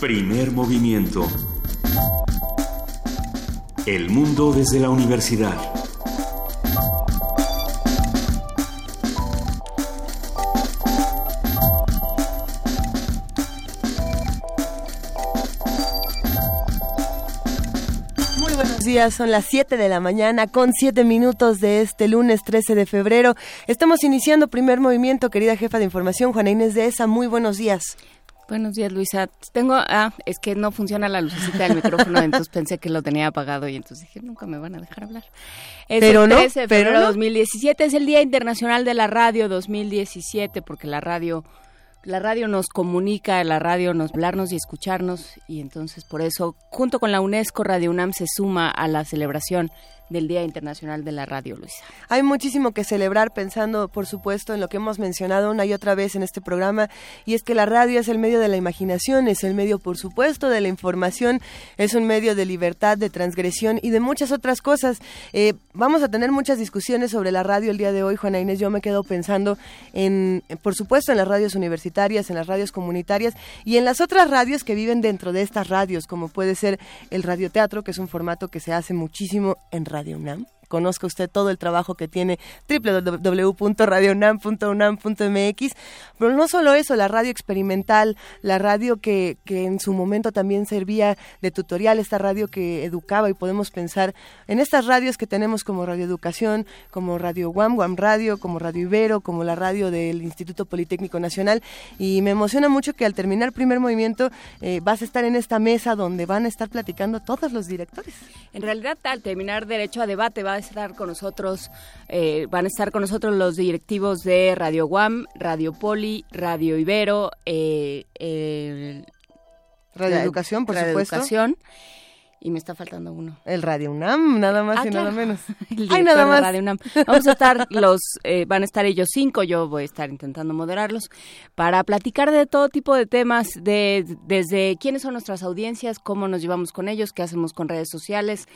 Primer movimiento. El mundo desde la universidad. Muy buenos días, son las 7 de la mañana con 7 minutos de este lunes 13 de febrero. Estamos iniciando primer movimiento, querida jefa de información, Juana Inés de ESA. Muy buenos días. Buenos días, Luisa. Tengo, ah, es que no funciona la lucecita del micrófono, entonces pensé que lo tenía apagado y entonces dije, nunca me van a dejar hablar. Es Pero el no, 13 de pero febrero de no. 2017 es el Día Internacional de la Radio 2017, porque la radio, la radio nos comunica, la radio nos hablarnos y escucharnos, y entonces por eso, junto con la UNESCO, Radio UNAM se suma a la celebración del Día Internacional de la Radio, Luisa. Hay muchísimo que celebrar pensando, por supuesto, en lo que hemos mencionado una y otra vez en este programa, y es que la radio es el medio de la imaginación, es el medio, por supuesto, de la información, es un medio de libertad, de transgresión y de muchas otras cosas. Eh, vamos a tener muchas discusiones sobre la radio el día de hoy, Juana Inés. Yo me quedo pensando en, por supuesto, en las radios universitarias, en las radios comunitarias y en las otras radios que viven dentro de estas radios, como puede ser el radioteatro, que es un formato que se hace muchísimo en Radio UNAM. Conozca usted todo el trabajo que tiene www.radiounam.unam.mx, pero no solo eso, la radio experimental, la radio que, que en su momento también servía de tutorial, esta radio que educaba y podemos pensar en estas radios que tenemos como Radio Educación, como Radio Guam, Guam Radio, como Radio Ibero, como la radio del Instituto Politécnico Nacional y me emociona mucho que al terminar primer movimiento eh, vas a estar en esta mesa donde van a estar platicando todos los directores. En realidad, al terminar derecho a debate, va a estar con nosotros, eh, van a estar con nosotros los directivos de Radio Guam, Radio Poli, Radio Ibero, eh, Radio la- Educación, por Radio supuesto. Educación, y me está faltando uno. El Radio UNAM, nada más Ah, y claro. nada menos. El Ay, director nada más. Radio UNAM. Vamos a estar los, eh, van a estar ellos cinco, yo voy a estar intentando moderarlos, para platicar de todo tipo de temas, de, desde quiénes son nuestras audiencias, cómo nos llevamos con ellos, qué hacemos con redes sociales.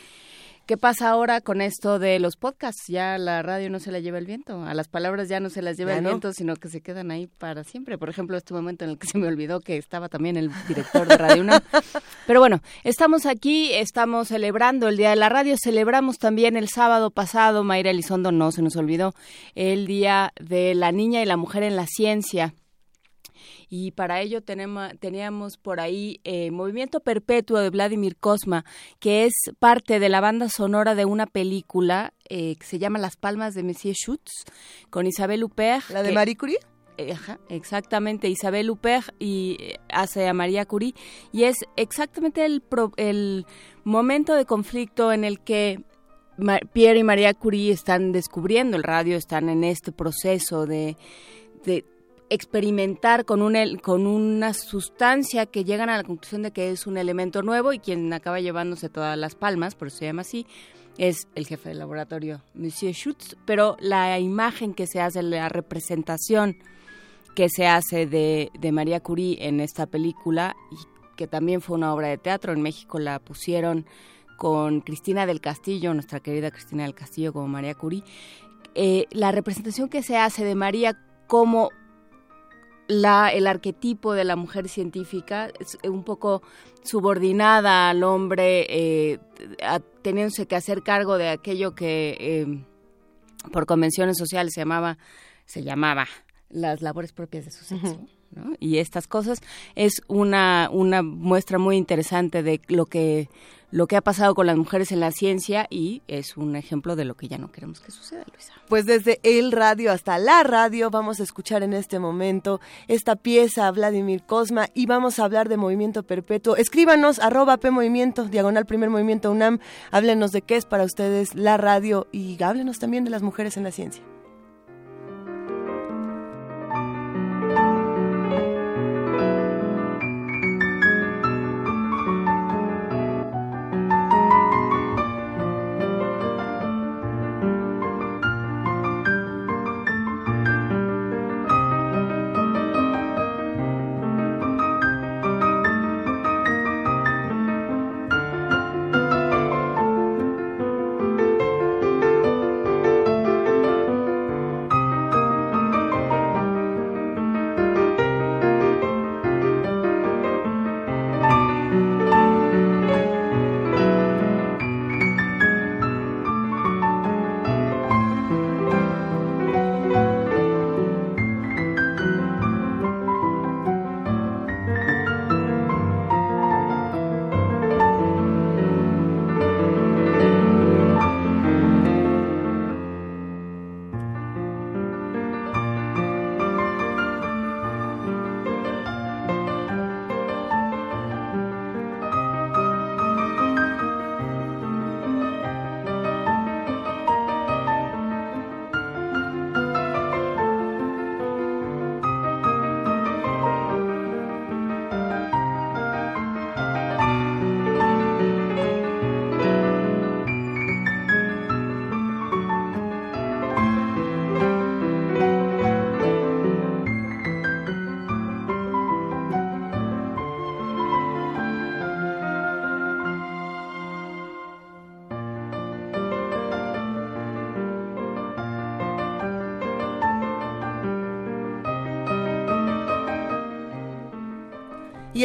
¿Qué pasa ahora con esto de los podcasts? Ya la radio no se la lleva el viento, a las palabras ya no se las lleva Ya el no. viento, sino que se quedan ahí para siempre. Por ejemplo, este momento en el que se me olvidó que estaba también el director de Radio UNAM. Pero bueno, estamos aquí, estamos celebrando el Día de la Radio, celebramos también el sábado pasado, Mayra Elizondo no se nos olvidó, el Día de la Niña y la Mujer en la Ciencia. Y para ello tenemos, teníamos por ahí eh, Movimiento Perpetuo de Vladimir Cosma, que es parte de la banda sonora de una película eh, que se llama Las Palmas de Monsieur Schutz, con Isabel Huppert. ¿La de que- Marie Curie? eh, Ajá, exactamente, Isabel Huppert y eh, hace a María Curie y es exactamente el, pro- el momento de conflicto en el que Pierre y María Curie están descubriendo el radio, están en este proceso de, de experimentar con, un, con una sustancia que llegan a la conclusión de que es un elemento nuevo y quien acaba llevándose todas las palmas, por eso se llama así, es el jefe del laboratorio, Monsieur Schutz, pero la imagen que se hace, la representación que se hace de, de María Curie en esta película, que también fue una obra de teatro, en México la pusieron con Cristina del Castillo, nuestra querida Cristina del Castillo como María Curie, eh, la representación que se hace de María como la, el arquetipo de la mujer científica, es un poco subordinada al hombre, eh, a- teniéndose que hacer cargo de aquello que eh, por convenciones sociales se llamaba, se llamaba las labores propias de su sexo. Y estas cosas es una, una muestra muy interesante de lo que, lo que ha pasado con las mujeres en la ciencia y es un ejemplo de lo que ya no queremos que suceda, Luisa. Pues desde el radio hasta la radio vamos a escuchar en este momento esta pieza Vladimir Cosma y vamos a hablar de movimiento perpetuo. Escríbanos arroba P Movimiento, diagonal primer movimiento UNAM, háblenos de qué es para ustedes la radio y háblenos también de las mujeres en la ciencia.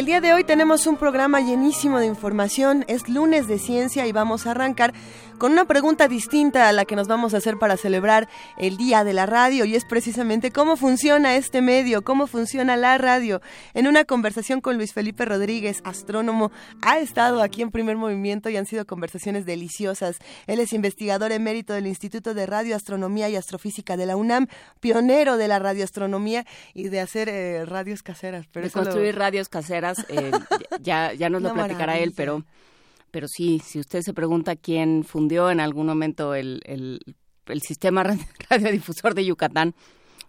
El día de hoy tenemos un programa llenísimo de información. Es lunes de ciencia y vamos a arrancar con una pregunta distinta a la que nos vamos a hacer para celebrar el Día de la Radio y es precisamente cómo funciona este medio, cómo funciona la radio. En una conversación con Luis Felipe Rodríguez, astrónomo, ha estado aquí en primer movimiento y han sido conversaciones deliciosas. Él es investigador emérito del Instituto de Radioastronomía y Astrofísica de la UNAM, pionero de la radioastronomía y de hacer eh, radios caseras. Pero de construir radios caseras, eh, ya, ya nos lo platicará él, pero pero sí, si usted se pregunta quién fundió en algún momento el, el, sistema radiodifusor de Yucatán,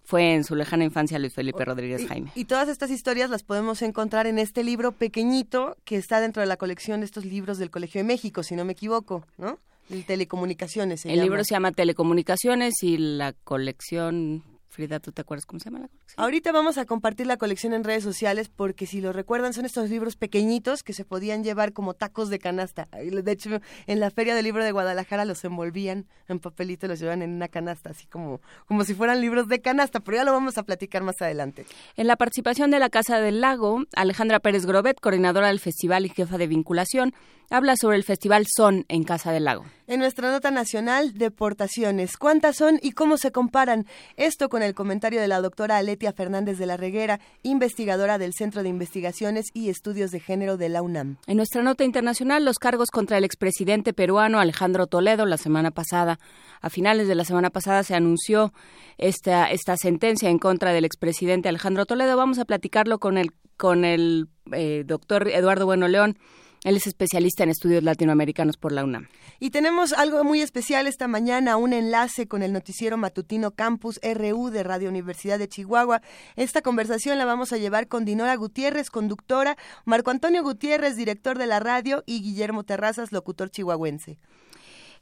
fue en su lejana infancia Luis Felipe Rodríguez Jaime. Y, todas estas historias las podemos encontrar en este libro pequeñito que está dentro de la colección de estos libros del Colegio de México, si no me equivoco, ¿no? El Telecomunicaciones. el libro se llama Telecomunicaciones y la colección Frida, ¿tú te acuerdas cómo se llama la colección? Ahorita vamos a compartir la colección en redes sociales porque si lo recuerdan son estos libros pequeñitos que se podían llevar como tacos de canasta. De hecho, en la Feria del Libro de Guadalajara los envolvían en papelito y los llevaban en una canasta, así como, como si fueran libros de canasta, pero ya lo vamos a platicar más adelante. En la participación de la Casa del Lago, Alejandra Pérez Grobet, coordinadora del festival y jefa de vinculación, habla sobre el Festival Son en Casa del Lago. En nuestra nota nacional, deportaciones. ¿Cuántas son y cómo se comparan? Esto con el comentario de la doctora Aletia Fernández de la Reguera, investigadora del Centro de Investigaciones y Estudios de Género de la UNAM. En nuestra nota internacional, los cargos contra el expresidente peruano Alejandro Toledo la semana pasada. A finales de la semana pasada se anunció esta, esta sentencia en contra del expresidente Alejandro Toledo. Vamos a platicarlo con el, con el eh, doctor Eduardo Bueno León él es especialista en estudios latinoamericanos por la UNAM. Y tenemos algo muy especial esta mañana, un enlace con el noticiero matutino Campus RU de Radio Universidad de Chihuahua. Esta conversación la vamos a llevar con Dinora Gutiérrez, conductora, Marco Antonio Gutiérrez, director de la radio, y Guillermo Terrazas, locutor chihuahuense.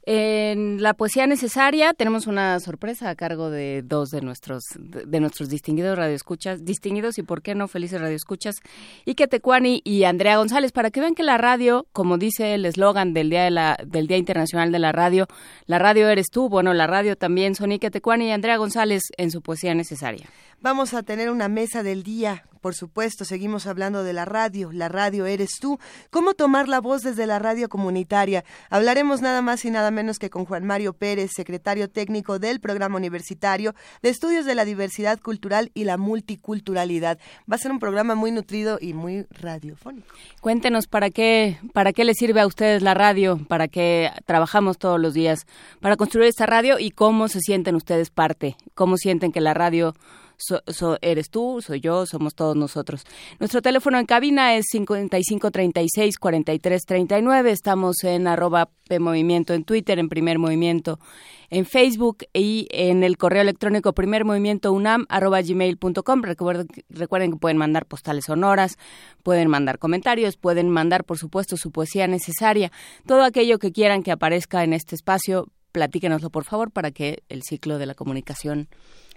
En la poesía necesaria tenemos una sorpresa a cargo de dos de nuestros de, nuestros distinguidos radioescuchas, distinguidos y por qué no felices radioescuchas, Ike Tecuani y Andrea González, para que vean que la radio, como dice el eslogan del día de del Día Internacional de la Radio, la radio eres tú, bueno, la radio también son Ike Tecuani y Andrea González en su poesía necesaria. Vamos a tener una mesa del día por supuesto, seguimos hablando de la radio. La radio eres tú. ¿Cómo tomar la voz desde la radio comunitaria? Hablaremos nada más y nada menos que con Juan Mario Pérez, secretario técnico del Programa Universitario de Estudios de la Diversidad Cultural y la Multiculturalidad. Va a ser un programa muy nutrido y muy radiofónico. Cuéntenos para qué, para qué le sirve a ustedes la radio, para qué trabajamos todos los días para construir esta radio y cómo se sienten ustedes parte, cómo sienten que la radio so, eres tú, soy yo, somos todos nosotros. Nuestro teléfono en cabina es 5536-4339. Estamos en arroba PMovimiento en Twitter, en Primer Movimiento en Facebook y en el correo electrónico primermovimientounam.gmail.com. Recuerden, recuerden que pueden mandar postales sonoras, pueden mandar comentarios, pueden mandar, por supuesto, su poesía necesaria. Todo aquello que quieran que aparezca en este espacio, platíquenoslo, por favor, para que el ciclo de la comunicación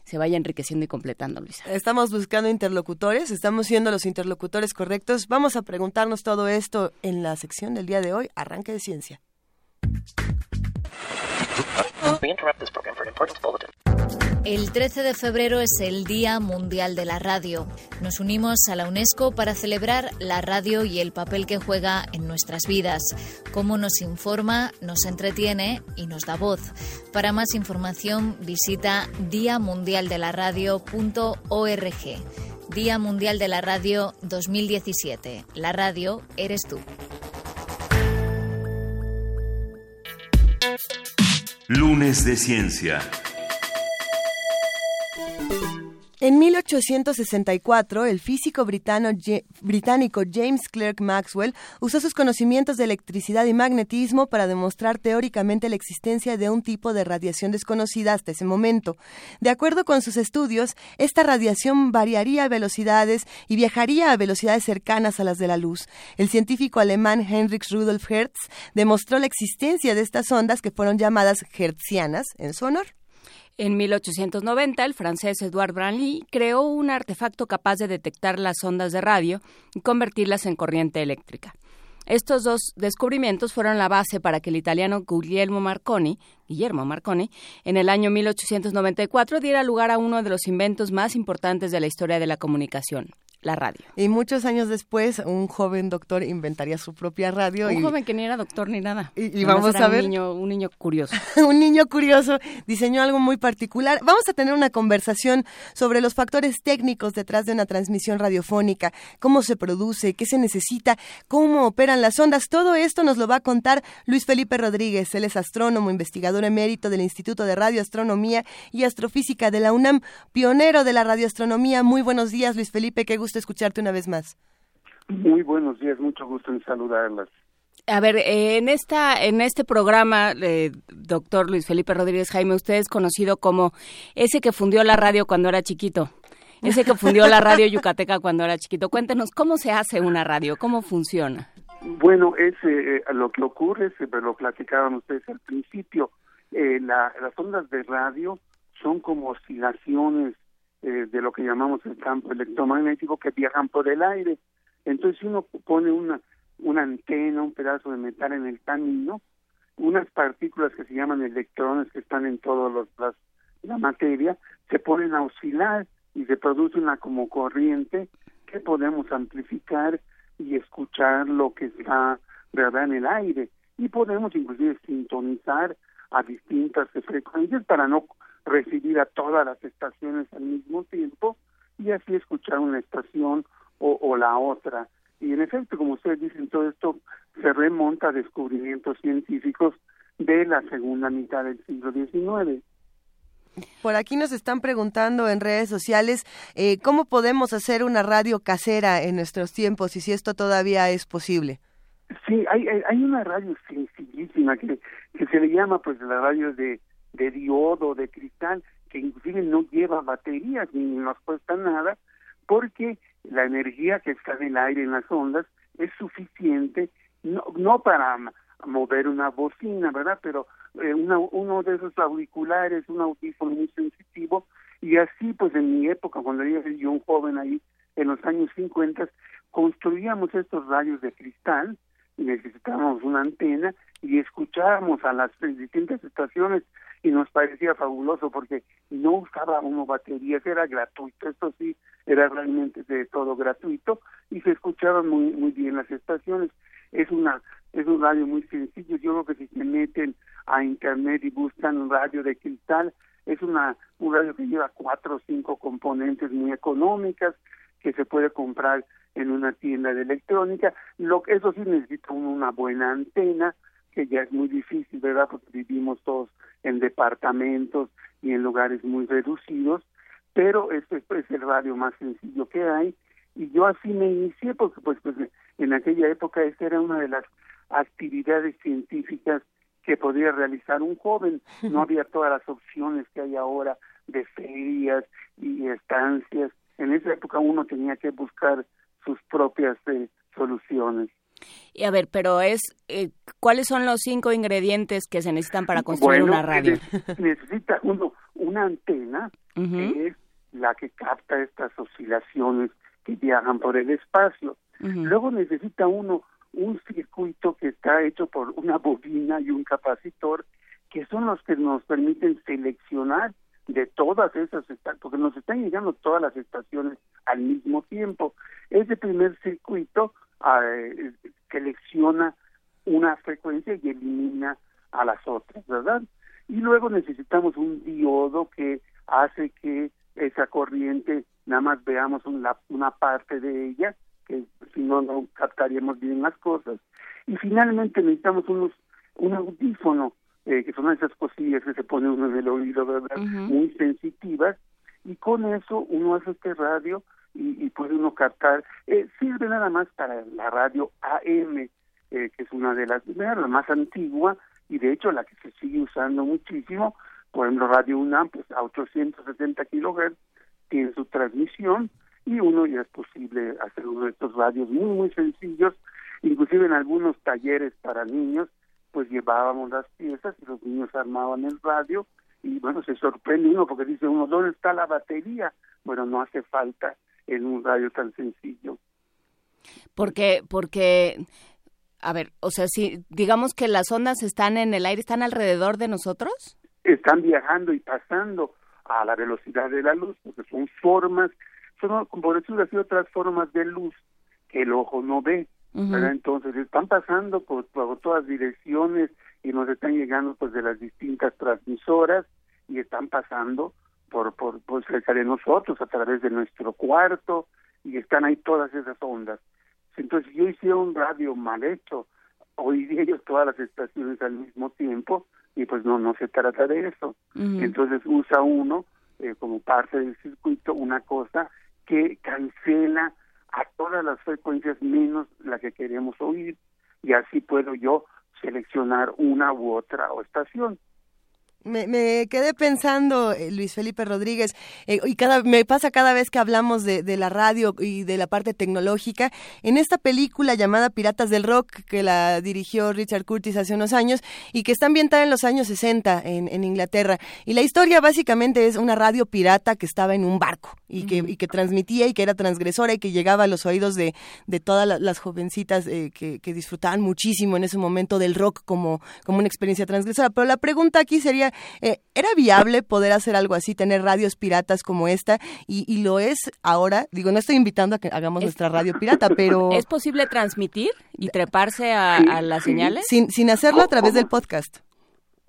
se vaya enriqueciendo y completando, Luisa. Estamos buscando interlocutores, estamos siendo los interlocutores correctos. Vamos a preguntarnos todo esto en la sección del día de hoy, Arranque de Ciencia. El 13 de febrero es el Día Mundial de la Radio. Nos unimos a la UNESCO para celebrar la radio y el papel que juega en nuestras vidas, cómo nos informa, nos entretiene y nos da voz. Para más información visita diamundialdelaradio.org. Día Mundial de la Radio 2017. La radio eres tú. Lunes de Ciencia. En 1864, el físico británico James Clerk Maxwell usó sus conocimientos de electricidad y magnetismo para demostrar teóricamente la existencia de un tipo de radiación desconocida hasta ese momento. De acuerdo con sus estudios, esta radiación variaría a velocidades y viajaría a velocidades cercanas a las de la luz. El científico alemán Heinrich Rudolf Hertz demostró la existencia de estas ondas que fueron llamadas hertzianas en su honor. En 1890, el francés Edouard Branly creó un artefacto capaz de detectar las ondas de radio y convertirlas en corriente eléctrica. Estos dos descubrimientos fueron la base para que el italiano Guglielmo Marconi Guillermo Marconi, en el año 1894 diera lugar a uno de los inventos más importantes de la historia de la comunicación, la radio. Y muchos años después, un joven doctor inventaría su propia radio. Un joven que ni era doctor ni nada. Y, vamos a ver. Un niño, un niño curioso. un niño curioso diseñó algo muy particular. Vamos a tener una conversación sobre los factores técnicos detrás de una transmisión radiofónica, cómo se produce, qué se necesita, cómo operan las ondas. Todo esto nos lo va a contar Luis Felipe Rodríguez. Él es astrónomo, investigador emérito del Instituto de Radioastronomía y Astrofísica de la UNAM, pionero de la radioastronomía. Muy buenos días, Luis Felipe. Qué gusto escucharte una vez más. Muy buenos días, mucho gusto en saludarlas. A ver, eh, en esta, en este programa, eh, doctor Luis Felipe Rodríguez Jaime, usted es conocido como ese que fundió la radio cuando era chiquito, ese que fundió la radio yucateca cuando era chiquito. Cuéntenos cómo se hace una radio, cómo funciona. Bueno, es eh, lo que ocurre, se lo platicaban ustedes al principio. Las ondas de radio son como oscilaciones eh, de lo que llamamos el campo electromagnético que viajan por el aire. Entonces, si uno pone una, una antena, un pedazo de metal en el camino, unas partículas que se llaman electrones que están en los las, la materia se ponen a oscilar y se produce una como corriente que podemos amplificar y escuchar lo que está verdad en el aire y podemos inclusive sintonizar a distintas frecuencias para no recibir a todas las estaciones al mismo tiempo y así escuchar una estación o, la otra. Y en efecto, como ustedes dicen, todo esto se remonta a descubrimientos científicos de la segunda mitad del siglo XIX. Por aquí nos están preguntando en redes sociales eh, cómo podemos hacer una radio casera en nuestros tiempos y si esto todavía es posible. Sí, hay, hay una radio sencillísima que, que se le llama pues la radio de de diodo, de cristal, que inclusive no lleva baterías ni nos cuesta nada, porque la energía que está en el aire, en las ondas, es suficiente, no, no para mover una bocina, ¿verdad? Pero eh, una, uno de esos auriculares, un audífono muy sensitivo, y así pues en mi época, cuando era yo un joven ahí, en los años 50, construíamos estos radios de cristal, necesitábamos una antena, y escuchábamos a las distintas estaciones y nos parecía fabuloso porque no usaba baterías, era gratuito, esto sí, era realmente de todo gratuito y se escuchaban muy muy bien las estaciones. Es una es un radio muy sencillo, yo creo que si se meten a internet y buscan un radio de cristal, es una un radio que lleva cuatro o cinco componentes muy económicas que se puede comprar en una tienda de electrónica. Lo eso sí necesita una buena antena, que ya es muy difícil, ¿verdad? Porque vivimos todos en departamentos y en lugares muy reducidos, pero este es el radio más sencillo que hay y yo así me inicié porque pues, pues en aquella época esta era una de las actividades científicas que podía realizar un joven, no había todas las opciones que hay ahora de ferias y estancias, en esa época uno tenía que buscar sus propias eh, soluciones. Y a ver, pero es eh, ¿cuáles son los cinco ingredientes que se necesitan para construir una radio? Necesita uno una antena que es la que capta estas oscilaciones que viajan por el espacio. Luego necesita uno un circuito que está hecho por una bobina y un capacitor que son los que nos permiten seleccionar de todas esas porque nos están llegando todas las estaciones al mismo tiempo. Ese primer circuito eh, selecciona una frecuencia y elimina a las otras, ¿verdad? Y luego necesitamos un diodo que hace que esa corriente nada más veamos una, una parte de ella, que si no, no captaríamos bien las cosas. Y finalmente necesitamos unos un audífono, eh, que son esas cosillas que se ponen uno en el oído, ¿verdad? Muy sensitivas, y con eso uno hace este radio y, puede uno captar. Eh, sirve nada más para la radio AM, eh, que es una de las, la más antigua y de hecho la que se sigue usando muchísimo. Por ejemplo, Radio UNAM, pues a 870 kilohertz tiene su transmisión y uno ya es posible hacer uno de estos radios muy, muy sencillos. Inclusive en algunos talleres para niños, pues llevábamos las piezas y los niños armaban el radio y bueno, se sorprende uno porque dice uno, ¿dónde está la batería? Bueno, no hace falta en un radio tan sencillo. Porque, porque A ver, o sea, si digamos que las ondas están en el aire, están alrededor de nosotros. Están viajando y pasando a la velocidad de la luz, porque son formas, son, por decirlo así, otras formas de luz que el ojo no ve. Entonces están pasando por, por todas direcciones y nos están llegando pues de las distintas transmisoras y están pasando por, por, por cerca de nosotros a través de nuestro cuarto y están ahí todas esas ondas. Entonces yo hice un radio mal hecho, hoy día ellos todas las estaciones al mismo tiempo y pues no, no se trata de eso. Entonces usa uno eh, como parte del circuito una cosa que cancela a todas las frecuencias menos la que queremos oír y así puedo yo seleccionar una u otra estación. Me, quedé pensando, eh, Luis Felipe Rodríguez, eh, y cada, me pasa cada vez que hablamos de, la radio y de la parte tecnológica, en esta película llamada Piratas del Rock, que la dirigió Richard Curtis hace unos años y que está ambientada en los años 60 en, Inglaterra. Y la historia básicamente es una radio pirata que estaba en un barco y que, y que transmitía y que era transgresora y que llegaba a los oídos de, de todas las jovencitas eh, que, que disfrutaban muchísimo en ese momento del rock como, como una experiencia transgresora. Pero la pregunta aquí sería, eh, ¿Era viable poder hacer algo así, tener radios piratas como esta? Y, lo es ahora. Digo, no estoy invitando a que hagamos nuestra radio pirata, pero... ¿Es posible transmitir y treparse a, las señales? Sin, sin hacerlo a través del podcast.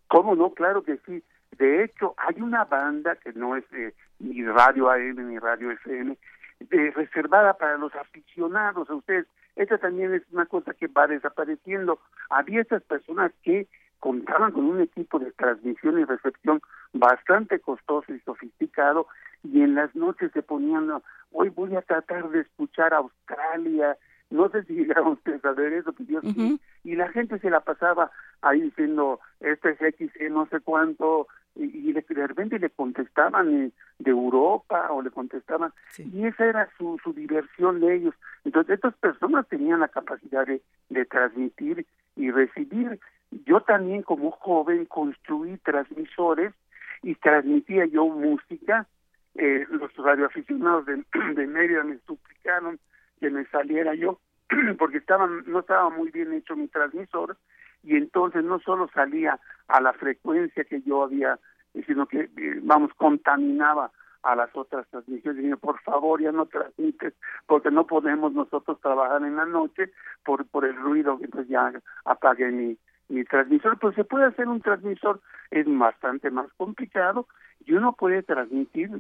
¿Cómo no? Claro que sí. De hecho, hay una banda que no es eh, ni radio AM ni radio FM, eh, reservada para los aficionados a ustedes. Esta también es una cosa que va desapareciendo. Había estas personas que contaban con un equipo de transmisión y recepción bastante costoso y sofisticado y en las noches se ponían, hoy voy a tratar de escuchar a Australia, no sé si llegaron ustedes a ver eso, que yo y la gente se la pasaba ahí diciendo, este es X, no sé cuánto, y, de, repente le contestaban eh, de Europa o le contestaban, y esa era su, su diversión de ellos. Entonces, estas personas tenían la capacidad de, de transmitir y recibir yo también como joven construí transmisores y transmitía yo música. Eh, los radioaficionados de, de me suplicaron que me saliera yo porque estaban no estaba muy bien hecho mi transmisor y entonces no solo salía a la frecuencia que yo había sino que eh, vamos contaminaba a las otras transmisiones y por favor ya no transmites porque no podemos nosotros trabajar en la noche por por el ruido entonces ya apague mi mi transmisor, pues se puede hacer un transmisor, es bastante más complicado y uno puede transmitir.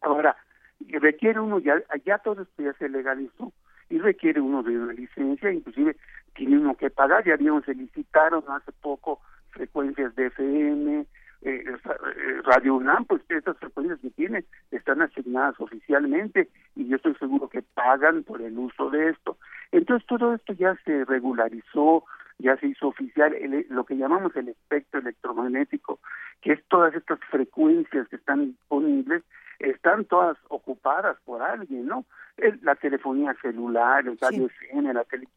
Ahora, requiere uno, ya, ya todo esto ya se legalizó y requiere uno de una licencia, inclusive tiene uno que pagar, ya vieron, se licitaron hace poco frecuencias de FM, eh, eh, Radio UNAM, pues estas frecuencias que tiene están asignadas oficialmente y yo estoy seguro que pagan por el uso de esto. Entonces todo esto ya se regularizó, ya se hizo oficial lo que llamamos el espectro electromagnético, que es todas estas frecuencias que están disponibles, están todas ocupadas por alguien, ¿no? la telefonía celular, el radio sí. la tele,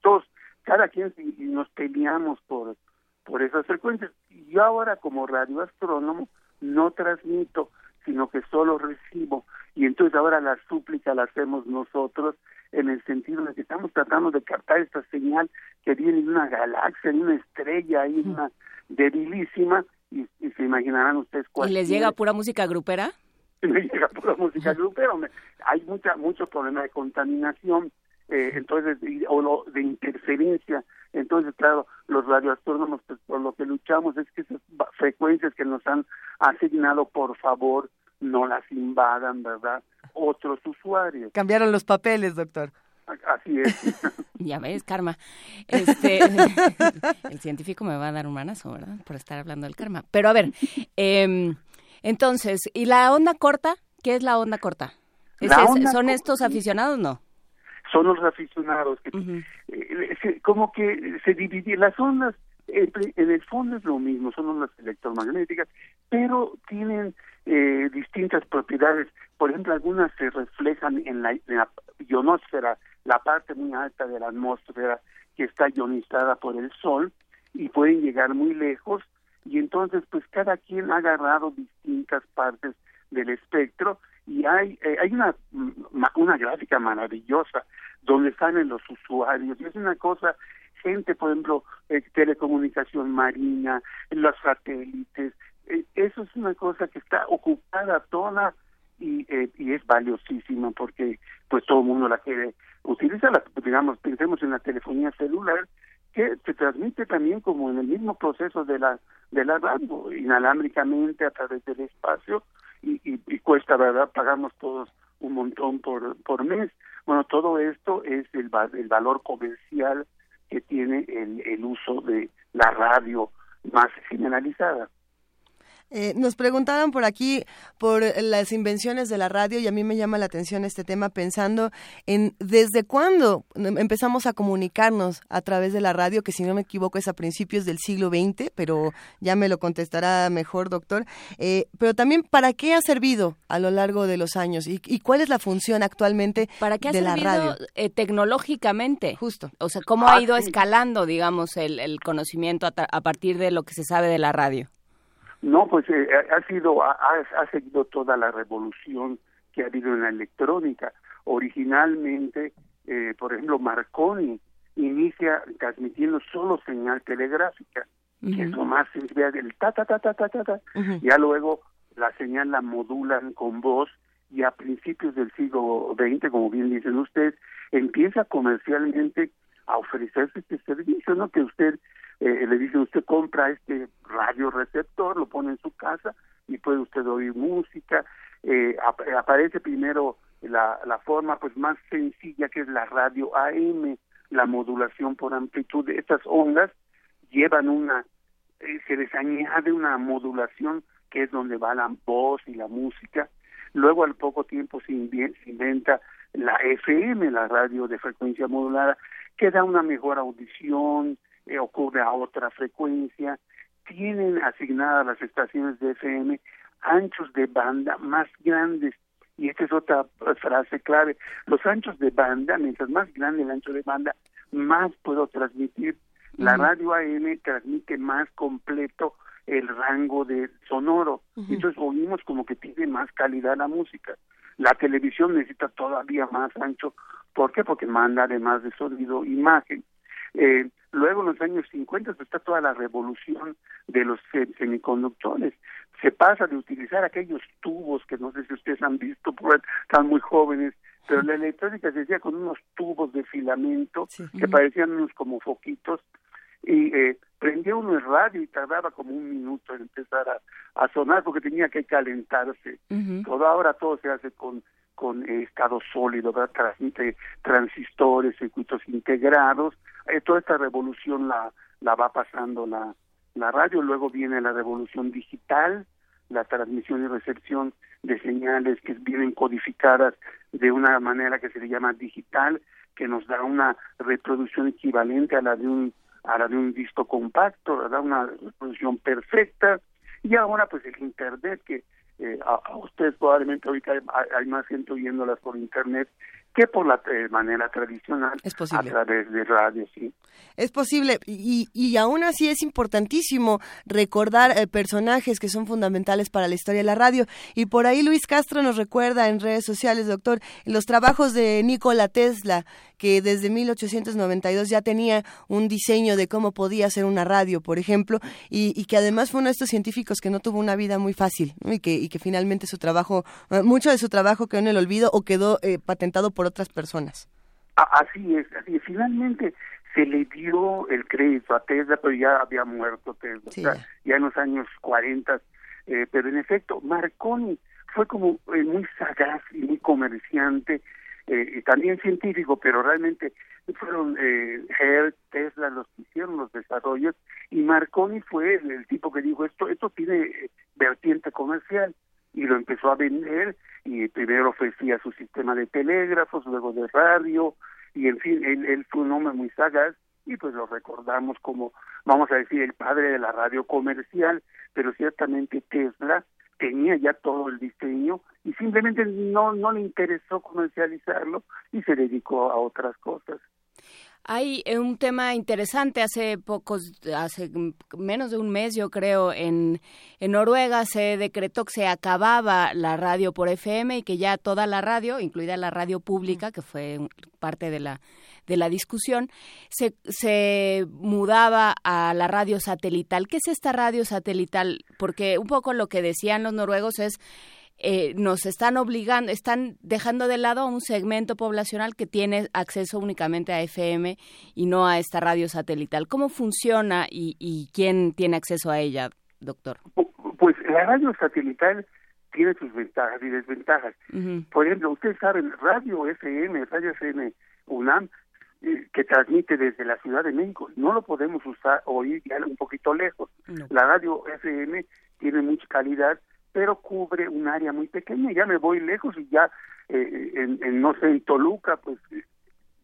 cada quien y nos peleamos por, por esas frecuencias. Y yo ahora como radioastrónomo no transmito, sino que solo recibo. Y entonces ahora la súplica la hacemos nosotros en el sentido de que estamos tratando de captar esta señal que viene de una galaxia, de una estrella, ahí una debilísima, y, se imaginarán ustedes cuál. ¿Y les llega pura música grupera? Me llega pura música grupera, hay mucha, mucho problema de contaminación, eh, entonces, o de interferencia, entonces, claro, los radioastrónomos, pues, por lo que luchamos es que esas frecuencias que nos han asignado, por favor, no las invadan, ¿verdad? Otros usuarios. Cambiaron los papeles, doctor. Así es. ya ves, karma. Este, el científico me va a dar un manazo, ¿verdad? Por estar hablando del karma. Pero a ver, eh, entonces, ¿y la onda corta? ¿Qué es la onda corta? ¿Son estos aficionados no? Son los aficionados. Que, eh, como que se dividen las ondas, en el fondo es lo mismo, son ondas electromagnéticas, pero tienen eh, distintas propiedades. Por ejemplo, algunas se reflejan en la, ionosfera, la parte muy alta de la atmósfera que está ionizada por el Sol y pueden llegar muy lejos y entonces pues cada quien ha agarrado distintas partes del espectro y hay eh, hay una una gráfica maravillosa donde salen los usuarios y es una cosa gente, por ejemplo, eh, telecomunicación marina, los satélites, eh, eso es una cosa que está ocupada toda y, eh, y es valiosísima porque pues todo el mundo la quiere utilizar, digamos, pensemos en la telefonía celular, que se transmite también como en el mismo proceso de la de la radio, inalámbricamente a través del espacio y, y, cuesta, ¿verdad? Pagamos todos un montón por, por mes. Bueno, todo esto es el, el valor comercial que tiene el, el uso de la radio más generalizada. Eh, nos preguntaban por aquí por las invenciones de la radio y a mí me llama la atención este tema pensando en desde cuándo empezamos a comunicarnos a través de la radio, que si no me equivoco es a principios del siglo XX, pero ya me lo contestará mejor, doctor. Eh, pero también, ¿para qué ha servido a lo largo de los años y, cuál es la función actualmente ¿Para qué ha de la radio? Eh, tecnológicamente. Justo. O sea, ¿cómo ha ido escalando, digamos, el, el conocimiento a, a partir de lo que se sabe de la radio? No, pues eh, ha sido, ha, ha, seguido toda la revolución que ha habido en la electrónica. Originalmente, eh, por ejemplo, Marconi inicia transmitiendo solo señal telegráfica, que es lo más sencillo del ta ta ta ta ta ta, ta. ya luego la señal la modulan con voz y a principios del siglo XX, como bien dicen ustedes, empieza comercialmente a ofrecerse este servicio, ¿no? Que usted eh, le dice usted compra este radio receptor, lo pone en su casa y puede usted oír música. Eh, aparece primero la, la forma pues más sencilla que es la radio AM, la modulación por amplitud estas ondas llevan una eh, se les añade una modulación que es donde va la voz y la música. Luego al poco tiempo se inventa la FM, la radio de frecuencia modulada, que da una mejor audición, eh, ocurre a otra frecuencia, tienen asignadas las estaciones de FM anchos de banda más grandes. Y esta es otra frase clave. Los anchos de banda, mientras más grande el ancho de banda, más puedo transmitir. La radio AM transmite más completo el rango de sonoro. Entonces oímos como que tiene más calidad la música. La televisión necesita todavía más ancho. ¿Por qué? Porque manda además de sonido imagen. Eh, luego en los años 50 pues, está toda la revolución de los semiconductores. Se pasa de utilizar aquellos tubos que no sé si ustedes han visto, porque están muy jóvenes, pero la electrónica se hacía con unos tubos de filamento que parecían unos como foquitos y eh, prendía uno el radio y tardaba como un minuto en empezar a, sonar porque tenía que calentarse. Todo ahora todo se hace con con estado sólido, ¿verdad? transmite transistores, circuitos integrados. Eh, toda esta revolución la, la va pasando la, la radio, luego viene la revolución digital, la transmisión y recepción de señales que vienen codificadas de una manera que se le llama digital, que nos da una reproducción equivalente a la de un a la de un disco compacto, ¿verdad? una reproducción perfecta, y ahora pues el internet que eh, a, ustedes probablemente ahorita hay, más gente oyéndolas por internet que por la eh, manera tradicional a través de radio, sí. Es posible y, y aún así es importantísimo recordar eh, personajes que son fundamentales para la historia de la radio. Y por ahí Luis Castro nos recuerda en redes sociales, doctor, los trabajos de Nikola Tesla, que desde 1892 ya tenía un diseño de cómo podía ser una radio, por ejemplo, y, que además fue uno de estos científicos que no tuvo una vida muy fácil y, que, y que finalmente su trabajo, eh, mucho de su trabajo quedó en el olvido o quedó eh, patentado por otras personas. Así es, así es. Finalmente se le dio el crédito a Tesla, pero ya había muerto Tesla, ya en los años 40, eh, pero en efecto, Marconi fue como muy sagaz y muy comerciante eh, y también científico, pero realmente fueron eh, Hertz, Tesla los que hicieron los desarrollos y Marconi fue el, tipo que dijo esto, esto tiene eh, vertiente comercial y lo empezó a vender y primero ofrecía su sistema de telégrafos, luego de radio y en fin, él, él fue un hombre muy sagaz y pues lo recordamos como, vamos a decir, el padre de la radio comercial, pero ciertamente Tesla tenía ya todo el diseño y simplemente no, no le interesó comercializarlo y se dedicó a otras cosas. Hay eh, un tema interesante hace pocos, hace menos de un mes, yo creo, en, en Noruega se decretó que se acababa la radio por FM y que ya toda la radio, incluida la radio pública, que fue parte de la de la discusión, se, se mudaba a la radio satelital. ¿Qué es esta radio satelital? Porque un poco lo que decían los noruegos es eh, nos están obligando, están dejando de lado a un segmento poblacional que tiene acceso únicamente a FM y no a esta radio satelital. ¿Cómo funciona y, quién tiene acceso a ella, doctor? Pues la radio satelital tiene sus ventajas y desventajas. Por ejemplo, ustedes saben, radio FM, radio FM UNAM, eh, que transmite desde la Ciudad de México, no lo podemos usar oír ya un poquito lejos. La radio FM tiene mucha calidad pero cubre un área muy pequeña. Ya me voy lejos y ya, eh, en, no sé, en Toluca, pues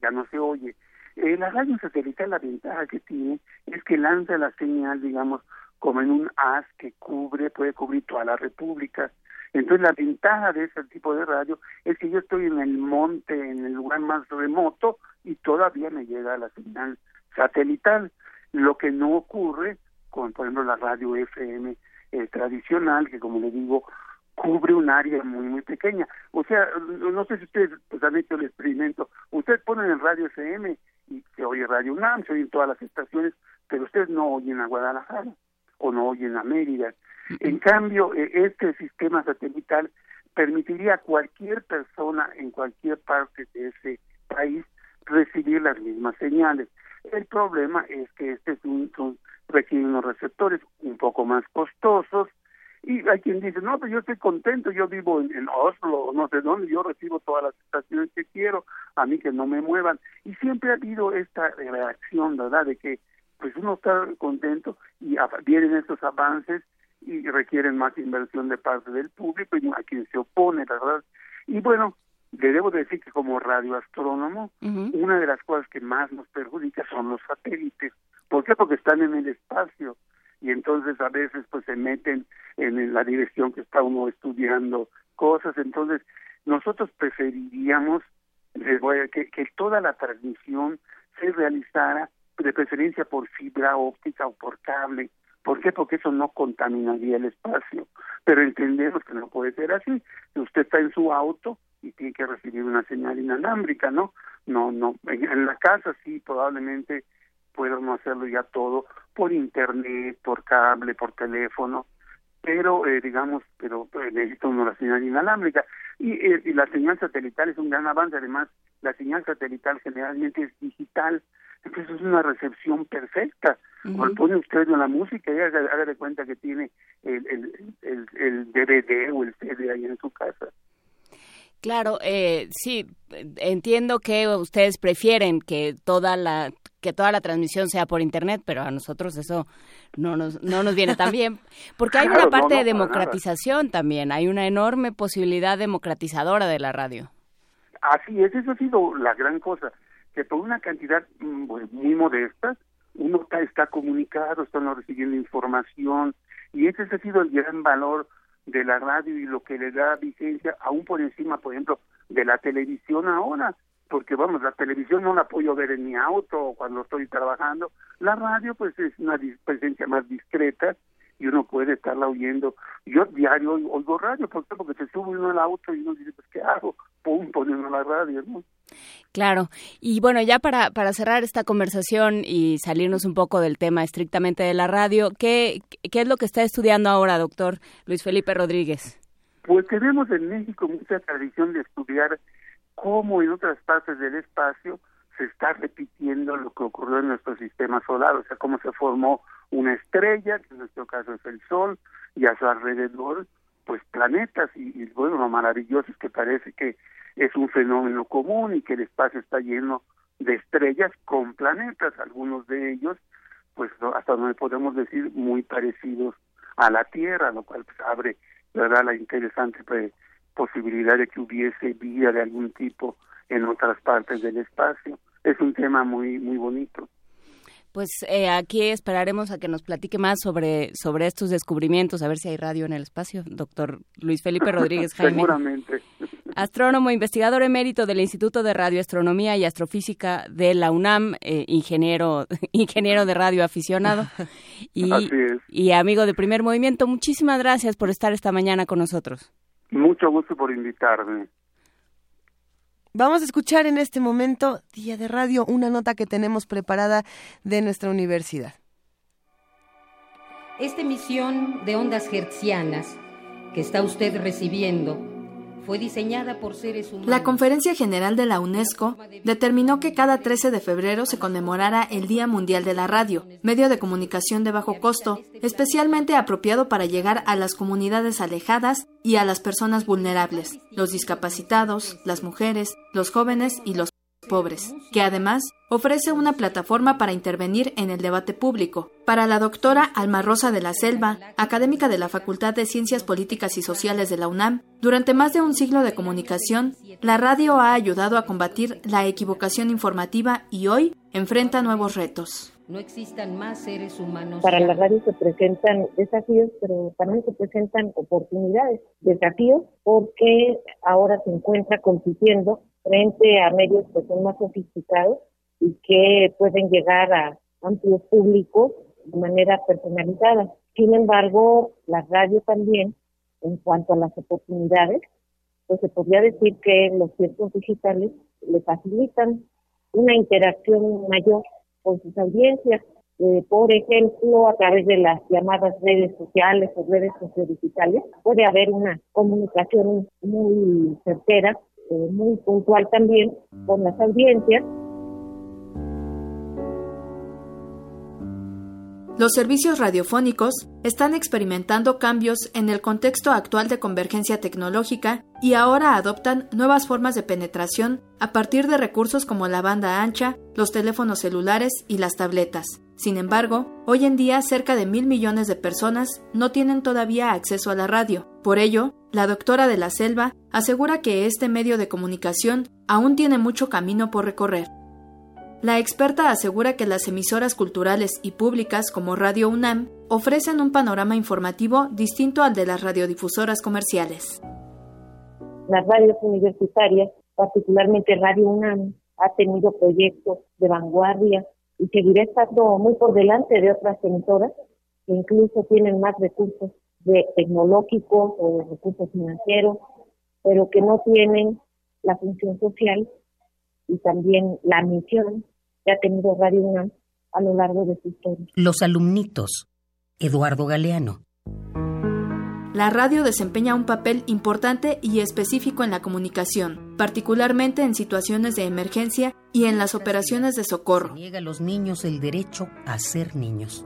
ya no se oye. Eh, la radio satelital, la ventaja que tiene es que lanza la señal, digamos, como en un haz que cubre, puede cubrir toda la República. Entonces, la ventaja de ese tipo de radio es que yo estoy en el monte, en el lugar más remoto, y todavía me llega la señal satelital. Lo que no ocurre con, por ejemplo, la radio FM eh, tradicional que como le digo cubre un área muy muy pequeña. O sea no sé si ustedes pues, han hecho el experimento. Ustedes ponen en radio FM y se oye radio UNAM se oyen todas las estaciones pero ustedes no oyen a Guadalajara o no oyen a Mérida. En cambio eh, este sistema satelital permitiría a cualquier persona en cualquier parte de ese país recibir las mismas señales. El problema es que este es un, requiere unos receptores un poco más costosos y hay quien dice, no, pues yo estoy contento, yo vivo en, Oslo, no sé dónde, yo recibo todas las estaciones que quiero, a mí que no me muevan. Y siempre ha habido esta reacción, ¿verdad?, de que pues uno está contento y vienen estos avances y requieren más inversión de parte del público y a quien se opone, ¿verdad? Y bueno, le debo decir que como radioastrónomo, una de las cosas que más nos perjudica son los satélites. ¿Por qué? Porque están en el espacio y entonces a veces pues se meten en la dirección que está uno estudiando cosas. Entonces nosotros preferiríamos que, que toda la transmisión se realizara de preferencia por fibra óptica o por cable. ¿Por qué? Porque eso no contaminaría el espacio. Pero entendemos que no puede ser así. Si usted está en su auto, y tiene que recibir una señal inalámbrica, ¿no? No, no, en, la casa sí, probablemente no hacerlo ya todo por internet, por cable, por teléfono, pero eh, digamos, pero eh, necesita uno la señal inalámbrica y, eh, y, la señal satelital es un gran avance, además la señal satelital generalmente es digital, entonces es una recepción perfecta. Cuando pone usted en la música y haga, de cuenta que tiene el, el, el, el DVD o el CD ahí en su casa. Claro, eh, sí, entiendo que ustedes prefieren que toda la que toda la transmisión sea por internet, pero a nosotros eso no nos no nos viene tan bien, porque hay una parte de democratización también, hay una enorme posibilidad democratizadora de la radio. Así es, eso ha sido la gran cosa, que por una cantidad pues, muy modesta uno está, está comunicado, están recibiendo información y ese ha sido el gran valor de la radio y lo que le da vigencia aún por encima, por ejemplo, de la televisión ahora, porque vamos, la televisión no la puedo ver en mi auto o cuando estoy trabajando, la radio pues es una presencia más discreta y uno puede estarla oyendo. Yo diario oigo radio, ¿por qué? Porque se sube uno al auto y uno dice, pues ¿qué hago? Pum, poniendo la radio, ¿no? Claro. Y bueno, ya para, para cerrar esta conversación y salirnos un poco del tema estrictamente de la radio, ¿qué, qué es lo que está estudiando ahora, doctor Luis Felipe Rodríguez? Pues tenemos en México mucha tradición de estudiar cómo en otras partes del espacio se está repitiendo lo que ocurrió en nuestro sistema solar, o sea, cómo se formó una estrella, que en nuestro caso es el Sol, y a su alrededor, pues planetas, y, bueno, lo maravilloso es que parece que es un fenómeno común y que el espacio está lleno de estrellas con planetas, algunos de ellos, pues hasta donde podemos decir, muy parecidos a la Tierra, lo cual pues, abre, ¿verdad?, la interesante pues, posibilidad de que hubiese vida de algún tipo en otras partes del espacio. Es un tema muy, muy bonito. Pues eh, aquí esperaremos a que nos platique más sobre, sobre estos descubrimientos, a ver si hay radio en el espacio, doctor Luis Felipe Rodríguez Jaime. Seguramente. Astrónomo, investigador emérito del Instituto de Radioastronomía y Astrofísica de la UNAM, eh, ingeniero, ingeniero de radio aficionado y, y amigo de Primer Movimiento. Muchísimas gracias por estar esta mañana con nosotros. Mucho gusto por invitarme. Vamos a escuchar en este momento, Día de Radio, una nota que tenemos preparada de nuestra universidad. Esta emisión de ondas hertzianas que está usted recibiendo fue diseñada por seres humanos. La Conferencia General de la UNESCO determinó que cada 13 de febrero se conmemorara el Día Mundial de la Radio, medio de comunicación de bajo costo, especialmente apropiado para llegar a las comunidades alejadas y a las personas vulnerables, los discapacitados, las mujeres, los jóvenes y los pobres, que además ofrece una plataforma para intervenir en el debate público. Para la doctora Alma Rosa de la Selva, académica de la Facultad de Ciencias Políticas y Sociales de la UNAM, durante más de un siglo de comunicación, la radio ha ayudado a combatir la equivocación informativa y hoy enfrenta nuevos retos. No existan más seres humanos. Para la radio se presentan desafíos, pero también se presentan oportunidades. Desafíos porque ahora se encuentra compitiendo frente a medios que son más sofisticados y que pueden llegar a amplios públicos de manera personalizada. Sin embargo, la radio también, en cuanto a las oportunidades, pues se podría decir que los ciertos digitales le facilitan una interacción mayor con sus audiencias. Eh, por ejemplo, a través de las llamadas redes sociales o redes sociodigitales, puede haber una comunicación muy certera eh, muy puntual también con las audiencias. Los servicios radiofónicos están experimentando cambios en el contexto actual de convergencia tecnológica y ahora adoptan nuevas formas de penetración a partir de recursos como la banda ancha, los teléfonos celulares y las tabletas. Sin embargo, hoy en día cerca de mil millones de personas no tienen todavía acceso a la radio. Por ello, la doctora de la Selva asegura que este medio de comunicación aún tiene mucho camino por recorrer. La experta asegura que las emisoras culturales y públicas como Radio UNAM ofrecen un panorama informativo distinto al de las radiodifusoras comerciales. Las radios universitarias, particularmente Radio UNAM, ha tenido proyectos de vanguardia y seguirá estando muy por delante de otras emisoras que incluso tienen más recursos de tecnológicos o de recursos financieros, pero que no tienen la función social y también la misión que ha tenido Radio UNAM a lo largo de su historia. Los alumnitos. Eduardo Galeano. La radio desempeña un papel importante y específico en la comunicación, particularmente en situaciones de emergencia y en las operaciones de socorro. Niega a los niños el derecho a ser niños.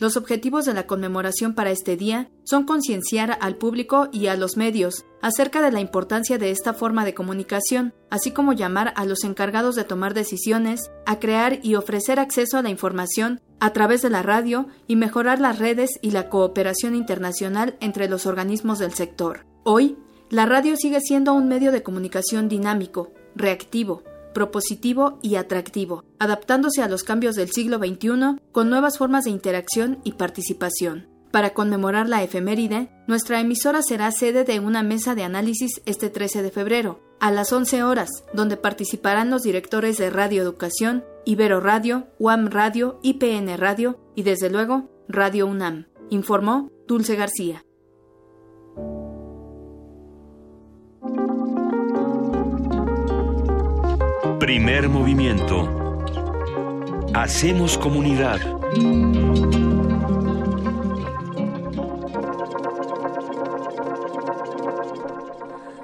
Los objetivos de la conmemoración para este día son concienciar al público y a los medios acerca de la importancia de esta forma de comunicación, así como llamar a los encargados de tomar decisiones a crear y ofrecer acceso a la información a través de la radio y mejorar las redes y la cooperación internacional entre los organismos del sector. Hoy, la radio sigue siendo un medio de comunicación dinámico, reactivo, propositivo y atractivo, adaptándose a los cambios del siglo XXI con nuevas formas de interacción y participación. Para conmemorar la efeméride, nuestra emisora será sede de una mesa de análisis este 13 de febrero, a las 11 horas, donde participarán los directores de Radio Educación, Ibero Radio, UAM Radio, IPN Radio y desde luego Radio UNAM, informó Dulce García. Primer movimiento. Hacemos comunidad.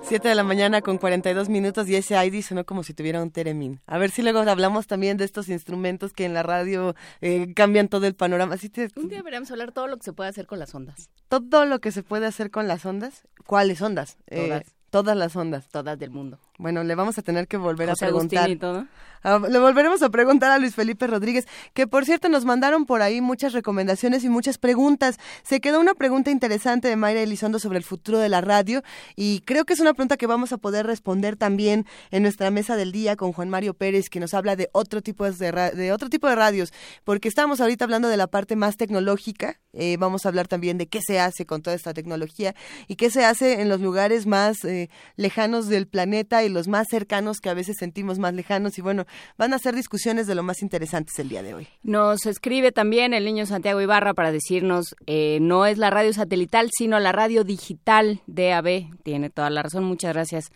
Siete de la mañana con 42 minutos y ese ID sonó como si tuviera un teremín. A ver si luego hablamos también de estos instrumentos que en la radio eh, cambian todo el panorama. Un día deberíamos hablar todo lo que se puede hacer con las ondas. ¿Todo lo que se puede hacer con las ondas? ¿Cuáles ondas? Eh, Todas. Todas las ondas. Todas del mundo. Bueno, le vamos a tener que volver José a preguntar. Agustín y todo. Ah, le volveremos a preguntar a Luis Felipe Rodríguez, que por cierto nos mandaron por ahí muchas recomendaciones y muchas preguntas. Se quedó una pregunta interesante de Mayra Elizondo sobre el futuro de la radio y creo que es una pregunta que vamos a poder responder también en nuestra mesa del día con Juan Mario Pérez, que nos habla de otro tipo de, de otro tipo de radios, porque estamos ahorita hablando de la parte más tecnológica. eh, vamos a hablar también de qué se hace con toda esta tecnología y qué se hace en los lugares más eh, lejanos del planeta y los más cercanos que a veces sentimos más lejanos. Y bueno, van a ser discusiones de lo más interesantes el día de hoy. Nos escribe también el niño Santiago Ibarra para decirnos, eh, no es la radio satelital, sino la radio digital DAB. Tiene toda la razón. Muchas gracias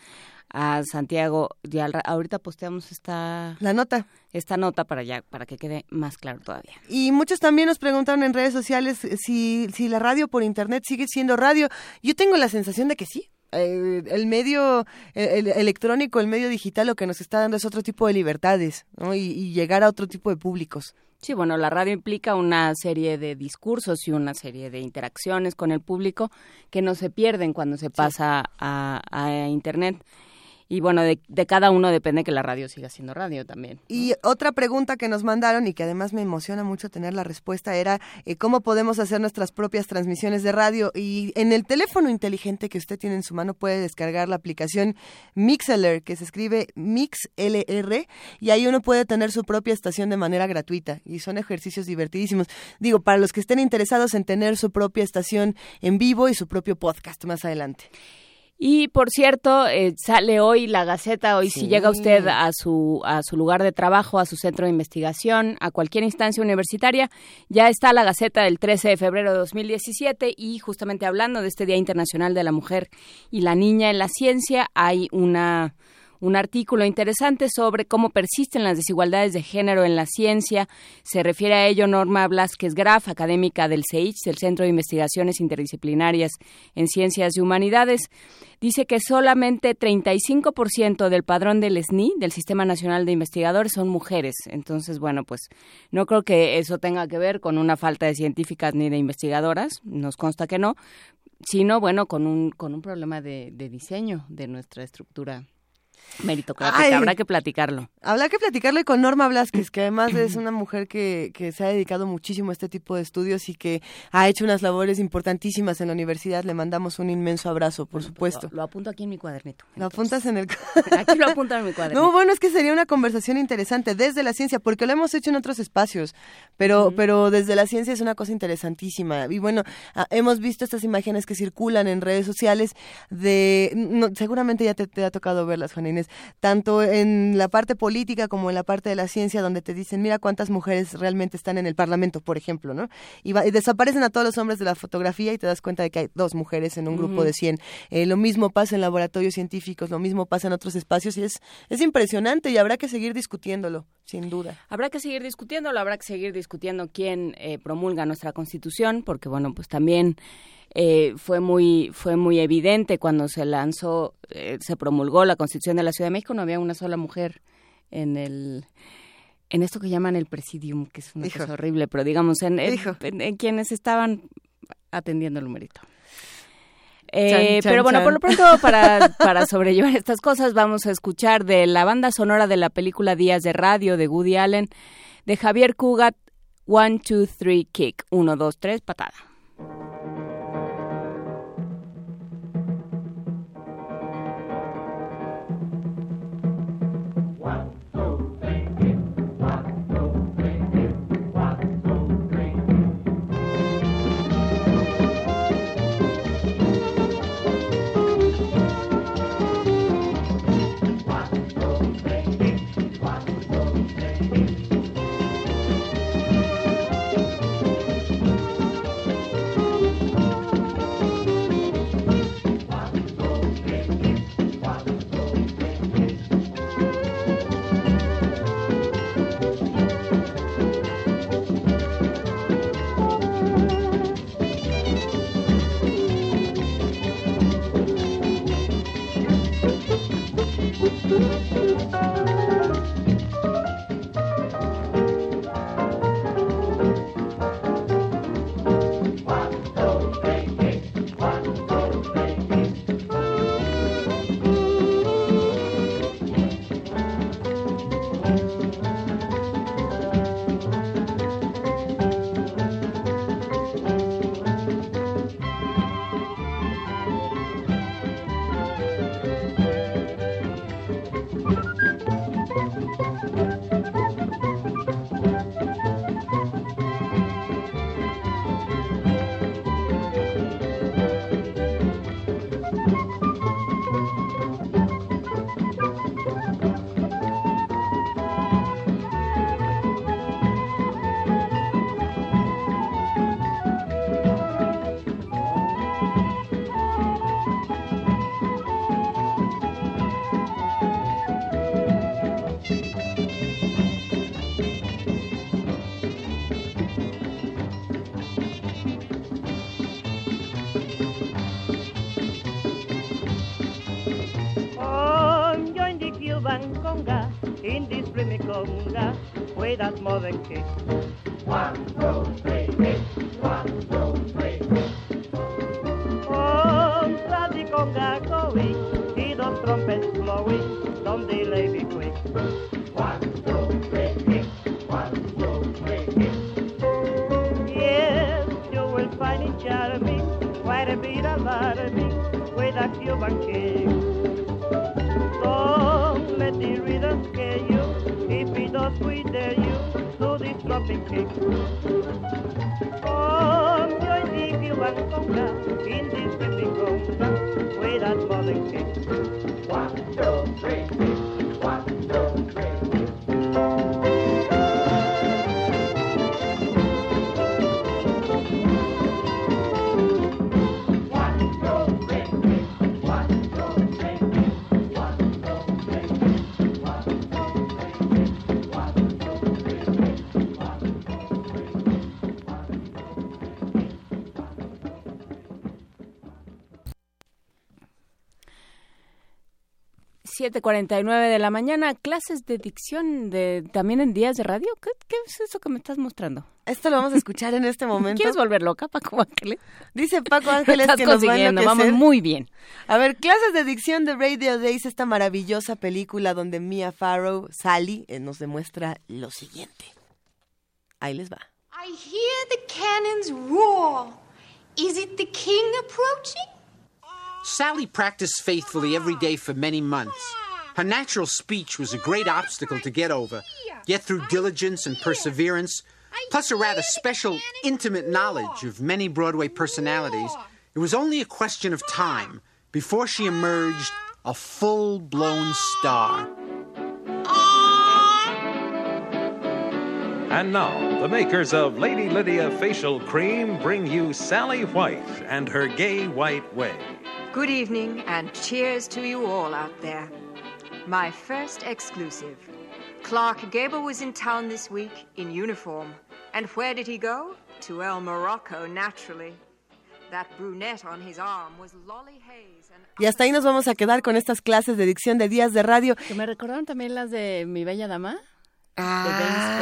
a Santiago. Ya ahorita posteamos esta, La nota. esta nota para, ya, para que quede más claro todavía. Y muchos también nos preguntaron en redes sociales eh, si, si la radio por internet sigue siendo radio. Yo tengo la sensación de que sí. Eh, el medio el electrónico, el medio digital, lo que nos está dando es otro tipo de libertades ¿no? y, y llegar a otro tipo de públicos. Sí, bueno, la radio implica una serie de discursos y una serie de interacciones con el público que no se pierden cuando se pasa a, a Internet. Y bueno, de, de cada uno depende que la radio siga siendo radio también. Y otra pregunta que nos mandaron y que además me emociona mucho tener la respuesta era eh, cómo podemos hacer nuestras propias transmisiones de radio. Y en el teléfono inteligente que usted tiene en su mano puede descargar la aplicación Mixlr, que se escribe MixLR, y ahí uno puede tener su propia estación de manera gratuita. Y son ejercicios divertidísimos. Digo, para los que estén interesados en tener su propia estación en vivo y su propio podcast más adelante. Y por cierto, eh, sale hoy la Gaceta, hoy si llega usted a su, a su lugar de trabajo, a su centro de investigación, a cualquier instancia universitaria, ya está la Gaceta del 13 de febrero de 2017 y justamente hablando de este Día Internacional de la Mujer y la Niña en la Ciencia, hay una un artículo interesante sobre cómo persisten las desigualdades de género en la ciencia. Se refiere a ello Norma Blasquez Graf, académica del CEICH, del Centro de Investigaciones Interdisciplinarias en Ciencias y Humanidades. Dice que solamente 35% del padrón del SNI, del Sistema Nacional de Investigadores, son mujeres. Entonces, bueno, pues no creo que eso tenga que ver con una falta de científicas ni de investigadoras, nos consta que no, sino, bueno, con un, con un problema de, de diseño de nuestra estructura meritocrática. Habrá que platicarlo. Habrá que platicarle con Norma Blasquez, que además es una mujer que, que se ha dedicado muchísimo a este tipo de estudios y que ha hecho unas labores importantísimas en la universidad. Le mandamos un inmenso abrazo, por supuesto. Lo, lo apunto aquí en mi cuadernito. Lo apuntas en el... Aquí lo apunto en mi cuadernito. No, bueno, es que sería una conversación interesante desde la ciencia, porque lo hemos hecho en otros espacios, pero, pero desde la ciencia es una cosa interesantísima. Y bueno, ah, hemos visto estas imágenes que circulan en redes sociales de, no, seguramente ya te, te ha tocado verlas, Juana Inés, tanto en la parte política como en la parte de la ciencia, donde te dicen, mira cuántas mujeres realmente están en el Parlamento, por ejemplo, ¿no? Y, va- y desaparecen a todos los hombres de la fotografía y te das cuenta de que hay dos mujeres en un grupo de 100. Eh, lo mismo pasa en laboratorios científicos, lo mismo pasa en otros espacios y es, es impresionante y habrá que seguir discutiéndolo, sin duda. Habrá que seguir discutiéndolo, habrá que seguir discutiendo quién eh, promulga nuestra Constitución, porque bueno, pues también eh, fue muy fue muy evidente cuando se lanzó, eh, se promulgó la Constitución de la Ciudad de México, no había una sola mujer en el en esto que llaman el presidium, que es una Hijo. cosa horrible, pero digamos en, en- en quienes estaban atendiendo el numerito. Eh, Chan, chan, pero bueno, chan. por lo pronto, para, para sobrellevar estas cosas, vamos a escuchar de la banda sonora de la película Días de Radio de Woody Allen, de Javier Cugat, One, Two, Three, Kick. Uno, dos, tres, patada. 7:49 de la mañana, clases de dicción de también en días de radio. ¿Qué, ¿Qué, es eso que me estás mostrando? Esto lo vamos a escuchar en este momento. ¿Quieres volver loca, Paco Ángeles? Dice Paco Ángeles estás que nos va a vamos muy bien. A ver, clases de dicción de Radio Days, esta maravillosa película donde Mia Farrow, Sally, eh, nos demuestra lo siguiente. Ahí les va. I hear the cannons roar. Is it the king approaching? Sally practiced faithfully every day for many months. Her natural speech was a great obstacle to get over, yet through diligence and perseverance, plus a rather special, intimate knowledge of many Broadway personalities, it was only a question of time before she emerged a full blown star. And now, the makers of Lady Lydia Facial Cream bring you Sally White and her gay white way. Good evening and cheers to you all out there. My first exclusive. Clark Gable was in town this week in uniform. And where did he go? To El Morocco, naturally. That brunette on his arm was Lolly Hayes. And Y hasta ahí nos vamos a quedar con estas clases de dicción de días de radio. Que me recordaron también las de Mi Bella Dama. Ah,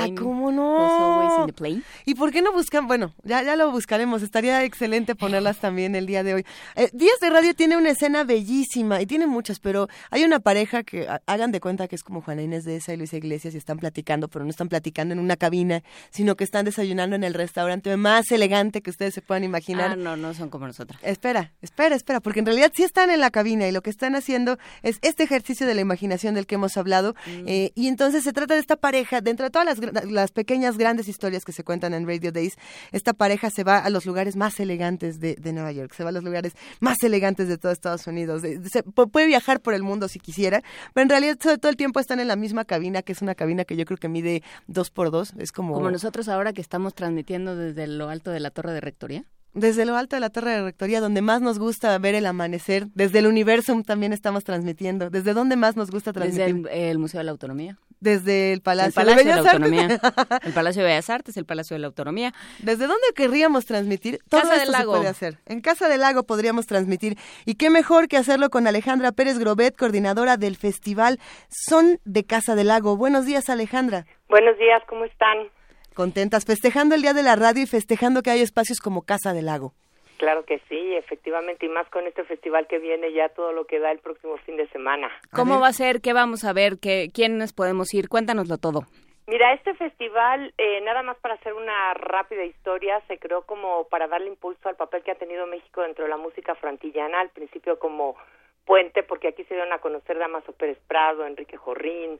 Spain ¿cómo was always no? in the plane. ¿Y por qué no buscan? Bueno, ya, ya lo buscaremos. Estaría excelente ponerlas también el día de hoy. Eh, Días de Radio tiene una escena bellísima y tiene muchas, pero hay una pareja que ha- hagan de cuenta que es como Juana Inés de esa y Luisa Iglesias y están platicando, pero no están platicando en una cabina, sino que están desayunando en el restaurante más elegante que ustedes se puedan imaginar. Ah, no, no son como nosotras. Espera, espera, espera, porque en realidad sí están en la cabina y lo que están haciendo es este ejercicio de la imaginación del que hemos hablado. eh, y entonces se trata de esta pareja, dentro de todas las, las pequeñas, grandes historias que se cuentan en Radio Days, esta pareja se va a los lugares más elegantes de, de Nueva York, se va a los lugares más elegantes de todo Estados Unidos. se pu- puede viajar por el mundo si quisiera, pero en realidad todo, el tiempo están en la misma cabina, que es una cabina que yo creo que mide dos por dos. Es como, Como nosotros ahora que estamos transmitiendo desde lo alto de la Torre de Rectoría. Desde lo alto de la Torre de Rectoría, donde más nos gusta ver el amanecer, desde el Universum también estamos transmitiendo. ¿Desde dónde más nos gusta Desde transmitir? el, el Museo de la Autonomía. Desde el Palacio, el Palacio de, la Bellas Artes. Autonomía. el Palacio de Bellas Artes, el Palacio de la Autonomía. ¿Desde dónde querríamos transmitir? Todo Casa esto del Lago. se puede hacer. En Casa del Lago podríamos transmitir. Y qué mejor que hacerlo con Alejandra Pérez Grobet, coordinadora del festival Son de Casa del Lago. Buenos días, Alejandra. Buenos días, ¿cómo están? Contentas, festejando el Día de la Radio y festejando que hay espacios como Casa del Lago. Claro que sí, efectivamente, y más con este festival que viene ya todo lo que da el próximo fin de semana. ¿Cómo va a ser? ¿Qué vamos a ver? ¿Qué, ¿Quiénes podemos ir? Cuéntanoslo todo. Mira, este festival, eh, nada más para hacer una rápida historia, se creó como para darle impulso al papel que ha tenido México dentro de la música frantillana, al principio como puente, porque aquí se dieron a conocer Damaso Pérez Prado, Enrique Jorrín,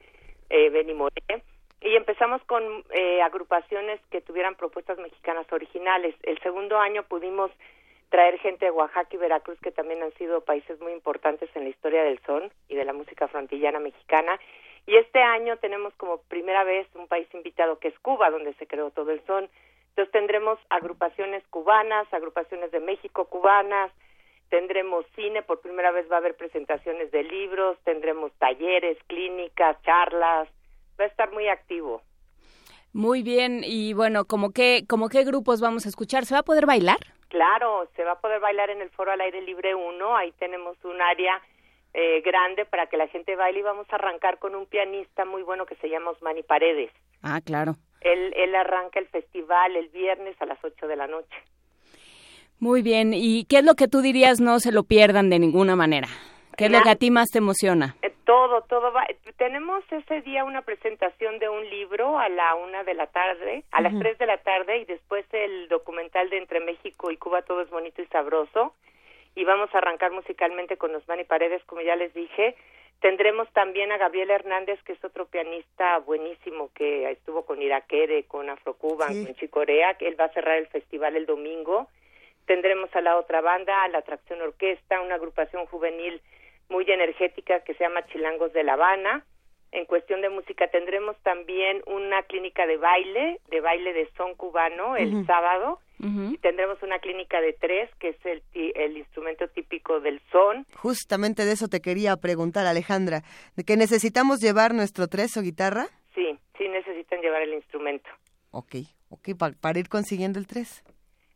eh, Benny Moré, y empezamos con eh, agrupaciones que tuvieran propuestas mexicanas originales. El segundo año pudimos traer gente de Oaxaca y Veracruz, que también han sido países muy importantes en la historia del son y de la música frontillana mexicana. Y este año tenemos como primera vez un país invitado que es Cuba, donde se creó todo el son. Entonces tendremos agrupaciones cubanas, agrupaciones de México cubanas, tendremos cine, por primera vez va a haber presentaciones de libros, tendremos talleres, clínicas, charlas, va a estar muy activo. Muy bien, y bueno, ¿como qué, como qué grupos vamos a escuchar? ¿Se va a poder bailar? Claro, se va a poder bailar en el Foro al Aire Libre 1, ahí tenemos un área eh, grande para que la gente baile y vamos a arrancar con un pianista muy bueno que se llama Osmani Paredes. Ah, claro. Él, él arranca el festival el viernes a las 8 de la noche. Muy bien. ¿Y qué es lo que tú dirías no se lo pierdan de ninguna manera? ¿Qué es lo que a ti más te emociona? Eh, Todo, todo va. Tenemos ese día una presentación de un libro a la una de la tarde, a las tres de la tarde, y después el documental de Entre México y Cuba, todo es bonito y sabroso. Y vamos a arrancar musicalmente con Osmani Paredes, como ya les dije. Tendremos también a Gabriel Hernández, que es otro pianista buenísimo que estuvo con Irakere, con Afrocuban, Sí. con Chicorea, que él va a cerrar el festival el domingo. Tendremos a la otra banda, a la Atracción Orquesta, una agrupación juvenil muy energética que se llama Chilangos de La Habana. En cuestión de música tendremos también una clínica de baile, de baile de son cubano el sábado. Y tendremos una clínica de tres, que es el, el instrumento típico del son. Justamente de eso te quería preguntar, Alejandra. ¿De que necesitamos llevar nuestro tres o guitarra? Sí, sí necesitan llevar el instrumento Ok, ok, pa- para ir consiguiendo el tres.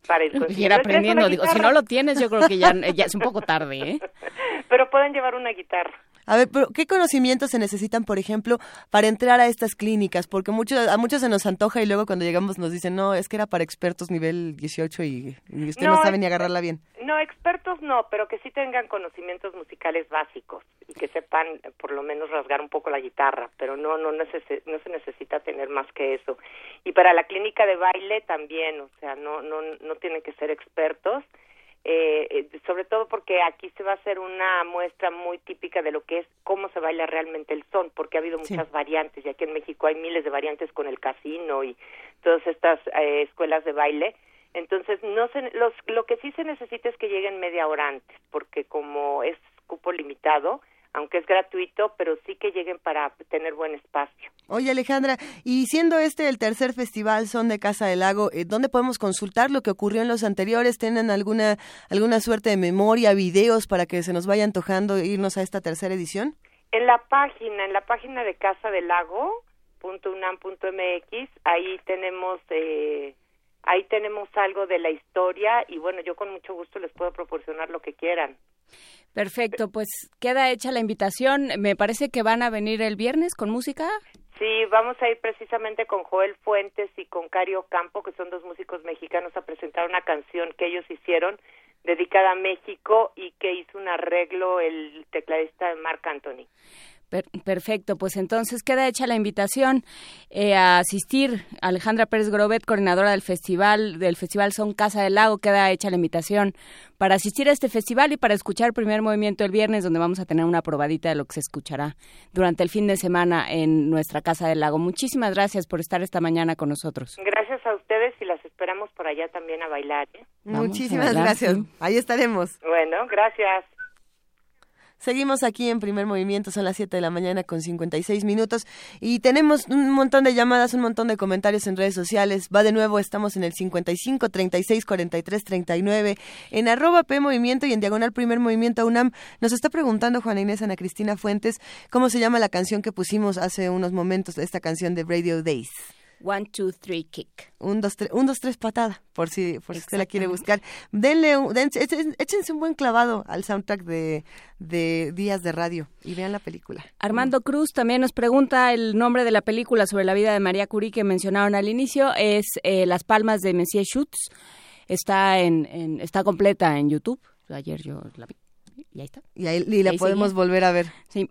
Para Ir el tres, aprendiendo. Digo, si no lo tienes, yo creo que ya, ya es un poco tarde, ¿eh? Pero pueden llevar una guitarra. A ver, pero ¿qué conocimientos se necesitan, por ejemplo, para entrar a estas clínicas? Porque mucho, a muchos se nos antoja y luego cuando llegamos nos dicen, no, es que era para expertos nivel 18 y, y usted no, No, sabe ni agarrarla bien. No, expertos no, pero que sí tengan conocimientos musicales básicos y que sepan por lo menos rasgar un poco la guitarra, pero no no necesi- no se necesita tener más que eso. Y para la clínica de baile también, o sea, no no no tienen que ser expertos. Eh, eh, sobre todo porque aquí se va a hacer una muestra muy típica de lo que es cómo se baila realmente el son, porque ha habido Sí. muchas variantes y aquí en México hay miles de variantes con el casino y todas estas eh, escuelas de baile. Entonces, no se, los, lo que sí se necesita es que lleguen media hora antes, porque como es cupo limitado, aunque es gratuito, pero sí que lleguen para tener buen espacio. Oye, Alejandra, y siendo este el tercer festival Son de Casa del Lago, eh, ¿dónde podemos consultar lo que ocurrió en los anteriores? ¿Tienen alguna, alguna suerte de memoria, videos para que se nos vaya antojando irnos a esta tercera edición? En la página, en la página de Casa del Lago, .unam.mx, ahí tenemos eh, ahí tenemos algo de la historia y bueno, yo con mucho gusto les puedo proporcionar lo que quieran. Perfecto, pues queda hecha la invitación. Me parece que van a venir el viernes con música. Sí, vamos a ir precisamente con Joel Fuentes y con Cario Campo, que son dos músicos mexicanos, a presentar una canción que ellos hicieron dedicada a México y que hizo un arreglo el tecladista Marc Anthony. Per- perfecto, pues entonces queda hecha la invitación eh, a asistir. Alejandra Pérez Grobet, coordinadora del festival, del festival Son Casa del Lago, queda hecha la invitación para asistir a este festival y para escuchar el primer movimiento el viernes, donde vamos a tener una probadita de lo que se escuchará durante el fin de semana en nuestra Casa del Lago. Muchísimas gracias por estar esta mañana con nosotros. Gracias a ustedes y las esperamos por allá también a bailar. ¿eh? A Muchísimas bailar, gracias. sí. Ahí estaremos. Bueno, gracias. Seguimos aquí en primer movimiento, son las 7 de la mañana con 56 minutos y tenemos un montón de llamadas, un montón de comentarios en redes sociales. Va de nuevo, estamos en el 55 36 43 39 en arroba P Movimiento y en diagonal primer movimiento UNAM. Nos está preguntando Juana Inés Ana Cristina Fuentes cómo se llama la canción que pusimos hace unos momentos, esta canción de Radio Days. One, two, three, kick. Un, dos, tres, un, dos, tres patada, por si, por si usted la quiere buscar. Denle, un- dense- échense un buen clavado al soundtrack de, de Días de Radio y vean la película. Armando Cruz también nos pregunta el nombre de la película sobre la vida de María Curie que mencionaron al inicio. Es eh, Las Palmas de Messier Schutz. Está, en, en- está completa en YouTube. Ayer yo la vi. Y ahí está. Y, ahí, y la podemos volver a ver. Sí.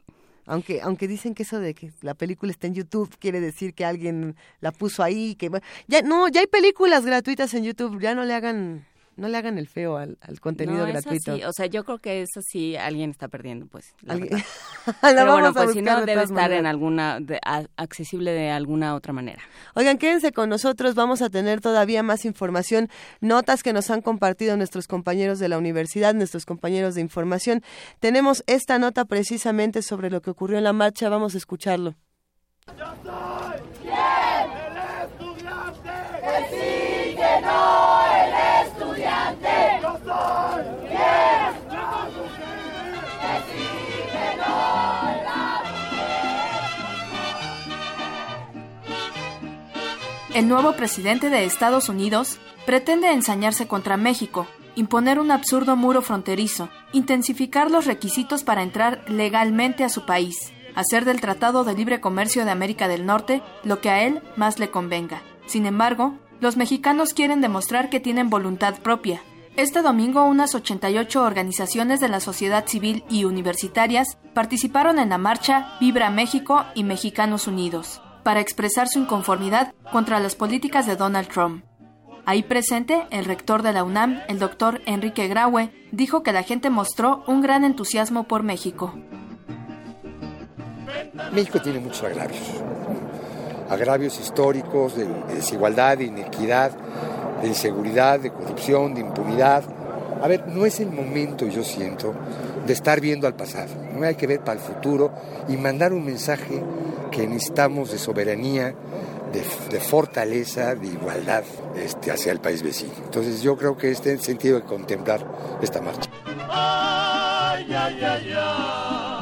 Aunque, aunque dicen que eso de que la película está en YouTube quiere decir que alguien la puso ahí, que ya no, ya hay películas gratuitas en YouTube, ya no le hagan, no le hagan el feo al, al contenido No, gratuito. así. O sea, yo creo que eso sí alguien está perdiendo, pues. la Alguien- Pero bueno, pues si no, de debe estar en alguna, de- a- accesible de alguna otra manera. Oigan, quédense con nosotros, vamos a tener todavía más información, notas que nos han compartido nuestros compañeros de la universidad, nuestros compañeros de información. Tenemos esta nota precisamente sobre lo que ocurrió en la marcha, vamos a escucharlo. Que El nuevo presidente de Estados Unidos pretende ensañarse contra México, imponer un absurdo muro fronterizo, intensificar los requisitos para entrar legalmente a su país. hacer del Tratado de Libre Comercio de América del Norte lo que a él más le convenga. Sin embargo, los mexicanos quieren demostrar que tienen voluntad propia. Este domingo, unas 88 organizaciones de la sociedad civil y universitarias participaron en la marcha Vibra México y Mexicanos Unidos para expresar su inconformidad contra las políticas de Donald Trump. Ahí presente, el rector de la UNAM, el doctor Enrique Graue, dijo que la gente mostró un gran entusiasmo por México. México tiene muchos agravios. Agravios históricos de desigualdad, de inequidad, de inseguridad, de corrupción, de impunidad. A ver, no es el momento, yo siento, de estar viendo al pasado. No hay que ver para el futuro y mandar un mensaje que necesitamos de soberanía, de, fortaleza, de igualdad este, hacia el país vecino. Entonces yo creo que este es el sentido de contemplar esta marcha. Ay, ay, ay,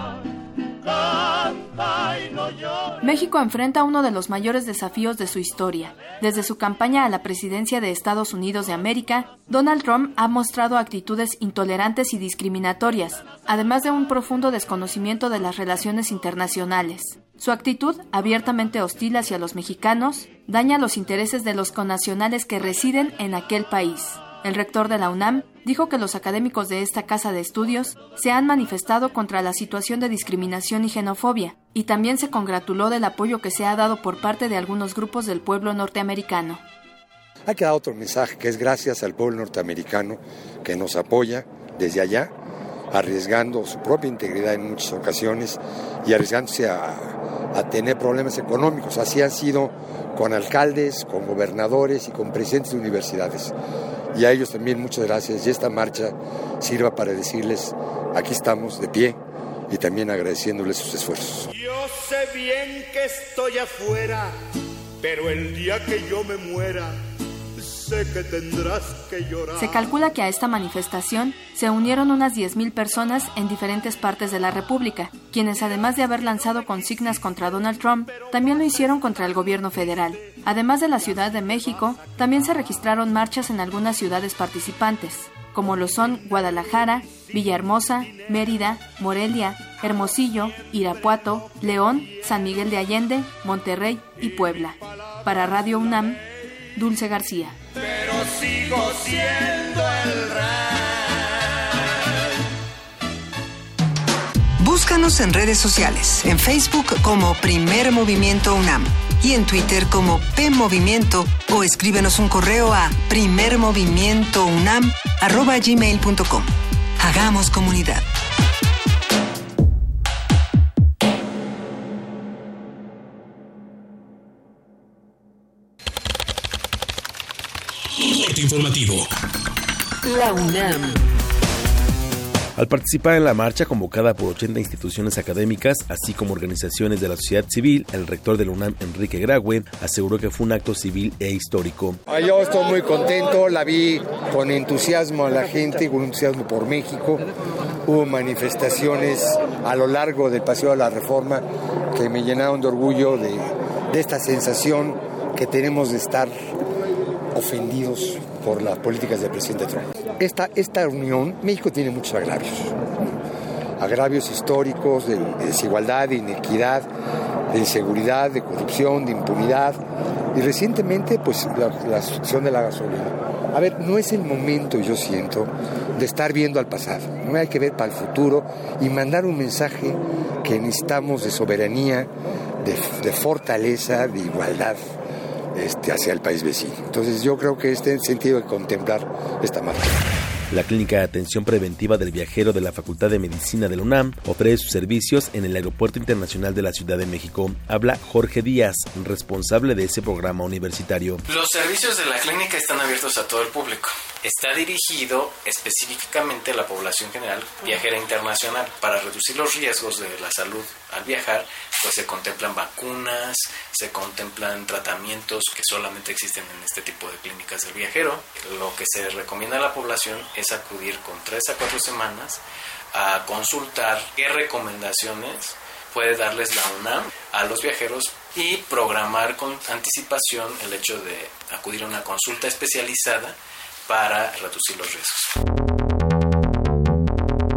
México enfrenta uno de los mayores desafíos de su historia. Desde su campaña a la presidencia de Estados Unidos de América, Donald Trump ha mostrado actitudes intolerantes y discriminatorias, además de un profundo desconocimiento de las relaciones internacionales. Su actitud, abiertamente hostil hacia los mexicanos, daña los intereses de los connacionales que residen en aquel país. El rector de la UNAM dijo que los académicos de esta casa de estudios se han manifestado contra la situación de discriminación y xenofobia, y también se congratuló del apoyo que se ha dado por parte de algunos grupos del pueblo norteamericano. Ha quedado otro mensaje que es gracias al pueblo norteamericano que nos apoya desde allá, arriesgando su propia integridad en muchas ocasiones y arriesgándose a, a tener problemas económicos. Así han sido con alcaldes, con gobernadores y con presidentes de universidades. Y a ellos también muchas gracias. Y esta marcha sirva para decirles, aquí estamos de pie y también agradeciéndoles sus esfuerzos. Yo sé bien que estoy afuera, pero el día que yo me muera, Se calcula que a esta manifestación se unieron unas 10.000 personas en diferentes partes de la República, quienes además de haber lanzado consignas contra Donald Trump, también lo hicieron contra el gobierno federal. Además de la Ciudad de México, también se registraron marchas en algunas ciudades participantes, como lo son Guadalajara, Villahermosa, Mérida, Morelia, Hermosillo, Irapuato, León, San Miguel de Allende, Monterrey y Puebla. Para Radio UNAM, Dulce García. Pero sigo siendo el Búscanos en redes sociales, en Facebook como Primer Movimiento UNAM y en Twitter como P Movimiento o escríbenos un correo a primermovimientounam@gmail.com. Hagamos comunidad. Informativo. La UNAM. Al participar en la marcha convocada por 80 instituciones académicas, así como organizaciones de la sociedad civil, el rector de la UNAM, Enrique Graue, aseguró que fue un acto civil e histórico. Yo estoy muy contento, la vi con entusiasmo a la gente, con entusiasmo por México. Hubo manifestaciones a lo largo del Paseo de la Reforma que me llenaron de orgullo de, de esta sensación que tenemos de estar ofendidos por las políticas del presidente Trump. Esta, esta unión, México tiene muchos agravios, agravios históricos de, de desigualdad, de inequidad, de inseguridad, de corrupción, de impunidad y recientemente pues la, la sucesión de la gasolina. A ver, no es el momento, yo siento, de estar viendo al pasado. No hay que ver para el futuro y mandar un mensaje que necesitamos de soberanía, de, de fortaleza, de igualdad este, hacia el país vecino. Entonces yo creo que este es el sentido de contemplar esta marcha. La Clínica de Atención Preventiva del Viajero de la Facultad de Medicina de la UNAM ofrece sus servicios en el Aeropuerto Internacional de la Ciudad de México. Habla Jorge Díaz, responsable de ese programa universitario. Los servicios de la clínica están abiertos a todo el público. Está dirigido específicamente a la población general viajera internacional. Para reducir los riesgos de la salud al viajar, pues se contemplan vacunas, se contemplan tratamientos que solamente existen en este tipo de clínicas del viajero. Lo que se recomienda a la población es acudir con 3 a 4 semanas a consultar qué recomendaciones puede darles la UNAM a los viajeros y programar con anticipación el hecho de acudir a una consulta especializada para reducir los riesgos.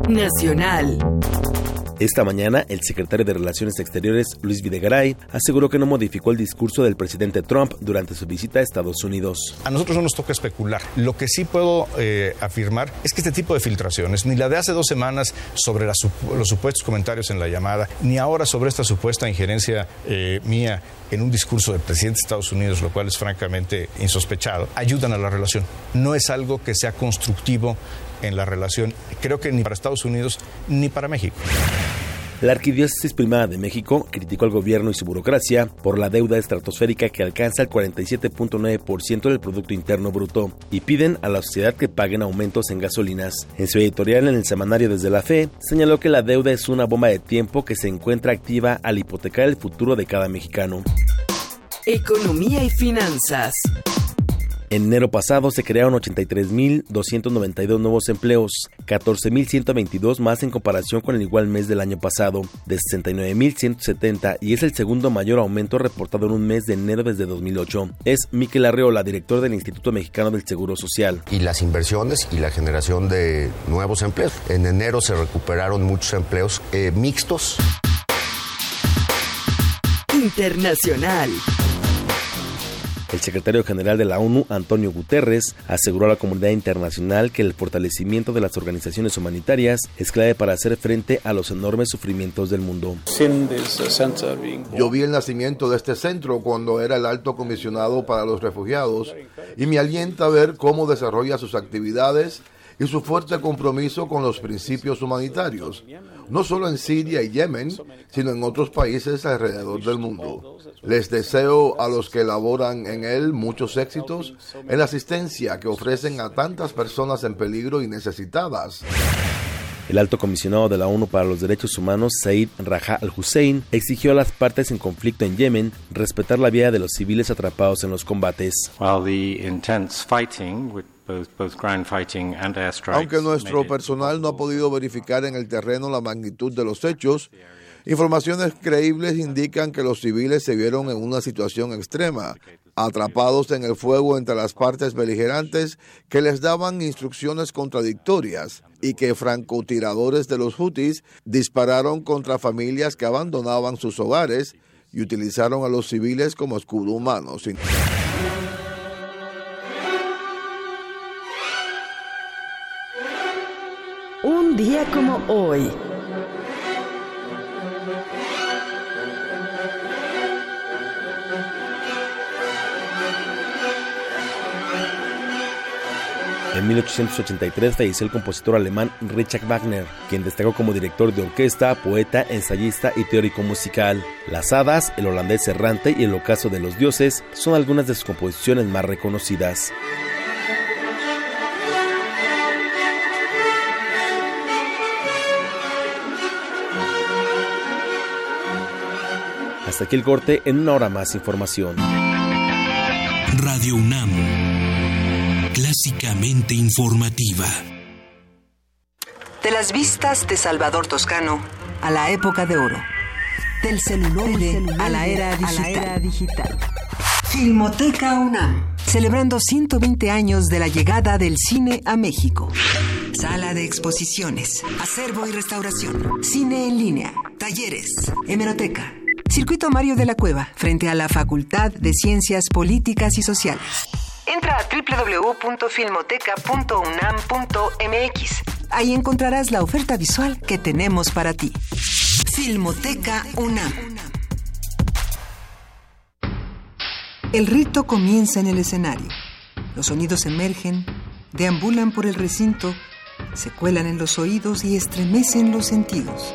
Nacional. Esta mañana, el secretario de Relaciones Exteriores, Luis Videgaray, aseguró que no modificó el discurso del presidente Trump durante su visita a Estados Unidos. A nosotros no nos toca especular. Lo que sí puedo eh, afirmar es que este tipo de filtraciones, ni la de hace dos semanas sobre los supuestos comentarios en la llamada, ni ahora sobre esta supuesta injerencia eh, mía en un discurso del presidente de Estados Unidos, lo cual es francamente insospechado, ayudan a la relación. No es algo que sea constructivo en la relación, creo que ni para Estados Unidos ni para México. La Arquidiócesis Primada de México criticó al gobierno y su burocracia por la deuda estratosférica que alcanza el 47.9% del Producto Interno Bruto y piden a la sociedad que paguen aumentos en gasolinas. En su editorial en el semanario Desde la Fe, señaló que la deuda es una bomba de tiempo que se encuentra activa al hipotecar el futuro de cada mexicano. Economía y finanzas. En enero pasado se crearon 83.292 nuevos empleos, 14.122 más en comparación con el igual mes del año pasado, de 69.170 y es el segundo mayor aumento reportado en un mes de enero desde 2008. Es Miquel Arreola, director del Instituto Mexicano del Seguro Social. Y las inversiones y la generación de nuevos empleos. En enero se recuperaron muchos empleos eh, mixtos. Internacional. El secretario general de la ONU, Antonio Guterres, aseguró a la comunidad internacional que el fortalecimiento de las organizaciones humanitarias es clave para hacer frente a los enormes sufrimientos del mundo. Yo vi el nacimiento de este centro cuando era el alto comisionado para los refugiados y me alienta ver cómo desarrolla sus actividades y su fuerte compromiso con los principios humanitarios, no solo en Siria y Yemen, sino en otros países alrededor del mundo. Les deseo a los que laboran en él muchos éxitos en la asistencia que ofrecen a tantas personas en peligro y necesitadas. El alto comisionado de la ONU para los Derechos Humanos, Said Raja al-Hussein, exigió a las partes en conflicto en Yemen respetar la vida de los civiles atrapados en los combates. Aunque nuestro personal no ha podido verificar en el terreno la magnitud de los hechos, informaciones creíbles indican que los civiles se vieron en una situación extrema, atrapados en el fuego entre las partes beligerantes que les daban instrucciones contradictorias y que francotiradores de los Houthis dispararon contra familias que abandonaban sus hogares y utilizaron a los civiles como escudo humano. Día como hoy. En 1883 falleció el compositor alemán Richard Wagner, quien destacó como director de orquesta, poeta, ensayista y teórico musical. Las Hadas, El holandés errante y El ocaso de los dioses son algunas de sus composiciones más reconocidas. Hasta aquí el corte, en una hora más información. Radio UNAM, clásicamente informativa. De las vistas de Salvador Toscano a la época de oro. Del celular a la era digital. Filmoteca UNAM, celebrando 120 años de la llegada del cine a México. Sala de exposiciones, acervo y restauración, cine en línea, talleres, hemeroteca. Circuito Mario de la Cueva, frente a la Facultad de Ciencias Políticas y Sociales. Entra a www.filmoteca.unam.mx. Ahí encontrarás la oferta visual que tenemos para ti. Filmoteca UNAM. El rito comienza en el escenario. Los sonidos emergen, deambulan por el recinto, se cuelan en los oídos y estremecen los sentidos.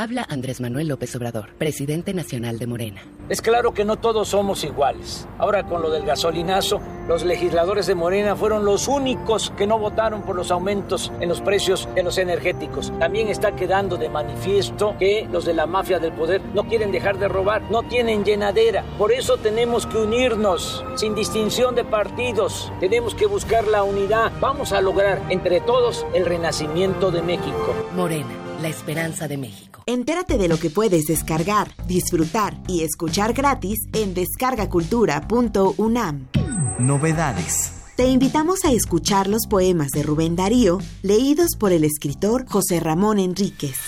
Habla Andrés Manuel López Obrador, presidente nacional de Morena. Es claro que no todos somos iguales. Ahora con lo del gasolinazo, los legisladores de Morena fueron los únicos que no votaron por los aumentos en los precios de los energéticos. También está quedando de manifiesto que los de la mafia del poder no quieren dejar de robar, no tienen llenadera. Por eso tenemos que unirnos, sin distinción de partidos. Tenemos que buscar la unidad. Vamos a lograr entre todos el renacimiento de México. Morena, la esperanza de México. Entérate de lo que puedes descargar, disfrutar y escuchar gratis en descargacultura.unam. Novedades. Te invitamos a escuchar los poemas de Rubén Darío, leídos por el escritor José Ramón Enríquez.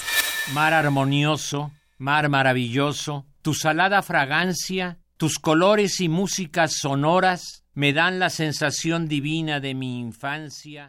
Mar armonioso, mar maravilloso, tu salada fragancia, tus colores y músicas sonoras me dan la sensación divina de mi infancia.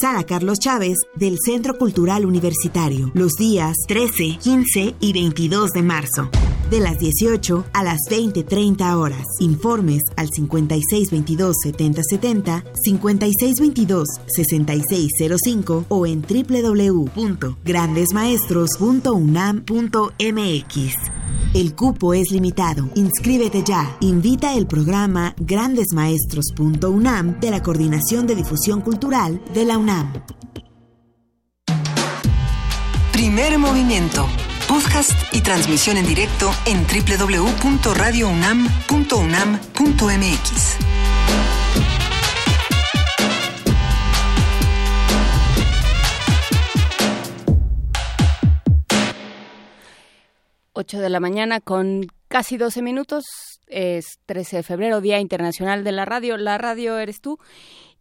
Sala Carlos Chávez del Centro Cultural Universitario, los días 13, 15 y 22 de marzo. De las 18 a las 20.30 horas. Informes al 5622-7070, 5622-6605 o en www.grandesmaestros.unam.mx. El cupo es limitado. Inscríbete ya. Invita el programa grandesmaestros.unam de la Coordinación de Difusión Cultural de la UNAM. Primer movimiento. Podcast y transmisión en directo en www.radiounam.unam.mx. Ocho de la mañana con casi 12 minutos. Es 13 de febrero, Día Internacional de la Radio. La radio eres tú.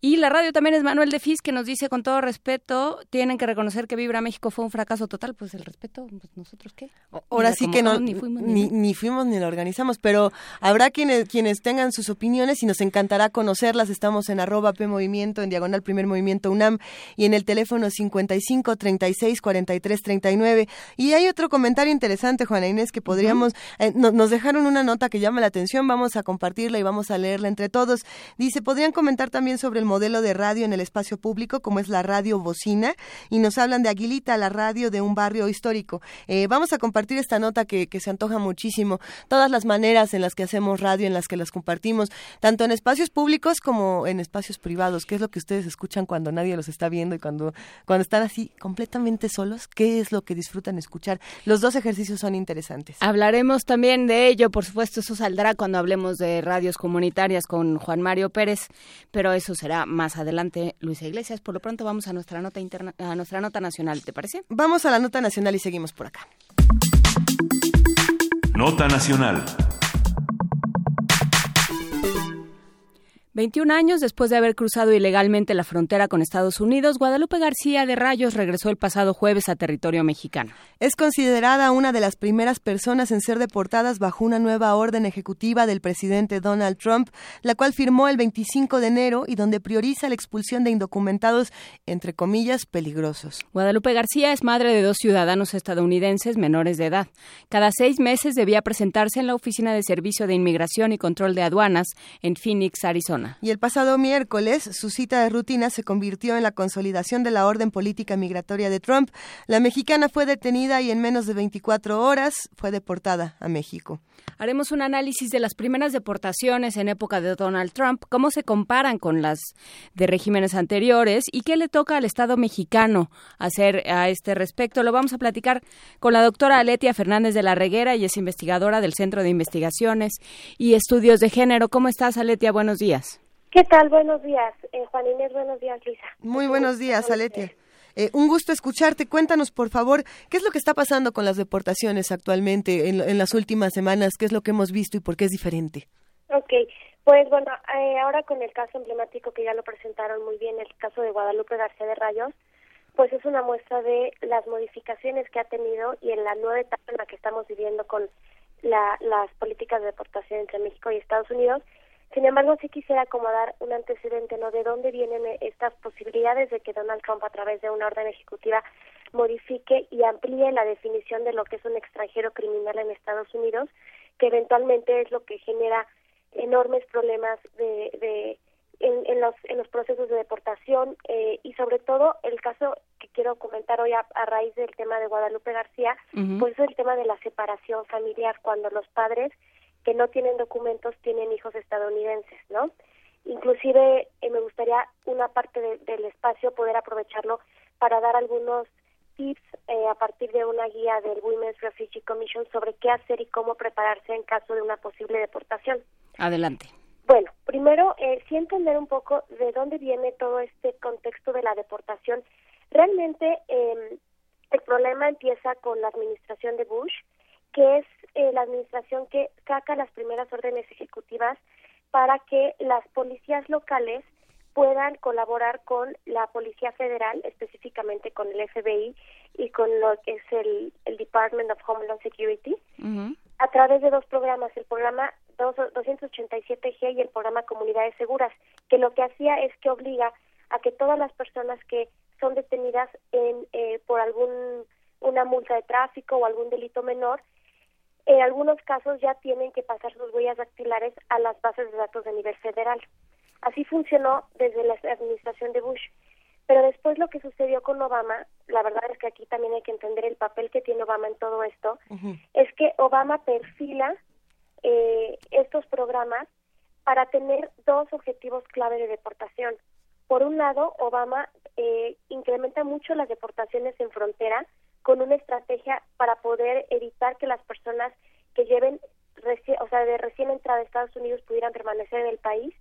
Y la radio también es Manuel de Fis, que nos dice con todo respeto, tienen que reconocer que Vibra México fue un fracaso total. Pues el respeto, pues nosotros qué. Ahora sí que no, ni fuimos ni, ni, fuimos ni lo organizamos, pero habrá quienes, quienes tengan sus opiniones y nos encantará conocerlas. Estamos en arroba P Movimiento, en diagonal Primer Movimiento UNAM y en el teléfono 55 36 43 39. Y hay otro comentario interesante, Juana Inés, que podríamos, eh, no, nos dejaron una nota que llama la atención, vamos a compartirla y vamos a leerla entre todos. Dice, podrían comentar también sobre el modelo de radio en el espacio público, como es la radio bocina, y nos hablan de Aguilita, la radio de un barrio histórico. Eh, vamos a compartir esta nota que, que, se antoja muchísimo, todas las maneras en las que hacemos radio, en las que las compartimos, tanto en espacios públicos como en espacios privados, qué es lo que ustedes escuchan cuando nadie los está viendo y cuando, cuando están así completamente solos, qué es lo que disfrutan escuchar. Los dos ejercicios son interesantes. Hablaremos también de ello, por supuesto, eso saldrá cuando hablemos de radios comunitarias con Juan Mario Pérez, pero eso será más adelante, Luisa Iglesias. Por lo pronto vamos a nuestra nota interna, a nuestra nota nacional, ¿te parece? Vamos a la nota nacional y seguimos por acá. Nota nacional. 21 años después de haber cruzado ilegalmente la frontera con Estados Unidos, Guadalupe García de Rayos regresó el pasado jueves a territorio mexicano. Es considerada una de las primeras personas en ser deportadas bajo una nueva orden ejecutiva del presidente Donald Trump, la cual firmó el 25 de enero y donde prioriza la expulsión de indocumentados, entre comillas, peligrosos. Guadalupe García es madre de dos ciudadanos estadounidenses menores de edad. Cada seis meses debía presentarse en la Oficina de Servicio de Inmigración y Control de Aduanas en Phoenix, Arizona. Y el pasado miércoles, su cita de rutina se convirtió en la consolidación de la orden política migratoria de Trump. La mexicana fue detenida y en menos de 24 horas fue deportada a México. Haremos un análisis de las primeras deportaciones en época de Donald Trump, cómo se comparan con las de regímenes anteriores y qué le toca al Estado mexicano hacer a este respecto. Lo vamos a platicar con la doctora Aletia Fernández de la Reguera y es investigadora del Centro de Investigaciones y Estudios de Género. ¿Cómo estás, Aletia? Buenos días. ¿Qué tal? Buenos días, eh, Juan Inés. Buenos días, Luisa. Muy buenos días, Aletia. Eh, un gusto escucharte. Cuéntanos, por favor, qué es lo que está pasando con las deportaciones actualmente en, las últimas semanas, qué es lo que hemos visto y por qué es diferente. Ok, pues bueno, eh, ahora con el caso emblemático que ya lo presentaron muy bien, el caso de Guadalupe García de Rayos, pues es una muestra de las modificaciones que ha tenido y en la nueva etapa en la que estamos viviendo con las políticas de deportación entre México y Estados Unidos sin embargo, sí quisiera acomodar un antecedente, ¿no? De dónde vienen estas posibilidades de que Donald Trump, a través de una orden ejecutiva, modifique y amplíe la definición de lo que es un extranjero criminal en Estados Unidos, que eventualmente es lo que genera enormes problemas de, de en, los, en los procesos de deportación eh, y sobre todo el caso que quiero comentar hoy a, raíz del tema de Guadalupe García, pues es el tema de la separación familiar, cuando los padres que no tienen documentos tienen hijos estadounidenses, ¿no? Inclusive eh, me gustaría una parte del espacio poder aprovecharlo para dar algunos tips eh, a partir de una guía del Women's Refugee Commission sobre qué hacer y cómo prepararse en caso de una posible deportación. Adelante. Bueno, primero eh, sí entender un poco de dónde viene todo este contexto de la deportación. Realmente eh, el problema empieza con la administración de Bush, que es eh, la administración que saca las primeras órdenes ejecutivas para que las policías locales puedan colaborar con la Policía Federal, específicamente con el FBI y con lo que es el, Department of Homeland Security, a través de dos programas, el programa 287G y el programa Comunidades Seguras, que lo que hacía es que obliga a que todas las personas que son detenidas en eh, por algún una multa de tráfico o algún delito menor en algunos casos ya tienen que pasar sus huellas dactilares a las bases de datos de nivel federal. Así funcionó desde la administración de Bush. Pero después lo que sucedió con Obama, la verdad es que aquí también hay que entender el papel que tiene Obama en todo esto, es que Obama perfila eh, estos programas para tener dos objetivos clave de deportación. Por un lado, Obama eh, incrementa mucho las deportaciones en frontera, con una estrategia para poder evitar que las personas que lleven, o sea, de recién entrada a Estados Unidos pudieran permanecer en el país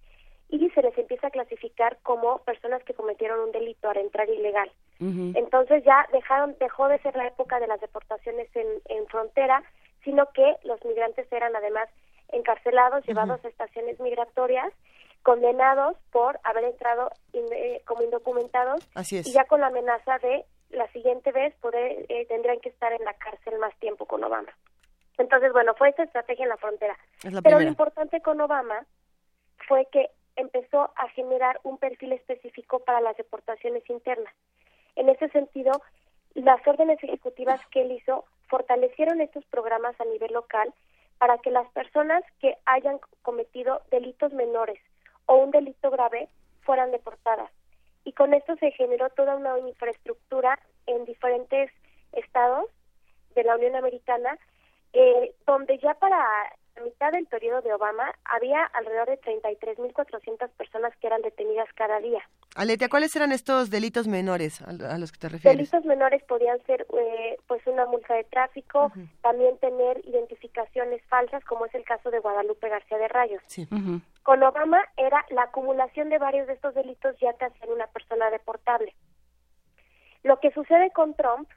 y se les empieza a clasificar como personas que cometieron un delito al entrar ilegal. Entonces ya dejaron, dejó de ser la época de las deportaciones en, en frontera, sino que los migrantes eran además encarcelados, llevados a estaciones migratorias, condenados por haber entrado eh, como indocumentados y ya con la amenaza de la siguiente vez poder, eh, tendrían que estar en la cárcel más tiempo con Obama. Entonces, bueno, fue esa estrategia en la frontera. Pero lo importante con Obama fue que empezó a generar un perfil específico para las deportaciones internas. En ese sentido, las órdenes ejecutivas que él hizo fortalecieron estos programas a nivel local para que las personas que hayan cometido delitos menores o un delito grave fueran deportadas y con esto se generó toda una infraestructura en diferentes estados de la Unión Americana, eh, donde ya para la mitad del periodo de Obama había alrededor de 33.400 personas que eran detenidas cada día. Aletia, ¿cuáles eran estos delitos menores a, los que te refieres? Delitos menores podían ser eh, pues una multa de tráfico, también tener identificaciones falsas, como es el caso de Guadalupe García de Rayos. Sí. Con Obama era la acumulación de varios de estos delitos ya te hacían una persona deportable. Lo que sucede con Trump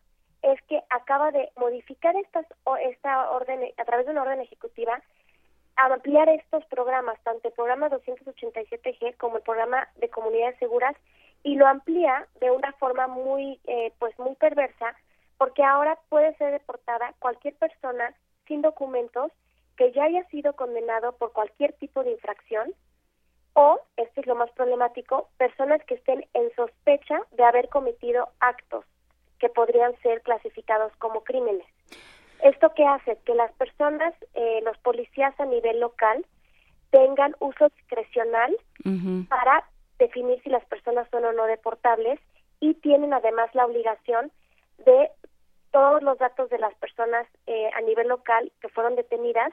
es que acaba de modificar estas, esta orden a través de una orden ejecutiva ampliar estos programas, tanto el programa 287G como el programa de comunidades seguras, y lo amplía de una forma muy, eh, pues muy perversa, porque ahora puede ser deportada cualquier persona sin documentos que ya haya sido condenado por cualquier tipo de infracción o, esto es lo más problemático, personas que estén en sospecha de haber cometido actos que podrían ser clasificados como crímenes. ¿Esto qué hace? Que las personas, eh, los policías a nivel local, tengan uso discrecional para definir si las personas son o no deportables y tienen además la obligación de todos los datos de las personas eh, a nivel local que fueron detenidas,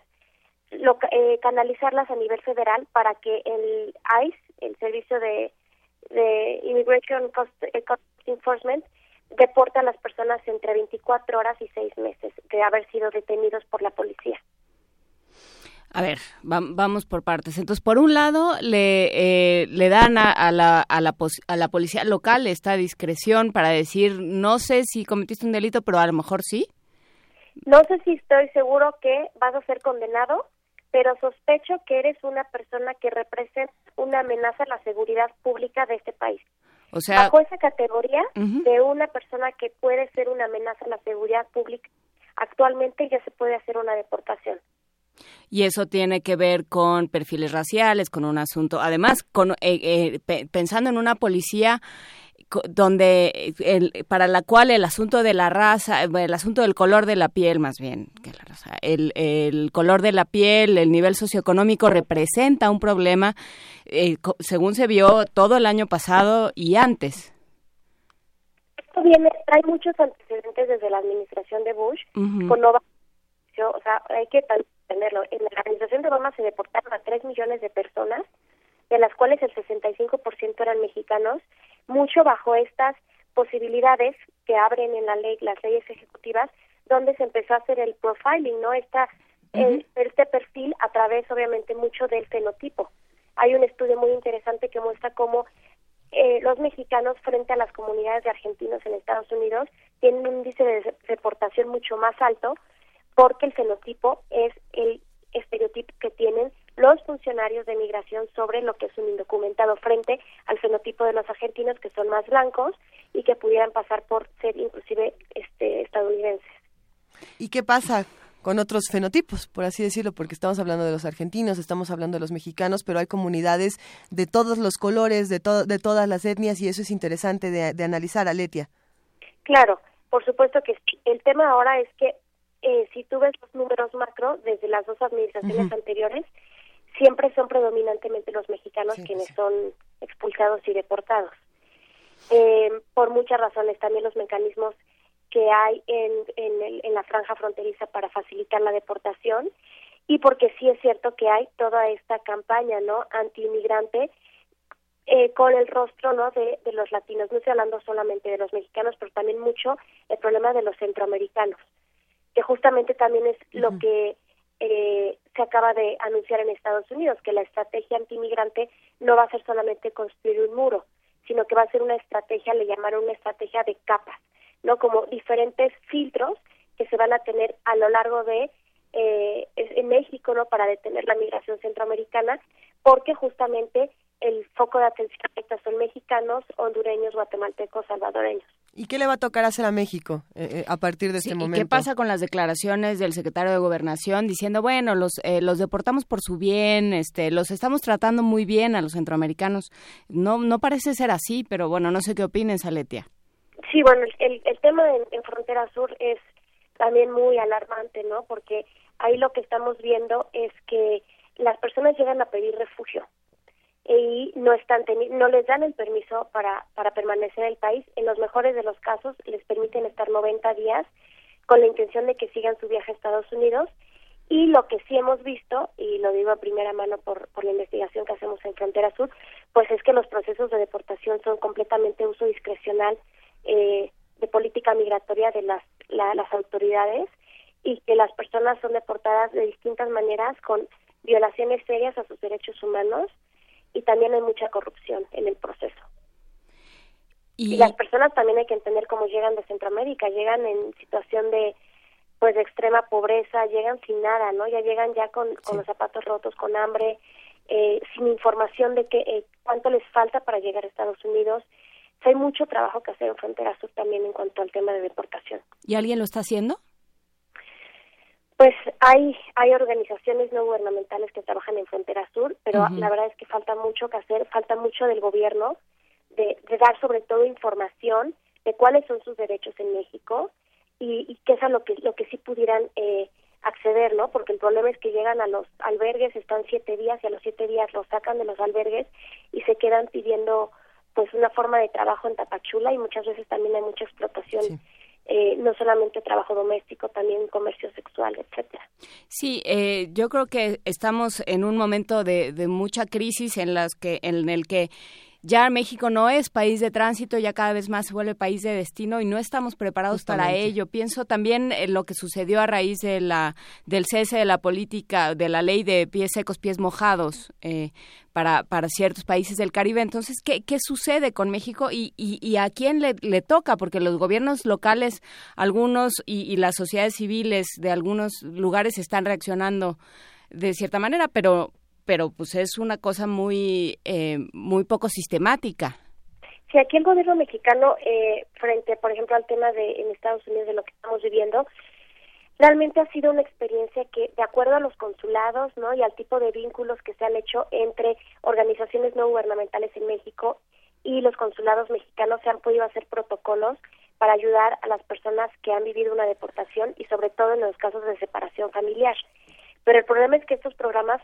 eh, canalizarlas a nivel federal para que el ICE, el Servicio de, de Immigration Cost Enforcement, deporta a las personas entre 24 horas y 6 meses de haber sido detenidos por la policía. A ver, vamos por partes. Entonces, por un lado, le, eh, le dan a, la, a, la a la policía local esta discreción para decir, no sé si cometiste un delito, pero a lo mejor sí. No sé si estoy seguro que vas a ser condenado, pero sospecho que eres una persona que representa una amenaza a la seguridad pública de este país. O sea, bajo esa categoría de una persona que puede ser una amenaza a la seguridad pública, actualmente ya se puede hacer una deportación. Y eso tiene que ver con perfiles raciales, con un asunto, además, con, eh, eh, pensando en una policía donde el, para la cual el asunto de la raza, el asunto del color de la piel más bien, que la raza, el, el color de la piel, el nivel socioeconómico representa un problema, eh, según se vio todo el año pasado y antes. Esto viene, hay muchos antecedentes desde la administración de Bush, con Nova, o sea, hay que entenderlo. En la administración de Obama se deportaron a 3 millones de personas, de las cuales el 65% eran mexicanos, mucho bajo estas posibilidades que abren en la ley las leyes ejecutivas donde se empezó a hacer el profiling no esta este perfil a través obviamente mucho del fenotipo. Hay un estudio muy interesante que muestra cómo eh, los mexicanos frente a las comunidades de argentinos en Estados Unidos tienen un índice de deportación mucho más alto porque el fenotipo es el estereotipo que tienen los funcionarios de migración sobre lo que es un indocumentado frente al fenotipo de los argentinos que son más blancos y que pudieran pasar por ser inclusive este estadounidenses. ¿Y qué pasa con otros fenotipos, por así decirlo, porque estamos hablando de los argentinos, estamos hablando de los mexicanos, pero hay comunidades de todos los colores, de, de todas las etnias, y eso es interesante de, de analizar, Aletia. Claro, por supuesto que sí. El tema ahora es que eh, si tú ves los números macro desde las dos administraciones anteriores, siempre son predominantemente los mexicanos quienes son expulsados y deportados. Eh, por muchas razones, también los mecanismos que hay en, en, la franja fronteriza para facilitar la deportación y porque sí es cierto que hay toda esta campaña no anti-inmigrante eh, con el rostro no de, de, los latinos. No estoy hablando solamente de los mexicanos pero también mucho el problema de los centroamericanos que justamente también es lo que eh, se acaba de anunciar en Estados Unidos, que la estrategia antimigrante no va a ser solamente construir un muro, sino que va a ser una estrategia, le llamaron una estrategia de capas, ¿no? Como diferentes filtros que se van a tener a lo largo de eh, en México, ¿no? Para detener la migración centroamericana, porque justamente el foco de atención son mexicanos, hondureños, guatemaltecos, salvadoreños. ¿Y qué le va a tocar hacer a México eh, eh, a partir de este momento? ¿Qué pasa con las declaraciones del secretario de Gobernación diciendo, bueno, los, eh, los deportamos por su bien, este, los estamos tratando muy bien a los centroamericanos? No, no parece ser así, pero bueno, no sé qué opinen, Saletia. Sí, bueno, el, el tema en, en Frontera Sur es también muy alarmante, ¿no? Porque ahí lo que estamos viendo es que las personas llegan a pedir refugio y no están no les dan el permiso para para permanecer en el país. En los mejores de los casos les permiten estar 90 días con la intención de que sigan su viaje a Estados Unidos. Y lo que sí hemos visto y lo digo a primera mano por por la investigación que hacemos en Frontera Sur pues es que los procesos de deportación son completamente uso discrecional eh, de política migratoria de las las autoridades y que las personas son deportadas de distintas maneras con violaciones serias a sus derechos humanos y también hay mucha corrupción en el proceso. Y, las personas también hay que entender cómo llegan de Centroamérica, llegan en situación de pues de extrema pobreza, llegan sin nada, ¿no? Ya llegan ya con, con los zapatos rotos, con hambre, eh, sin información de qué eh, cuánto les falta para llegar a Estados Unidos. hay mucho trabajo que hacer en Frontera Sur también en cuanto al tema de deportación. ¿Y alguien lo está haciendo? Pues hay hay organizaciones no gubernamentales que trabajan en Frontera Sur, pero la verdad es que falta mucho que hacer, falta mucho del gobierno de, de dar sobre todo información de cuáles son sus derechos en México y, y qué es a lo que lo que sí pudieran eh, acceder, ¿no? Porque el problema es que llegan a los albergues, están siete días y a los siete días los sacan de los albergues y se quedan pidiendo pues una forma de trabajo en Tapachula y muchas veces también hay mucha explotación. Eh, no solamente trabajo doméstico, también comercio sexual, etcétera. Sí, eh, yo creo que estamos en un momento de, de mucha crisis en las que en el que ya México no es país de tránsito, ya cada vez más se vuelve país de destino y no estamos preparados para ello. Pienso también en lo que sucedió a raíz de la del cese de la política, de la ley de pies secos, pies mojados eh, para, para ciertos países del Caribe. Entonces, ¿qué, qué sucede con México y, y, a quién le, le, toca? Porque los gobiernos locales, algunos y, y las sociedades civiles de algunos lugares están reaccionando de cierta manera, pero pero pues es una cosa muy, eh, muy poco sistemática. Sí, aquí el gobierno mexicano, eh, frente, por ejemplo, al tema de en Estados Unidos de lo que estamos viviendo, realmente ha sido una experiencia que, de acuerdo a los consulados, ¿no? Y al tipo de vínculos que se han hecho entre organizaciones no gubernamentales en México y los consulados mexicanos, se han podido hacer protocolos para ayudar a las personas que han vivido una deportación y sobre todo en los casos de separación familiar. Pero el problema es que estos programas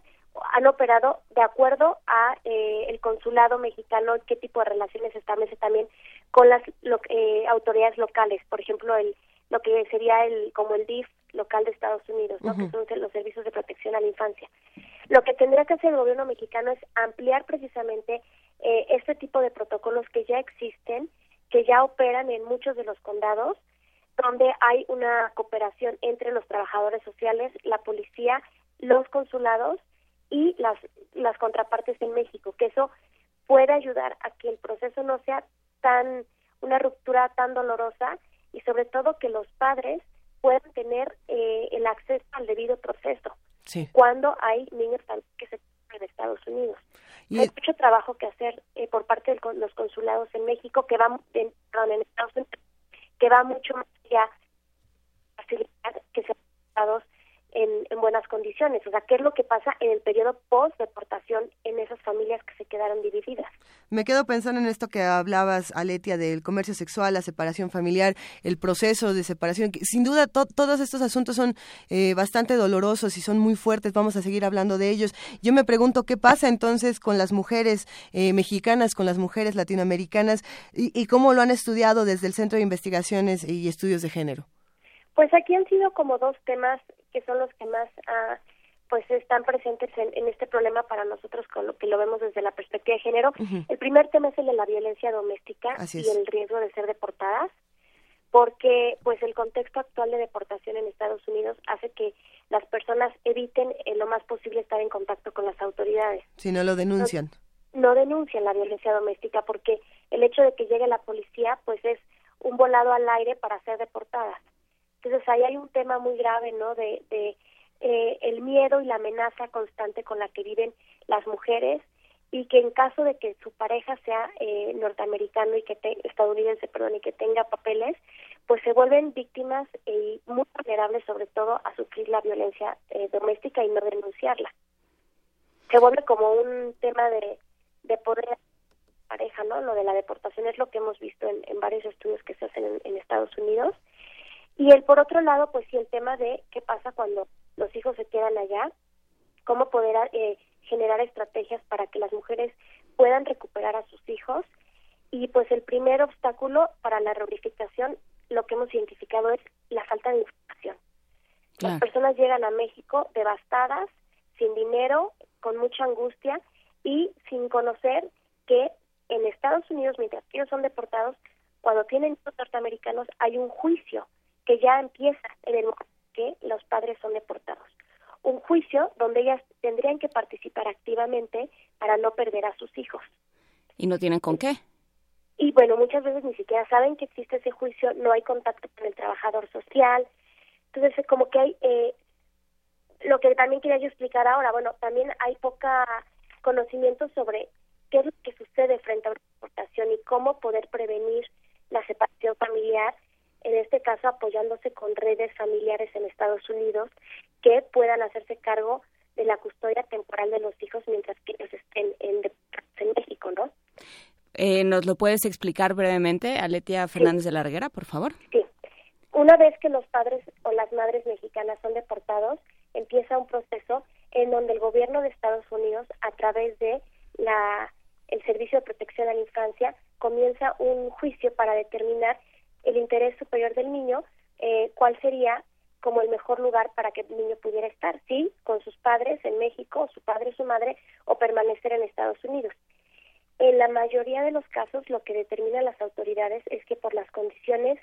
han operado de acuerdo a eh, el consulado mexicano qué tipo de relaciones establece también con las eh, autoridades locales. Por ejemplo el lo que sería el como el DIF local de Estados Unidos ¿no? que son los servicios de protección a la infancia. Lo que tendría que hacer el gobierno mexicano es ampliar precisamente eh, este tipo de protocolos que ya existen que ya operan en muchos de los condados donde hay una cooperación entre los trabajadores sociales la policía los consulados y las, las contrapartes en México, que eso puede ayudar a que el proceso no sea tan, una ruptura tan dolorosa y sobre todo que los padres puedan tener eh, el acceso al debido proceso cuando hay niños que se en Estados Unidos. Y hay mucho trabajo que hacer eh, por parte de los consulados en México que va en, en Estados Unidos que va mucho más allá facilitar que sean en, buenas condiciones. O sea, ¿qué es lo que pasa en el periodo post-deportación en esas familias que se quedaron divididas? Me quedo pensando en esto que hablabas, Aletia, del comercio sexual, la separación familiar, el proceso de separación. Sin duda, todos estos asuntos son eh, bastante dolorosos y son muy fuertes. Vamos a seguir hablando de ellos. Yo me pregunto qué pasa entonces con las mujeres eh, mexicanas, con las mujeres latinoamericanas y, y cómo lo han estudiado desde el Centro de Investigaciones y Estudios de Género. Pues aquí han sido como dos temas que son los que más ah, pues están presentes en, este problema para nosotros con lo que lo vemos desde la perspectiva de género. El primer tema es el de la violencia doméstica y el riesgo de ser deportadas, porque pues el contexto actual de deportación en Estados Unidos hace que las personas eviten en lo más posible estar en contacto con las autoridades. Si no lo denuncian. No, no denuncian la violencia doméstica porque el hecho de que llegue la policía pues es un volado al aire para ser deportadas. Entonces ahí hay un tema muy grave, ¿no? De, eh, el miedo y la amenaza constante con la que viven las mujeres y que en caso de que su pareja sea eh, norteamericano y que estadounidense, perdón, y que tenga papeles, pues se vuelven víctimas y muy vulnerables sobre todo a sufrir la violencia eh, doméstica y no denunciarla. Se vuelve como un tema de, de poder pareja, ¿no? Lo de la deportación es lo que hemos visto en, varios estudios que se hacen en, en Estados Unidos y el por otro lado, pues sí, el tema de qué pasa cuando los hijos se quedan allá, cómo poder eh, generar estrategias para que las mujeres puedan recuperar a sus hijos. Y pues el primer obstáculo para la reunificación, lo que hemos identificado es la falta de información. Las personas llegan a México devastadas, sin dinero, con mucha angustia y sin conocer que en Estados Unidos, mientras ellos son deportados, cuando tienen hijos norteamericanos hay un juicio que ya empieza en el momento que los padres son deportados. Un juicio donde ellas tendrían que participar activamente para no perder a sus hijos. ¿Y no tienen con qué? Y bueno, muchas veces ni siquiera saben que existe ese juicio, no hay contacto con el trabajador social. Entonces, como que hay, eh, lo que también quería yo explicar ahora, bueno, también hay poca conocimiento sobre qué es lo que sucede frente a una deportación y cómo poder prevenir la separación familiar, en este caso apoyándose con redes familiares en Estados Unidos que puedan hacerse cargo de la custodia temporal de los hijos mientras que ellos estén en, en México, ¿no? Eh, ¿Nos lo puedes explicar brevemente, Aletia Fernández de la Reguera, por favor? Sí. Una vez que los padres o las madres mexicanas son deportados, empieza un proceso en donde el gobierno de Estados Unidos, a través de la el Servicio de Protección a la Infancia, comienza un juicio para determinar el interés superior del niño, eh, cuál sería como el mejor lugar para que el niño pudiera estar, sí, con sus padres en México, su padre, su madre, o permanecer en Estados Unidos. En la mayoría de los casos, lo que determinan las autoridades es que por las condiciones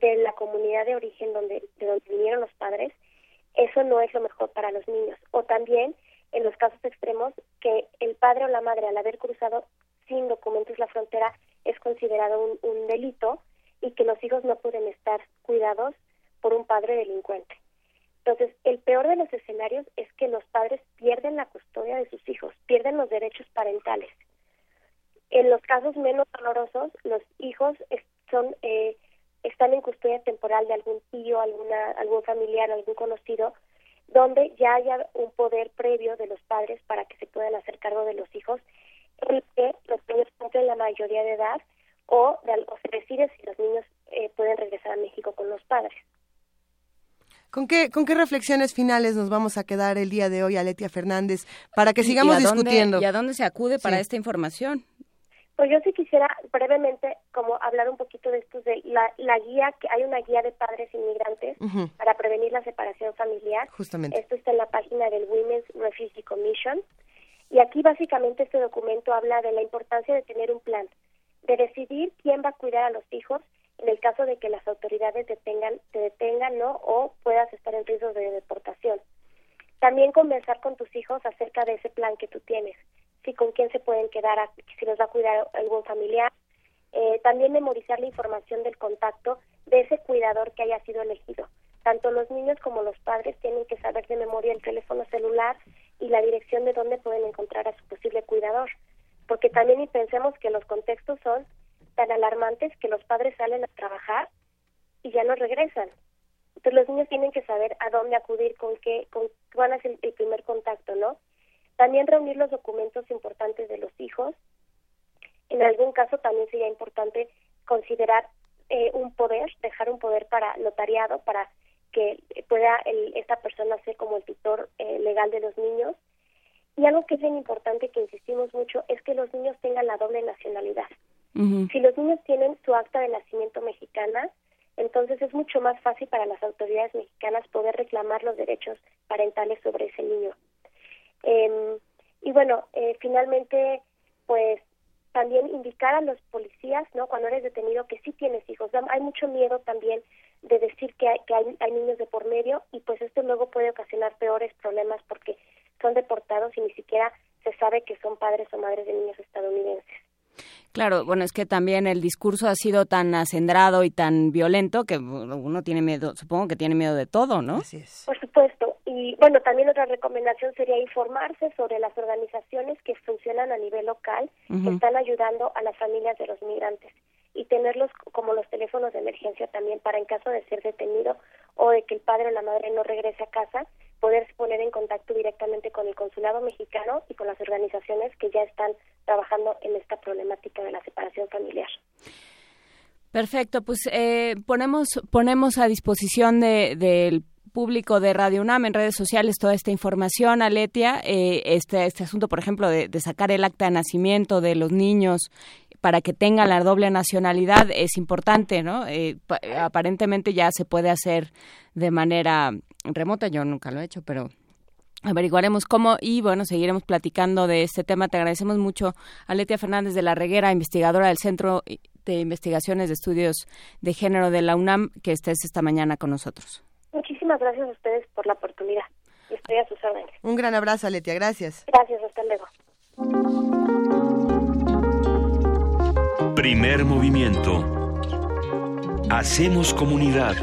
de la comunidad de origen donde, de donde vinieron los padres, eso no es lo mejor para los niños. O también, en los casos extremos, que el padre o la madre, al haber cruzado sin documentos la frontera, es considerado un, un delito y que los hijos no pueden estar cuidados por un padre delincuente. Entonces, el peor de los escenarios es que los padres pierden la custodia de sus hijos, pierden los derechos parentales. En los casos menos dolorosos, los hijos son eh, están en custodia temporal de algún tío, alguna, algún familiar, algún conocido, donde ya haya un poder previo de los padres para que se puedan hacer cargo de los hijos, el que los niños cumplen la mayoría de edad o, de, o se decide si los niños eh, pueden regresar a México con los padres. ¿Con qué, ¿Con qué reflexiones finales nos vamos a quedar el día de hoy, Aletia Fernández, para que sigamos discutiendo? ¿Y a dónde se acude para esta información? Pues yo sí quisiera brevemente como hablar un poquito de esto de la, la guía, que hay una guía de padres inmigrantes para prevenir la separación familiar. Justamente. Esto está en la página del Women's Refugee Commission. Y aquí básicamente este documento habla de la importancia de tener un plan, de decidir quién va a cuidar a los hijos en el caso de que las autoridades detengan, te detengan ¿no? o puedas estar en riesgo de deportación. También conversar con tus hijos acerca de ese plan que tú tienes, si con quién se pueden quedar, si los va a cuidar algún familiar. Eh, también memorizar la información del contacto de ese cuidador que haya sido elegido. Tanto los niños como los padres tienen que saber de memoria el teléfono celular y la dirección de dónde pueden encontrar a su posible cuidador. Porque también pensemos que los contextos son tan alarmantes que los padres salen a trabajar y ya no regresan. Entonces los niños tienen que saber a dónde acudir, con qué, con a ser el primer contacto, ¿no? También reunir los documentos importantes de los hijos. En algún caso también sería importante considerar eh, un poder, dejar un poder para notariado, para que pueda el, esta persona ser como el tutor eh, legal de los niños. Y algo que es bien importante, que insistimos mucho, es que los niños tengan la doble nacionalidad. Si los niños tienen su acta de nacimiento mexicana, entonces es mucho más fácil para las autoridades mexicanas poder reclamar los derechos parentales sobre ese niño. Eh, y bueno, eh, finalmente, pues también indicar a los policías, ¿no? Cuando eres detenido que sí tienes hijos. Hay mucho miedo también de decir que hay, que hay, hay niños de por medio y pues esto luego puede ocasionar peores problemas porque son deportados y ni siquiera se sabe que son padres o madres de niños estadounidenses. Claro, bueno, es que también el discurso ha sido tan acendrado y tan violento que uno tiene miedo, supongo que tiene miedo de todo, ¿no? Así es. Por supuesto. Y bueno, también otra recomendación sería informarse sobre las organizaciones que funcionan a nivel local, que están ayudando a las familias de los migrantes y tenerlos como los teléfonos de emergencia también para en caso de ser detenido o de que el padre o la madre no regrese a casa, poder poner en contacto directamente con el consulado mexicano y con las organizaciones que ya están trabajando en esta problemática de la separación familiar. Perfecto, pues eh, ponemos ponemos a disposición de, del público de Radio UNAM en redes sociales toda esta información, Aletia, eh, este, este asunto, por ejemplo, de, sacar el acta de nacimiento de los niños para que tengan la doble nacionalidad es importante, ¿no? Eh, aparentemente ya se puede hacer de manera remota, yo nunca lo he hecho, pero averiguaremos cómo y bueno, seguiremos platicando de este tema. Te agradecemos mucho a Fernández de la Reguera, investigadora del Centro de Investigaciones de Estudios de Género de la UNAM, que estés esta mañana con nosotros. Muchísimas gracias a ustedes por la oportunidad. Estoy a sus órdenes. Un gran abrazo, Letia. Gracias. Gracias, hasta luego. Primer movimiento. Hacemos comunidad.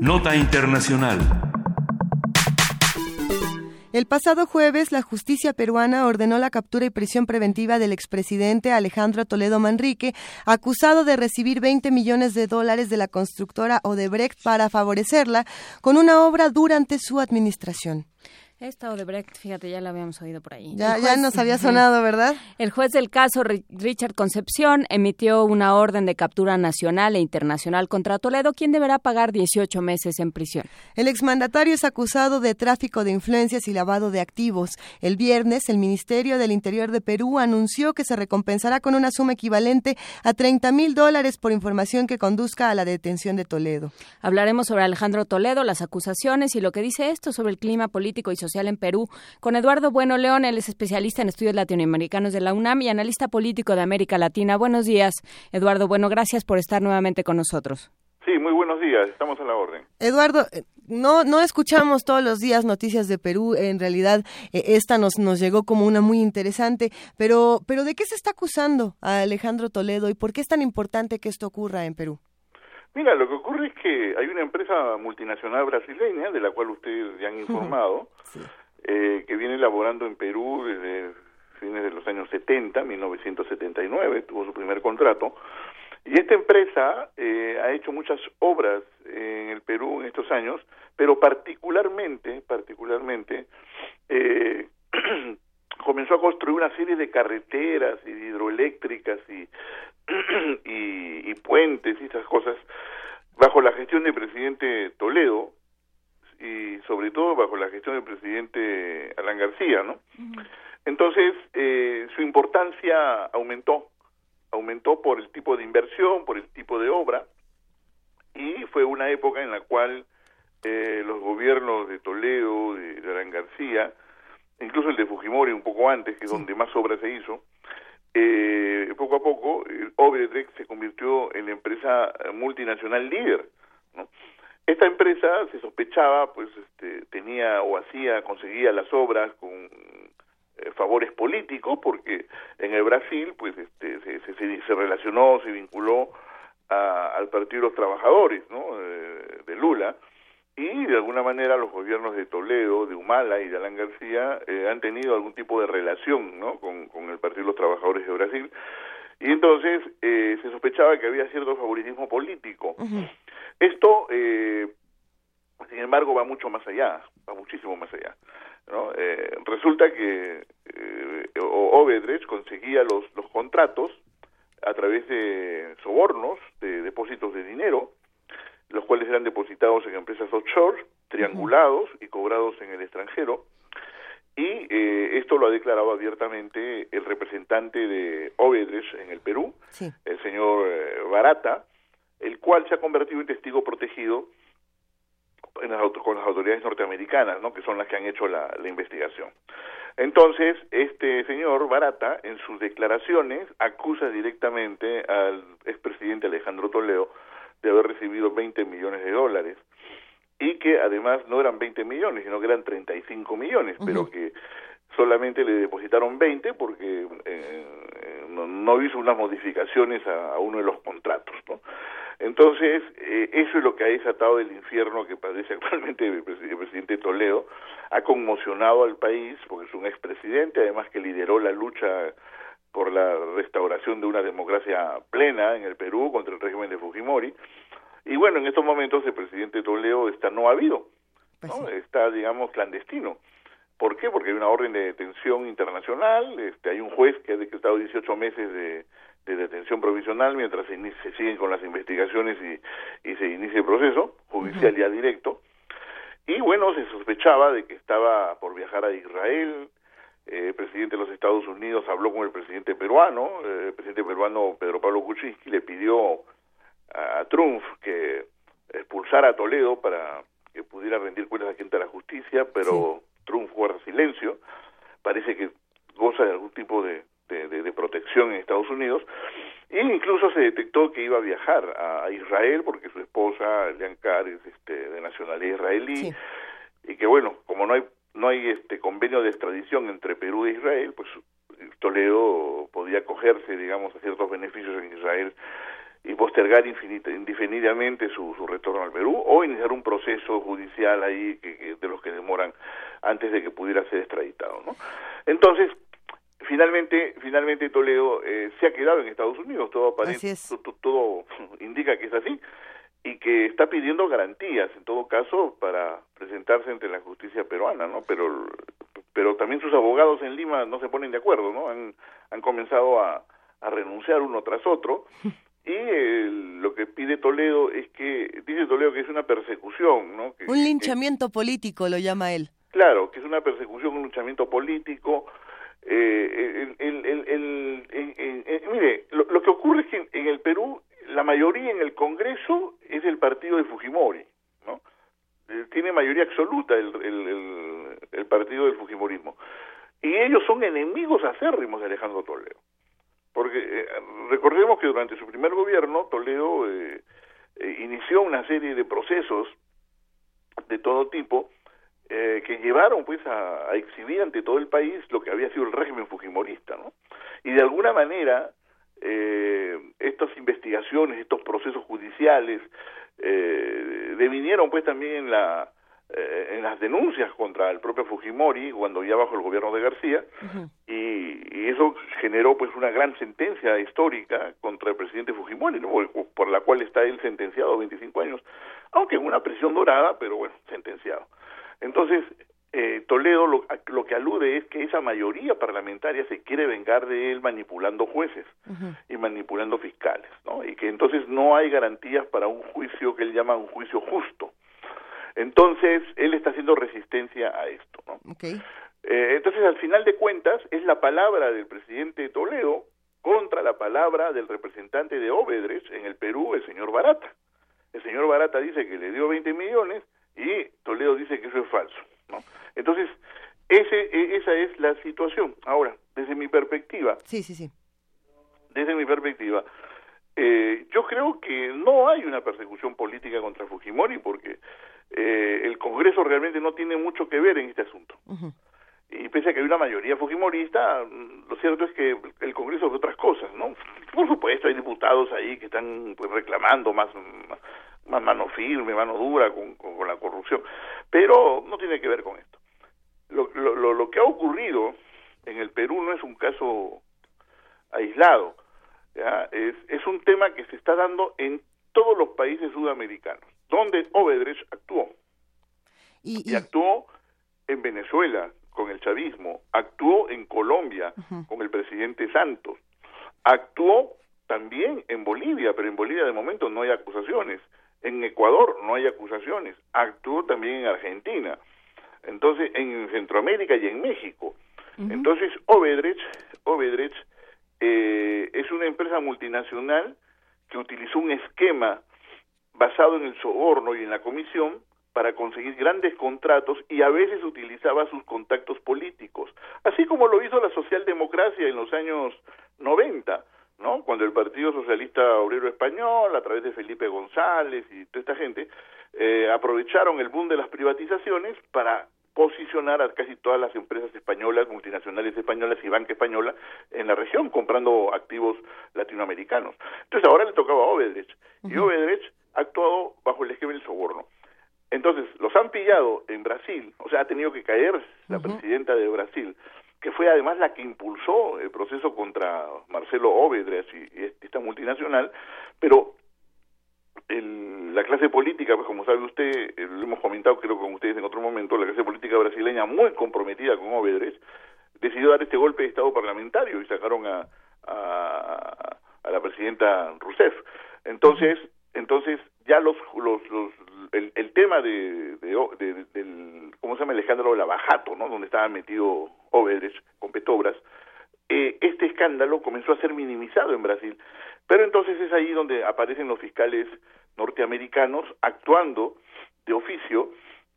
Nota Internacional. El pasado jueves, la justicia peruana ordenó la captura y prisión preventiva del expresidente Alejandro Toledo Manrique, acusado de recibir 20 millones de dólares de la constructora Odebrecht para favorecerla con una obra durante su administración. Esta Odebrecht, fíjate, ya la habíamos oído por ahí. Ya, ya nos había sonado, ¿verdad? El juez del caso, Richard Concepción, emitió una orden de captura nacional e internacional contra Toledo, quien deberá pagar 18 meses en prisión. El exmandatario es acusado de tráfico de influencias y lavado de activos. El viernes, el Ministerio del Interior de Perú anunció que se recompensará con una suma equivalente a 30 mil dólares por información que conduzca a la detención de Toledo. Hablaremos sobre Alejandro Toledo, las acusaciones y lo que dice esto sobre el clima político y social social en Perú, con Eduardo Bueno León, él es especialista en estudios latinoamericanos de la UNAM y analista político de América Latina. Buenos días, Eduardo Bueno, gracias por estar nuevamente con nosotros. Sí, muy buenos días, estamos a la orden. Eduardo, eh, no, no escuchamos todos los días noticias de Perú, en realidad eh, esta nos, nos llegó como una muy interesante, pero, pero ¿de qué se está acusando a Alejandro Toledo y por qué es tan importante que esto ocurra en Perú? Mira, lo que ocurre es que hay una empresa multinacional brasileña, de la cual ustedes ya han informado, eh, que viene elaborando en Perú desde fines de los años 70, 1979, tuvo su primer contrato, y esta empresa eh, ha hecho muchas obras en el Perú en estos años, pero particularmente, particularmente, eh, comenzó a construir una serie de carreteras y hidroeléctricas y, y, y, puentes y esas cosas bajo la gestión del presidente Toledo y sobre todo bajo la gestión del presidente Alan García, ¿no? Entonces eh, su importancia aumentó, aumentó por el tipo de inversión, por el tipo de obra y fue una época en la cual eh, los gobiernos de Toledo, de, de Alan García, incluso el de Fujimori un poco antes, que es donde más obra se hizo, eh, a poco Obredrecht se convirtió en empresa multinacional líder. ¿no? Esta empresa se sospechaba, pues este, tenía o hacía, conseguía las obras con eh, favores políticos, porque en el Brasil, pues este, se, se, se relacionó, se vinculó a, al Partido de los Trabajadores, ¿no? Eh, de Lula, y de alguna manera los gobiernos de Toledo, de Humala y de Alan García eh, han tenido algún tipo de relación ¿no? con, con, el Partido de los Trabajadores de Brasil y entonces eh, se sospechaba que había cierto favoritismo político. Uh -huh. Esto, eh, sin embargo, va mucho más allá, va muchísimo más allá. ¿no? Eh, resulta que eh, Obedrech conseguía los, los contratos a través de sobornos, de depósitos de dinero, los cuales eran depositados en empresas offshore, triangulados uh -huh. y cobrados en el extranjero. Y eh, esto lo ha declarado abiertamente el representante de Obedres en el Perú, sí. el señor eh, Barata, el cual se ha convertido en testigo protegido en las, con las autoridades norteamericanas, ¿no? que son las que han hecho la, la investigación. Entonces, este señor Barata, en sus declaraciones, acusa directamente al expresidente Alejandro Toledo de haber recibido 20 millones de dólares y que además no eran 20 millones, sino que eran 35 millones, uh -huh. pero que solamente le depositaron 20 porque eh, no, no, hizo unas modificaciones a, a, uno de los contratos, ¿no? Entonces, eh, eso es lo que ha desatado el infierno que padece actualmente el, el presidente Toledo, ha conmocionado al país, porque es un expresidente, además que lideró la lucha por la restauración de una democracia plena en el Perú contra el régimen de Fujimori, y bueno, en estos momentos el presidente Toledo está no habido, ¿no? Pues sí. está, digamos, clandestino. ¿Por qué? Porque hay una orden de detención internacional, este, hay un juez que ha decretado 18 meses de, de detención provisional mientras se, se, siguen con las investigaciones y, y se inicia el proceso judicial uh -huh. ya directo. Y bueno, se sospechaba de que estaba por viajar a Israel, eh, el presidente de los Estados Unidos habló con el presidente peruano, eh, el presidente peruano Pedro Pablo Kuczynski le pidió a Trump que expulsara a Toledo para que pudiera rendir cuentas aquí ante la justicia, pero sí. Trump guarda silencio, parece que goza de algún tipo de, de, de, de, protección en Estados Unidos, e incluso se detectó que iba a viajar a, a Israel porque su esposa, Leanne Carr, es este, de nacionalidad israelí, sí. y que bueno, como no hay no hay este convenio de extradición entre Perú e Israel, pues Toledo podía acogerse, digamos, a ciertos beneficios en Israel y postergar indefinidamente su, su, retorno al Perú o iniciar un proceso judicial ahí que, de los que demoran antes de que pudiera ser extraditado, ¿no? Entonces, finalmente, finalmente Toledo eh, se ha quedado en Estados Unidos, todo aparece, todo indica que es así y que está pidiendo garantías, en todo caso, para presentarse ante la justicia peruana, ¿no? Pero, pero también sus abogados en Lima no se ponen de acuerdo, ¿no? Han, han comenzado a, a renunciar uno tras otro y lo que pide Toledo es que, dice Toledo que es una persecución, ¿no? un linchamiento político lo llama él. Claro, que es una persecución, un linchamiento político. Eh, el, el, mire, lo, que ocurre es que en, el Perú la mayoría en el Congreso es el partido de Fujimori, ¿no? Eh, tiene mayoría absoluta el, el partido del Fujimorismo. Y ellos son enemigos acérrimos de Alejandro Toledo. Porque eh, recordemos que durante su primer gobierno Toledo eh, eh, inició una serie de procesos de todo tipo que llevaron pues a, exhibir ante todo el país lo que había sido el régimen fujimorista, ¿no? Y de alguna manera estas investigaciones, estos procesos judiciales devinieron pues también en la eh, en las denuncias contra el propio Fujimori cuando ya bajo el gobierno de García y, eso generó pues una gran sentencia histórica contra el presidente Fujimori por, la cual está él sentenciado a 25 años aunque en una prisión dorada pero bueno sentenciado entonces eh, Toledo lo, lo, que alude es que esa mayoría parlamentaria se quiere vengar de él manipulando jueces y manipulando fiscales, ¿no? Y que entonces no hay garantías para un juicio que él llama un juicio justo. Entonces, él está haciendo resistencia a esto. ¿no? Eh, entonces, al final de cuentas, es la palabra del presidente Toledo contra la palabra del representante de Obedres en el Perú, el señor Barata. El señor Barata dice que le dio 20 millones y Toledo dice que eso es falso. ¿no? Entonces, ese, e, esa es la situación. Ahora, desde mi perspectiva. Sí, sí, sí. Desde mi perspectiva, eh, yo creo que no hay una persecución política contra Fujimori porque eh, el Congreso realmente no tiene mucho que ver en este asunto. Y pese a que hay una mayoría fujimorista, lo cierto es que el Congreso es otras cosas, ¿no? Por supuesto, hay diputados ahí que están pues, reclamando más, más mano firme, mano dura con, con, la corrupción, pero no tiene que ver con esto. Lo, lo, lo que ha ocurrido en el Perú no es un caso aislado, Es, es un tema que se está dando en todos los países sudamericanos donde Obedrech actuó. Y, actuó en Venezuela con el chavismo, actuó en Colombia con el presidente Santos, actuó también en Bolivia, pero en Bolivia de momento no hay acusaciones, en Ecuador no hay acusaciones, actuó también en Argentina, entonces en Centroamérica y en México. Entonces Obedrech, Obedrech eh, es una empresa multinacional que utilizó un esquema basado en el soborno y en la comisión para conseguir grandes contratos y a veces utilizaba sus contactos políticos, así como lo hizo la socialdemocracia en los años 90, ¿no? Cuando el Partido Socialista Obrero Español, a través de Felipe González y toda esta gente, eh, aprovecharon el boom de las privatizaciones para posicionar a casi todas las empresas españolas, multinacionales españolas y banca española en la región, comprando activos latinoamericanos. Entonces ahora le tocaba a Obedrech, y Obedrech ha actuado bajo el esquema del soborno. Entonces, los han pillado en Brasil, o sea, ha tenido que caer la presidenta de Brasil, que fue además la que impulsó el proceso contra Marcelo Obedres y, esta multinacional, pero el, la clase política, pues como sabe usted, eh, lo hemos comentado creo con ustedes en otro momento, la clase política brasileña muy comprometida con Obedres, decidió dar este golpe de Estado parlamentario y sacaron a, a, a la presidenta Rousseff. Entonces, entonces ya los, los, el, el, tema de, de, del cómo se llama el escándalo de la Bajato no donde estaba metido Obedres con Petobras eh, este escándalo comenzó a ser minimizado en Brasil. Pero entonces es ahí donde aparecen los fiscales norteamericanos actuando de oficio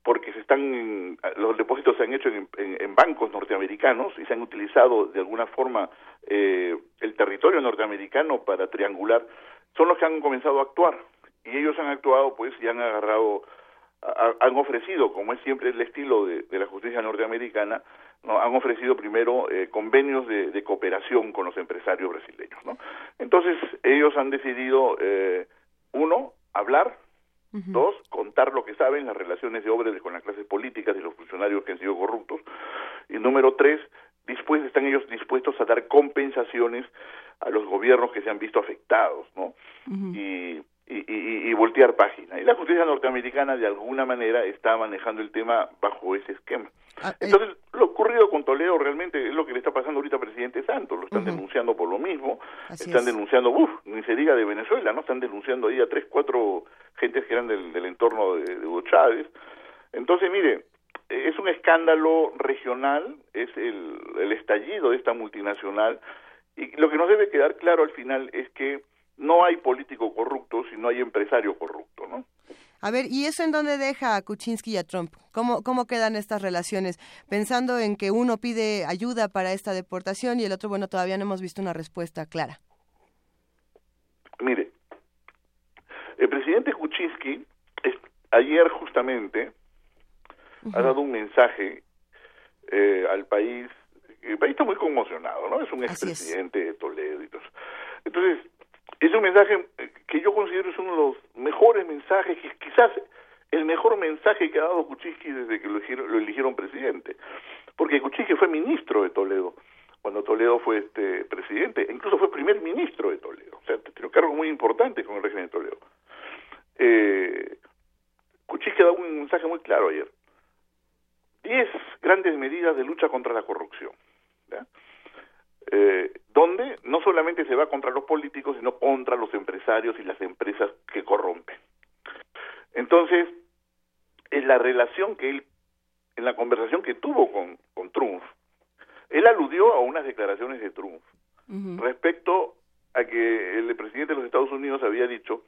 porque se están los depósitos se han hecho en, en, bancos norteamericanos y se han utilizado de alguna forma eh, el territorio norteamericano para triangular son los que han comenzado a actuar y ellos han actuado pues y han agarrado han ofrecido como es siempre el estilo de, la justicia norteamericana ¿no? han ofrecido primero eh, convenios de, cooperación con los empresarios brasileños. ¿no? Entonces ellos han decidido, eh, uno, hablar, dos, contar lo que saben, las relaciones de obras con las clases políticas y los funcionarios que han sido corruptos, y número tres, después están ellos dispuestos a dar compensaciones a los gobiernos que se han visto afectados, ¿no? y, y, y, voltear página. Y la justicia norteamericana de alguna manera está manejando el tema bajo ese esquema. Ah, eh. Entonces, lo ocurrido con Toledo realmente es lo que le está pasando ahorita al presidente Santos. Lo están denunciando por lo mismo. están denunciando, uff, ni se diga de Venezuela, ¿no? Están denunciando ahí a tres, cuatro gentes que eran del, del entorno de, de Hugo Chávez. Entonces, mire, es un escándalo regional, es el, el estallido de esta multinacional. Y lo que nos debe quedar claro al final es que no hay político corrupto si no hay empresario corrupto, ¿no? A ver, ¿y eso en dónde deja a Kuczynski y a Trump? ¿Cómo, ¿Cómo quedan estas relaciones? Pensando en que uno pide ayuda para esta deportación y el otro, bueno, todavía no hemos visto una respuesta clara. Mire, el presidente Kuczynski ayer justamente ha dado un mensaje eh, al país. El país está muy conmocionado, ¿no? Es un expresidente de Toledo y todo. Entonces, es un mensaje que yo considero es uno de los mejores mensajes, quizás el mejor mensaje que ha dado Kuczynski desde que lo eligieron, presidente. Porque Kuczynski fue ministro de Toledo cuando Toledo fue este presidente, e incluso fue primer ministro de Toledo, o sea, tiene un cargo muy importante con el régimen de Toledo. Eh, dado un mensaje muy claro ayer. Diez grandes medidas de lucha contra la corrupción. ¿ya? Eh, donde no solamente se va contra los políticos, sino contra los empresarios y las empresas que corrompen. Entonces, en la relación que él, en la conversación que tuvo con, con Trump, él aludió a unas declaraciones de Trump respecto a que el presidente de los Estados Unidos había dicho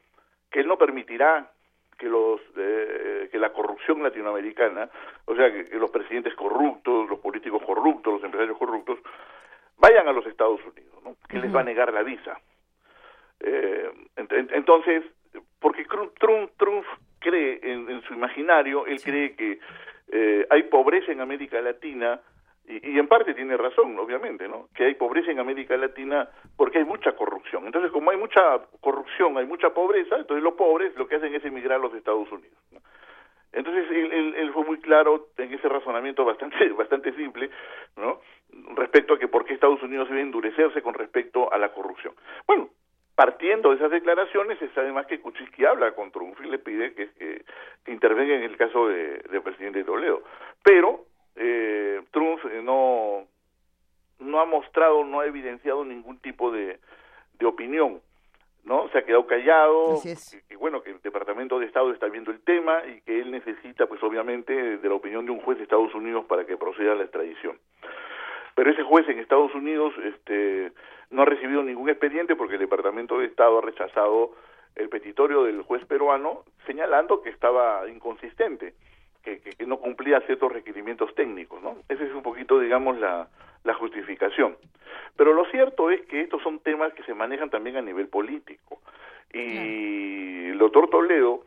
que él no permitirá que los eh, que la corrupción latinoamericana, o sea, que, los presidentes corruptos, los políticos corruptos, los empresarios corruptos, vayan a los Estados Unidos, ¿no? que les va a negar la visa. Eh, entonces, porque Trump, Trump cree en, su imaginario, él cree que eh, hay pobreza en América Latina, y, en parte tiene razón, obviamente, ¿no? Que hay pobreza en América Latina porque hay mucha corrupción. Entonces, como hay mucha corrupción, hay mucha pobreza, entonces los pobres lo que hacen es emigrar a los Estados Unidos. Entonces, él, fue muy claro en ese razonamiento bastante, bastante simple, ¿no? respecto a que por qué Estados Unidos debe endurecerse con respecto a la corrupción. Bueno, partiendo de esas declaraciones, es además que Kuczynski habla con Trump y le pide que, que, intervenga en el caso de, del presidente Toledo. Pero eh, Trump eh, no, no ha mostrado, no ha evidenciado ningún tipo de, de opinión. ¿No? Se ha quedado callado, y bueno, que el Departamento de Estado está viendo el tema y que él necesita, pues obviamente, de la opinión de un juez de Estados Unidos para que proceda a la extradición. Pero ese juez en Estados Unidos este, no ha recibido ningún expediente porque el Departamento de Estado ha rechazado el petitorio del juez peruano señalando que estaba inconsistente, que, que, no cumplía ciertos requerimientos técnicos, ¿no? Esa es un poquito, digamos, la, la justificación. Pero lo cierto es que estos son temas que se manejan también a nivel político. Y el doctor Toledo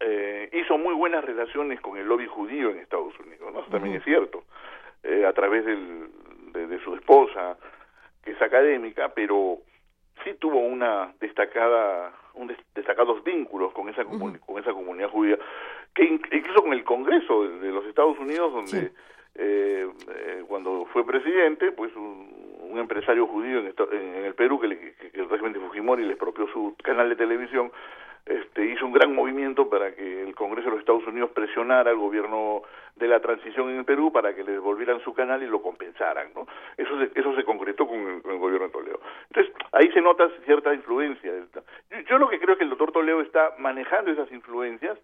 eh, hizo muy buenas relaciones con el lobby judío en Estados Unidos, ¿no? Eso también es cierto. Eh, a través del, de, su esposa, que es académica, pero sí tuvo una destacada, un destacados vínculos con esa, con esa comunidad judía, que incluso con el Congreso de, los Estados Unidos, donde eh, eh, cuando fue presidente, pues un, empresario judío en, en, el Perú, que, que, el régimen de Fujimori le expropió su canal de televisión, este, hizo un gran movimiento para que el Congreso de los Estados Unidos presionara al gobierno de la transición en el Perú para que le devolvieran su canal y lo compensaran, ¿no? Eso se, eso se concretó con el, gobierno de Toledo. Entonces, ahí se nota cierta influencia. Yo, yo lo que creo es que el doctor Toledo está manejando esas influencias,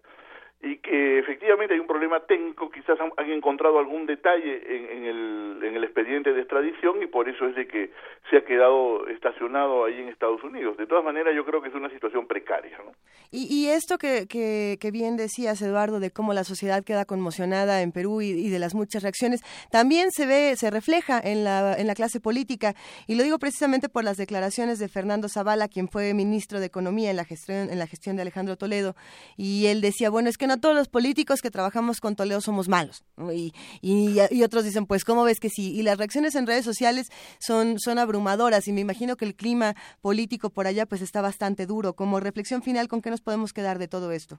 y que efectivamente hay un problema técnico, quizás han, encontrado algún detalle en, el, en el expediente de extradición y por eso es de que se ha quedado estacionado ahí en Estados Unidos. De todas maneras, yo creo que es una situación precaria. ¿no? Y, esto que, que, bien decías, Eduardo, de cómo la sociedad queda conmocionada en Perú y, de las muchas reacciones, también se ve, se refleja en la, en la clase política. Y lo digo precisamente por las declaraciones de Fernando Zavala, quien fue ministro de Economía en la gestión, en la gestión de Alejandro Toledo. Y él decía, bueno, es que no bueno, todos los políticos que trabajamos con Toledo somos malos. Y, y, otros dicen, pues, ¿cómo ves que sí? Y las reacciones en redes sociales son, son abrumadoras y me imagino que el clima político por allá pues está bastante duro. Como reflexión final, ¿con qué nos podemos quedar de todo esto?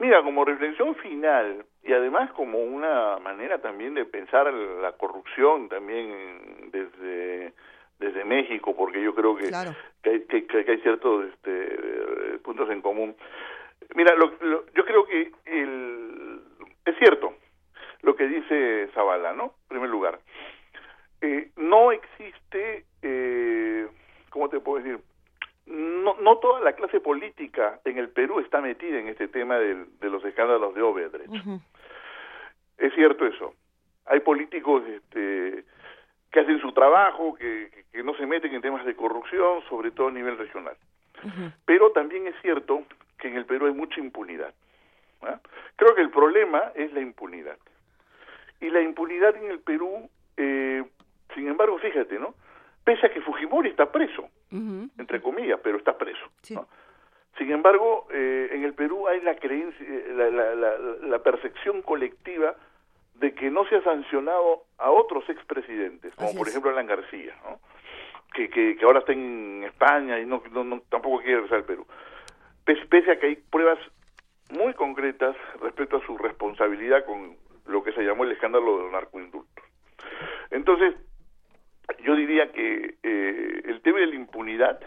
Mira, como reflexión final y además como una manera también de pensar la corrupción también desde desde México, porque yo creo que, que, hay, ciertos este, puntos en común. Mira, lo, yo creo que el, es cierto lo que dice Zavala, ¿no? En primer lugar, eh, no existe, eh, ¿cómo te puedo decir? No, no toda la clase política en el Perú está metida en este tema de, los escándalos de Obedrecht. Es cierto eso. Hay políticos este, que hacen su trabajo, que, que, no se meten en temas de corrupción, sobre todo a nivel regional. Pero también es cierto que en el Perú hay mucha impunidad. ¿ah? Creo que el problema es la impunidad. Y la impunidad en el Perú, eh, sin embargo, fíjate, ¿no? Pese a que Fujimori está preso, entre comillas, pero está preso. Sin embargo, eh, en el Perú hay la creencia, la, la, la, la percepción colectiva de que no se ha sancionado a otros expresidentes, como por ejemplo Alan García, ¿no? que, que, ahora está en España y no, no, tampoco quiere regresar al Perú. Pese, a que hay pruebas muy concretas respecto a su responsabilidad con lo que se llamó el escándalo de los narcoindultos. Entonces, yo diría que eh, el tema de la impunidad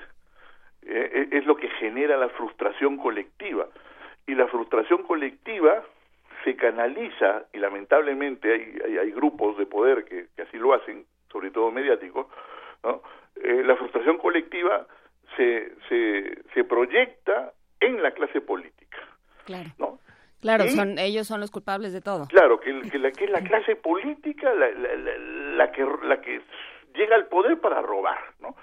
eh, es lo que genera la frustración colectiva. Y la frustración colectiva se canaliza, y lamentablemente hay, hay, grupos de poder que, así lo hacen, sobre todo mediáticos, ¿no? Eh, la frustración colectiva se, se, se proyecta en la clase política. Claro. ¿no? Claro, son, ellos son los culpables de todo. Claro, que, que, la, que es la clase política la, la, la, que, la que llega al poder para robar, ¿no?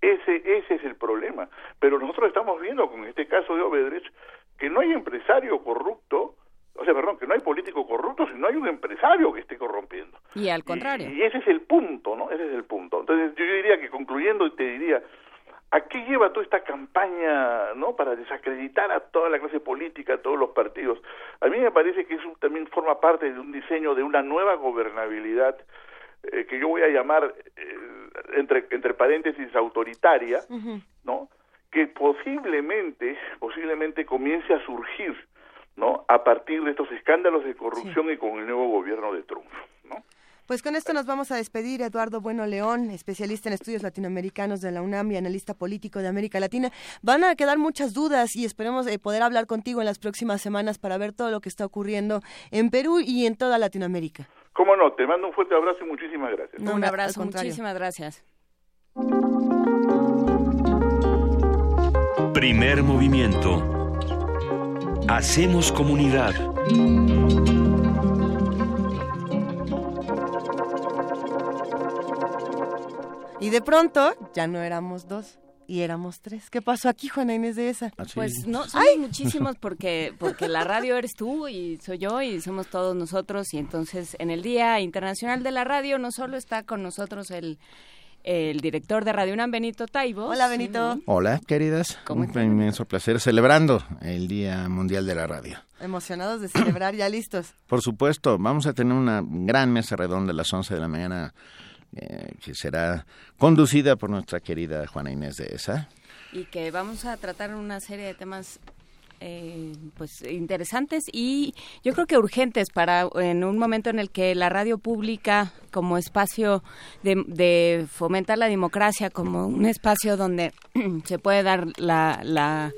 Ese, ese es el problema. Pero nosotros estamos viendo con este caso de Obedrich que no hay empresario corrupto o sea, perdón, que no hay político corrupto, sino hay un empresario que esté corrompiendo. Y al contrario. Y, ese es el punto, ¿no? Ese es el punto. Entonces yo diría que concluyendo te diría, ¿a qué lleva toda esta campaña, ¿no? Para desacreditar a toda la clase política, a todos los partidos. A mí me parece que eso también forma parte de un diseño de una nueva gobernabilidad eh, que yo voy a llamar, eh, entre, entre paréntesis, autoritaria, ¿no? Que posiblemente, posiblemente comience a surgir ¿no? A partir de estos escándalos de corrupción y con el nuevo gobierno de Trump, ¿no? Pues con esto nos vamos a despedir, Eduardo Bueno León, especialista en estudios latinoamericanos de la UNAM y analista político de América Latina. Van a quedar muchas dudas y esperemos eh, poder hablar contigo en las próximas semanas para ver todo lo que está ocurriendo en Perú y en toda Latinoamérica. Cómo no, te mando un fuerte abrazo y muchísimas gracias. un abrazo, muchísimas gracias. Primer movimiento Hacemos comunidad. Y de pronto ya no éramos dos y éramos tres. ¿Qué pasó aquí, Juana Inés de esa? Pues no, somos muchísimos porque porque la radio eres tú y soy yo y somos todos nosotros y entonces en el Día Internacional de la Radio no solo está con nosotros el el director de Radio UNAM, Benito Taibo. Hola, Benito. Hola, queridas. Un inmenso placer celebrando el Día Mundial de la Radio. Emocionados de celebrar, ya listos. Por supuesto, vamos a tener una gran mesa redonda a las 11 de la mañana eh, que será conducida por nuestra querida Juana Inés de Esa. Y que vamos a tratar una serie de temas eh, pues interesantes y yo creo que urgentes para en un momento en el que la radio pública como espacio de, fomentar la democracia como un espacio donde se puede dar la, la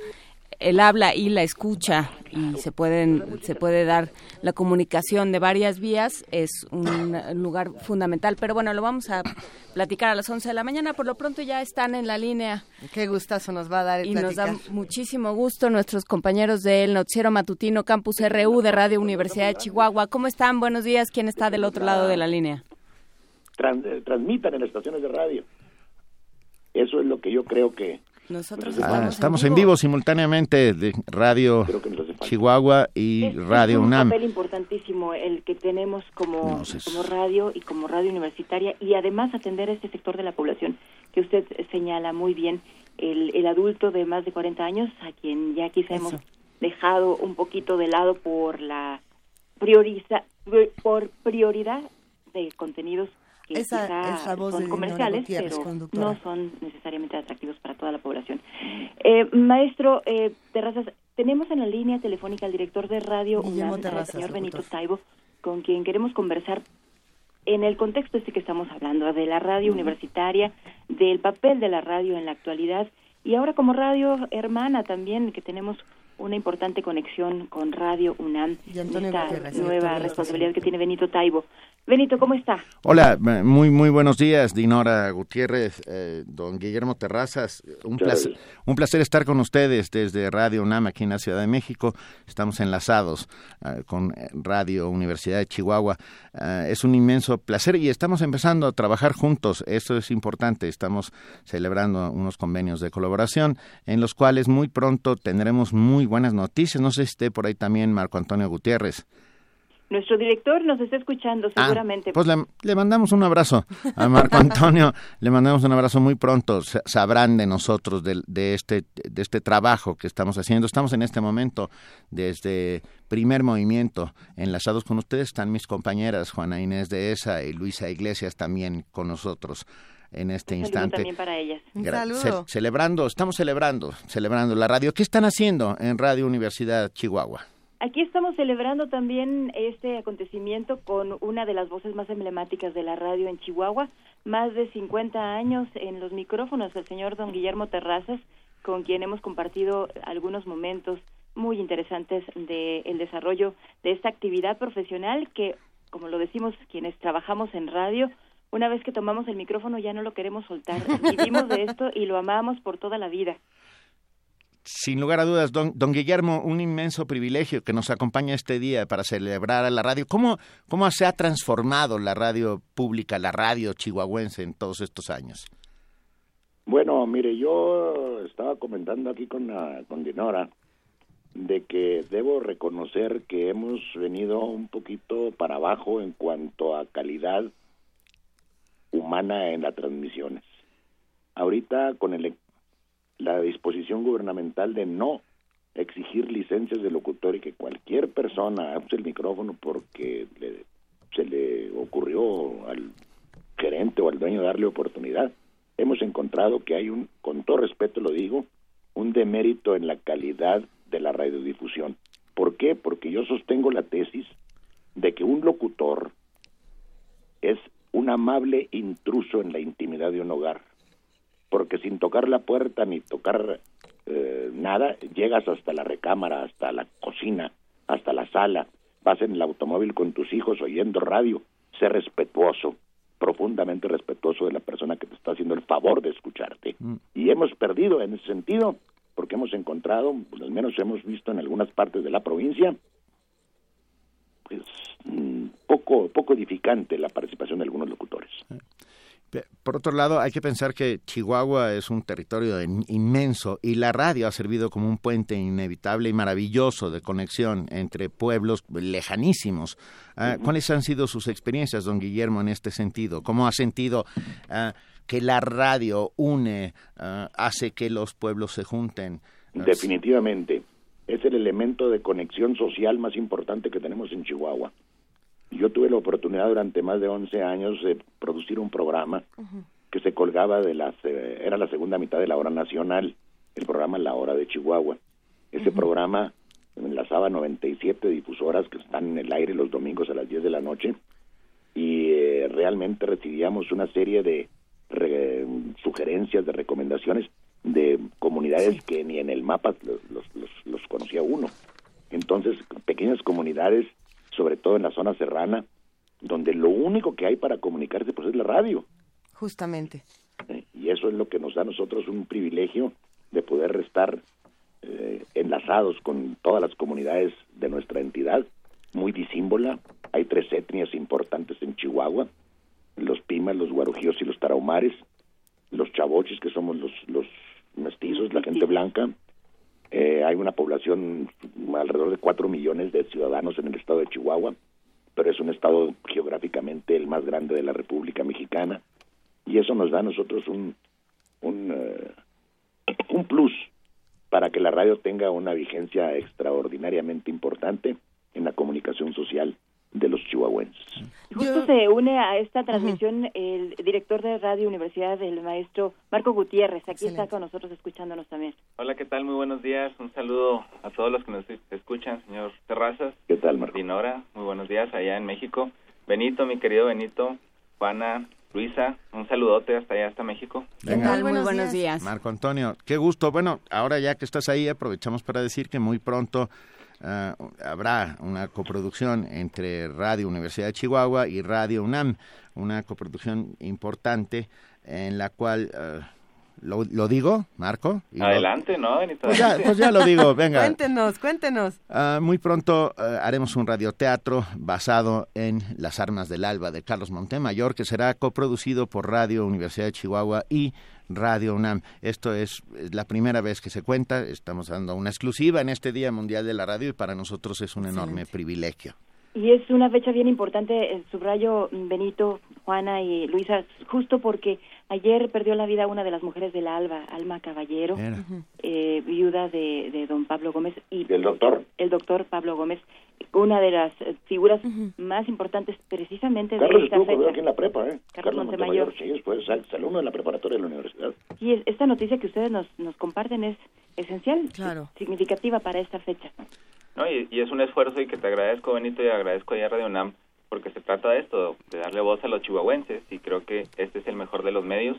el habla y la escucha y se pueden se puede dar la comunicación de varias vías es un lugar fundamental. Pero bueno lo vamos a platicar a las 11 de la mañana. Por lo pronto ya están en la línea. Qué gustazo nos va a dar y nos da muchísimo gusto nuestros compañeros del noticiero matutino Campus RU de Radio Universidad de Chihuahua. Cómo están buenos días. Quién está del otro lado de la línea eh, transmitan en las estaciones de radio. Eso es lo que yo creo que nosotros ah, estamos, en, vivo. simultáneamente de Radio Chihuahua y Radio UNAM. Es un papel importantísimo el que tenemos como, como radio y como radio universitaria y además atender a este sector de la población que usted señala muy bien, el, el adulto de más de 40 años a quien ya quizá hemos dejado un poquito de lado por la prioriza, por prioridad de contenidos que son comerciales, pero no son necesariamente atractivos para toda la población. Eh, maestro eh, Terrazas, tenemos en la línea telefónica al director de radio UNAM, el señor Benito Taibo, con quien queremos conversar en el contexto este que estamos hablando, de la radio universitaria, del papel de la radio en la actualidad y ahora como radio hermana también, que tenemos una importante conexión con Radio UNAM, esta nueva responsabilidad que tiene Benito Taibo. Benito, ¿cómo está? Hola, muy muy buenos días, Dinora Gutiérrez, eh, don Guillermo Terrazas. Un placer, un placer estar con ustedes desde Radio UNAM aquí en la Ciudad de México. Estamos enlazados eh, con Radio Universidad de Chihuahua. Eh, es un inmenso placer y estamos empezando a trabajar juntos. Eso es importante. Estamos celebrando unos convenios de colaboración en los cuales muy pronto tendremos muy buenas noticias. No sé si esté por ahí también Marco Antonio Gutiérrez. Nuestro director nos está escuchando ah, seguramente. pues le, mandamos un abrazo a Marco Antonio, le mandamos un abrazo muy pronto. Sabrán de nosotros, de, este, de este trabajo que estamos haciendo. Estamos en este momento desde primer movimiento enlazados con ustedes. Están mis compañeras Juana Inés de ESA y Luisa Iglesias también con nosotros en este instante. También para ellas. celebrando, estamos celebrando, celebrando la radio. ¿Qué están haciendo en Radio Universidad Chihuahua? Aquí estamos celebrando también este acontecimiento con una de las voces más emblemáticas de la radio en Chihuahua, más de 50 años en los micrófonos, el señor don Guillermo Terrazas, con quien hemos compartido algunos momentos muy interesantes del desarrollo de esta actividad profesional que, como lo decimos quienes trabajamos en radio, una vez que tomamos el micrófono ya no lo queremos soltar. Vivimos de esto y lo amamos por toda la vida. Sin lugar a dudas, don, don, Guillermo, un inmenso privilegio que nos acompaña este día para celebrar a la radio. ¿Cómo, ¿Cómo se ha transformado la radio pública, la radio chihuahuense en todos estos años? Bueno, mire, yo estaba comentando aquí con, con Dinora de que debo reconocer que hemos venido un poquito para abajo en cuanto a calidad humana en las transmisiones. Ahorita con el la disposición gubernamental de no exigir licencias de locutor y que cualquier persona use el micrófono porque se le ocurrió al gerente o al dueño darle oportunidad, hemos encontrado que hay un, con todo respeto lo digo, un demérito en la calidad de la radiodifusión. ¿Por qué? Porque yo sostengo la tesis de que un locutor es un amable intruso en la intimidad de un hogar porque sin tocar la puerta ni tocar eh, nada, llegas hasta la recámara, hasta la cocina, hasta la sala, vas en el automóvil con tus hijos oyendo radio, sé respetuoso, profundamente respetuoso de la persona que te está haciendo el favor de escucharte. Mm. Y hemos perdido en ese sentido, porque hemos encontrado, pues al menos hemos visto en algunas partes de la provincia, pues mm, poco, poco edificante la participación de algunos locutores. Por otro lado, hay que pensar que Chihuahua es un territorio inmenso y la radio ha servido como un puente inevitable y maravilloso de conexión entre pueblos lejanísimos. Ah, ¿Cuáles han sido sus experiencias, don Guillermo, en este sentido? ¿Cómo ha sentido ah, que la radio une, ah, hace que los pueblos se junten? Definitivamente. Es el elemento de conexión social más importante que tenemos en Chihuahua. Yo tuve la oportunidad durante más de 11 años de producir un programa que se colgaba de las, eh, era la segunda mitad de la hora nacional, el programa La Hora de Chihuahua. Ese programa enlazaba 97 difusoras que están en el aire los domingos a las 10 de la noche y eh, realmente recibíamos una serie de sugerencias, de recomendaciones de comunidades que ni en el mapa los, los, los conocía uno. Entonces, pequeñas comunidades sobre todo en la zona serrana, donde lo único que hay para comunicarse pues es la radio. Justamente. Eh, y eso es lo que nos da a nosotros un privilegio de poder estar eh, enlazados con todas las comunidades de nuestra entidad, muy disímbola. Hay tres etnias importantes en Chihuahua, los Pimas, los Guarujíos y los Tarahumares, los Chavochis, que somos los, los mestizos, la gente blanca, eh, hay una población alrededor de cuatro millones de ciudadanos en el estado de Chihuahua, pero es un estado geográficamente el más grande de la República Mexicana y eso nos da a nosotros un un, eh, un plus para que la radio tenga una vigencia extraordinariamente importante en la comunicación social de los chihuahuenses. Justo se une a esta transmisión el director de Radio Universidad, el maestro Marco Gutiérrez. Aquí está con nosotros escuchándonos también. Hola, ¿qué tal? Muy buenos días. Un saludo a todos los que nos escuchan, señor Terrazas. ¿Qué tal, Marco? Dinora, muy buenos días allá en México. Benito, mi querido Benito, Juana, Luisa, un saludote hasta allá, hasta México. Venga. Muy buenos días. Marco Antonio, qué gusto. Bueno, ahora ya que estás ahí, aprovechamos para decir que muy pronto uh, habrá una coproducción entre Radio Universidad de Chihuahua y Radio UNAM, una coproducción importante en la cual... Uh, ¿Lo, ¿Lo, digo, Marco? adelante, ¿no? Pues ya, pues ya, lo digo, venga. cuéntenos, cuéntenos. Uh, muy pronto uh, haremos un radioteatro basado en Las Armas del Alba de Carlos Montemayor, que será coproducido por Radio Universidad de Chihuahua y Radio UNAM. Esto es, es, la primera vez que se cuenta, estamos dando una exclusiva en este Día Mundial de la Radio y para nosotros es un enorme privilegio. Y es una fecha bien importante, el subrayo Benito, Juana y Luisa, justo porque ayer perdió la vida una de las mujeres de la Alba, Alma Caballero, eh, viuda de, de, don Pablo Gómez. Y el doctor. El doctor Pablo Gómez, una de las figuras uh -huh. más importantes precisamente Carlos de esta estuvo fecha. aquí en la prepa, ¿eh? Carlos, Carlos Montemayor. Montemayor. Sí, después es alumno de la preparatoria de la universidad. Y esta noticia que ustedes nos, nos comparten es esencial, claro. significativa para esta fecha. No, y, y, es un esfuerzo y que te agradezco, Benito, y agradezco a Radio UNAM, porque se trata de esto, de darle voz a los chihuahuenses, y creo que este es el mejor de los medios,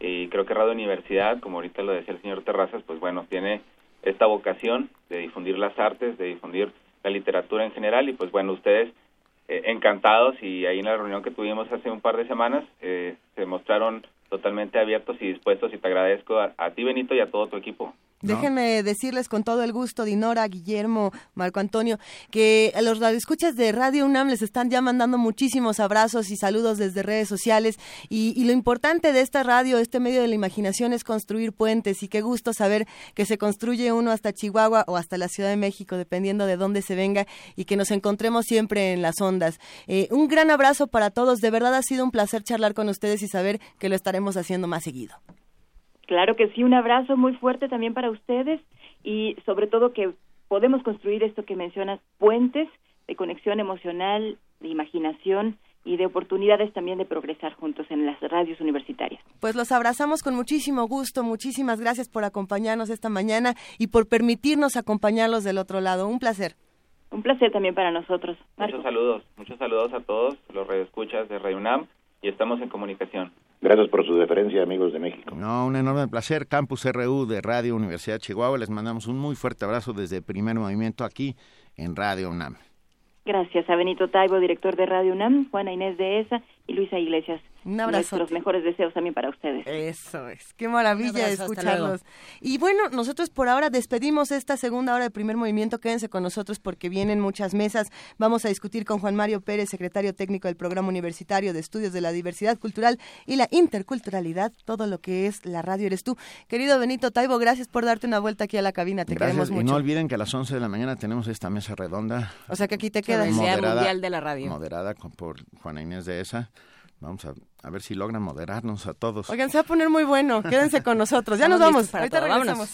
y creo que Radio Universidad, como ahorita lo decía el señor Terrazas, pues bueno, tiene esta vocación de difundir las artes, de difundir la literatura en general, y pues bueno, ustedes eh, encantados, y ahí en la reunión que tuvimos hace un par de semanas, eh, se mostraron totalmente abiertos y dispuestos, y te agradezco a, a ti, Benito, y a todo tu equipo. Déjenme decirles con todo el gusto, Dinora, Guillermo, Marco Antonio, que a los radioescuchas de Radio UNAM les están ya mandando muchísimos abrazos y saludos desde redes sociales. Y, y, lo importante de esta radio, este medio de la imaginación, es construir puentes. Y qué gusto saber que se construye uno hasta Chihuahua o hasta la Ciudad de México, dependiendo de dónde se venga, y que nos encontremos siempre en las ondas. Eh, un gran abrazo para todos. De verdad ha sido un placer charlar con ustedes y saber que lo estaremos haciendo más seguido. Claro que sí, un abrazo muy fuerte también para ustedes y sobre todo que podemos construir esto que mencionas, puentes de conexión emocional, de imaginación y de oportunidades también de progresar juntos en las radios universitarias. Pues los abrazamos con muchísimo gusto, muchísimas gracias por acompañarnos esta mañana y por permitirnos acompañarlos del otro lado. Un placer. Un placer también para nosotros. Marco. Muchos saludos, muchos saludos a todos los radioescuchas de Radio UNAM y estamos en comunicación. Gracias por su deferencia, amigos de México. No, un enorme placer. Campus RU de Radio Universidad de Chihuahua. Les mandamos un muy fuerte abrazo desde primer movimiento aquí en Radio UNAM. Gracias a Benito Taibo, director de Radio UNAM, Juana Inés de ESA y Luisa Iglesias. Un abrazo. Los mejores deseos también para ustedes. Eso es. Qué maravilla escucharlos. Y bueno, nosotros por ahora despedimos esta segunda hora de primer movimiento. Quédense con nosotros porque vienen muchas mesas. Vamos a discutir con Juan Mario Pérez, secretario técnico del Programa Universitario de Estudios de la Diversidad Cultural y la Interculturalidad, todo lo que es la radio eres tú. Querido Benito Taibo, gracias por darte una vuelta aquí a la cabina. Te gracias. queremos mucho. Y no olviden que a las 11 de la mañana tenemos esta mesa redonda. O sea que aquí te quedas. Moderada, Mundial de la Radio. Moderada por Juana Inés de esa. Vamos a, a, ver si logran moderarnos a todos. Oigan, se va a poner muy bueno. Quédense con nosotros. Ya nos vamos. Ahorita todo. regresamos.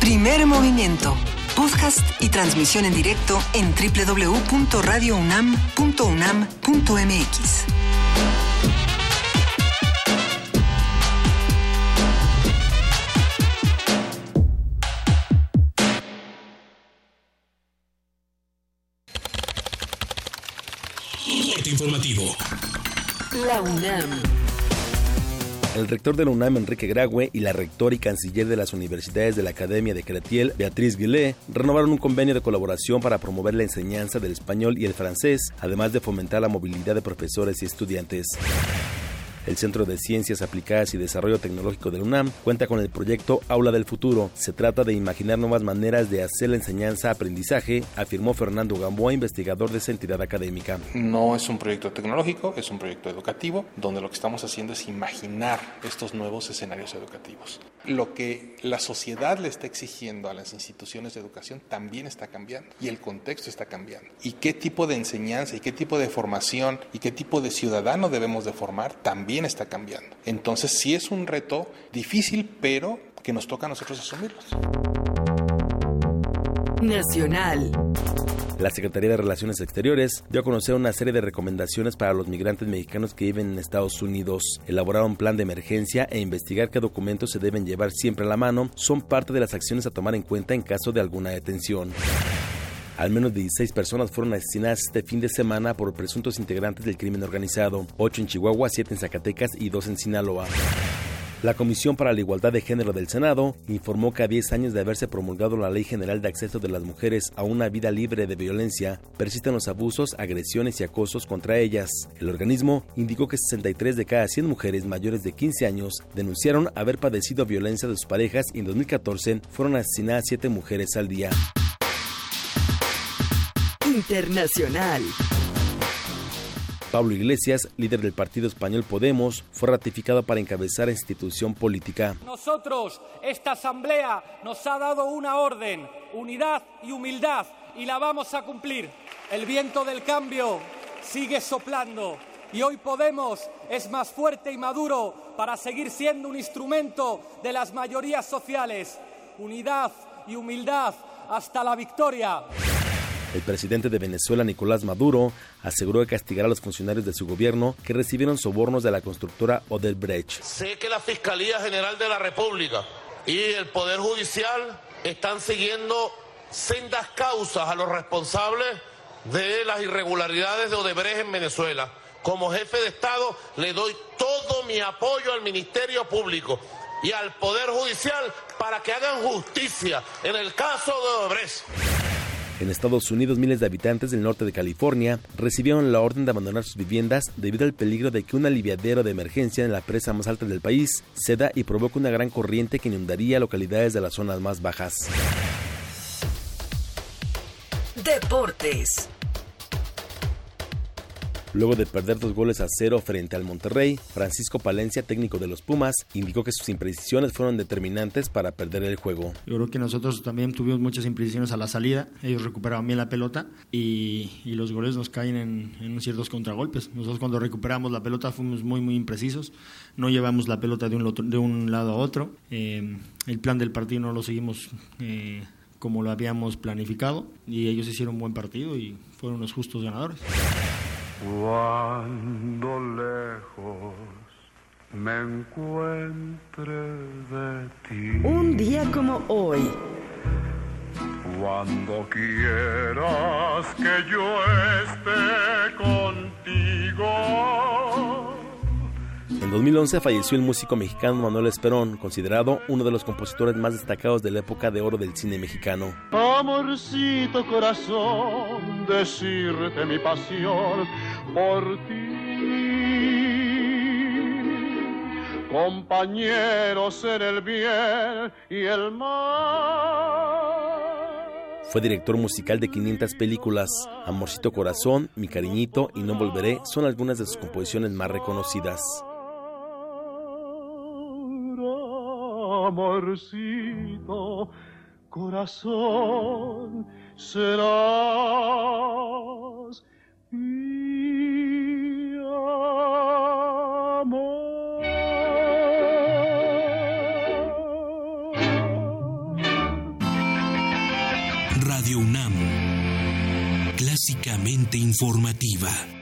Primer movimiento. Podcast y transmisión en directo en www.radiounam.unam.mx. informativo. La UNAM. El rector de la UNAM, Enrique Graue, y la rectora y canciller de las universidades de la Academia de Cretiel, Beatriz Guillet, renovaron un convenio de colaboración para promover la enseñanza del español y el francés, además de fomentar la movilidad de profesores y estudiantes. El Centro de Ciencias Aplicadas y Desarrollo Tecnológico de UNAM cuenta con el proyecto Aula del Futuro. Se trata de imaginar nuevas maneras de hacer la enseñanza-aprendizaje, afirmó Fernando Gamboa, investigador de esa entidad académica. No es un proyecto tecnológico, es un proyecto educativo, donde lo que estamos haciendo es imaginar estos nuevos escenarios educativos. Lo que la sociedad le está exigiendo a las instituciones de educación también está cambiando y el contexto está cambiando. Y qué tipo de enseñanza y qué tipo de formación y qué tipo de ciudadano debemos de formar también está cambiando. Entonces sí es un reto difícil, pero que nos toca a nosotros asumirlos. Nacional. La Secretaría de Relaciones Exteriores dio a conocer una serie de recomendaciones para los migrantes mexicanos que viven en Estados Unidos. Elaborar un plan de emergencia e investigar qué documentos se deben llevar siempre a la mano son parte de las acciones a tomar en cuenta en caso de alguna detención. Al menos 16 personas fueron asesinadas este fin de semana por presuntos integrantes del crimen organizado, 8 en Chihuahua, 7 en Zacatecas y 2 en Sinaloa. La Comisión para la Igualdad de Género del Senado informó que a 10 años de haberse promulgado la Ley General de Acceso de las Mujeres a una vida libre de violencia, persisten los abusos, agresiones y acosos contra ellas. El organismo indicó que 63 de cada 100 mujeres mayores de 15 años denunciaron haber padecido violencia de sus parejas y en 2014 fueron asesinadas 7 mujeres al día. Internacional. Pablo Iglesias, líder del partido español Podemos, fue ratificado para encabezar institución política. Nosotros, esta asamblea nos ha dado una orden, unidad y humildad, y la vamos a cumplir. El viento del cambio sigue soplando y hoy Podemos es más fuerte y maduro para seguir siendo un instrumento de las mayorías sociales. Unidad y humildad hasta la victoria. El presidente de Venezuela, Nicolás Maduro, aseguró que castigará a los funcionarios de su gobierno que recibieron sobornos de la constructora Odebrecht. Sé que la Fiscalía General de la República y el Poder Judicial están siguiendo sendas causas a los responsables de las irregularidades de Odebrecht en Venezuela. Como jefe de Estado le doy todo mi apoyo al Ministerio Público y al Poder Judicial para que hagan justicia en el caso de Odebrecht. En Estados Unidos, miles de habitantes del norte de California recibieron la orden de abandonar sus viviendas debido al peligro de que un aliviadero de emergencia en la presa más alta del país ceda y provoque una gran corriente que inundaría localidades de las zonas más bajas. Deportes. Luego de perder dos goles a cero frente al Monterrey, Francisco Palencia, técnico de los Pumas, indicó que sus imprecisiones fueron determinantes para perder el juego. Yo creo que nosotros también tuvimos muchas imprecisiones a la salida, ellos recuperaban bien la pelota y, los goles nos caen en, ciertos contragolpes. Nosotros cuando recuperamos la pelota fuimos muy muy imprecisos, no llevamos la pelota de un, lado a otro, eh, el plan del partido no lo seguimos. Eh, como lo habíamos planificado y ellos hicieron un buen partido y fueron los justos ganadores. Cuando lejos me encuentre de ti. Un día como hoy. Cuando quieras que yo esté contigo 2011 falleció el músico mexicano Manuel Esperón, considerado uno de los compositores más destacados de la época de oro del cine mexicano. Amorcito corazón, decirte mi pasión por ti. Compañeros en el bien y el mal. Fue director musical de 500 películas. Amorcito Corazón, Mi Cariñito y No Volveré son algunas de sus composiciones más reconocidas. Corazón, serás. Radio UNAM, clásicamente informativa.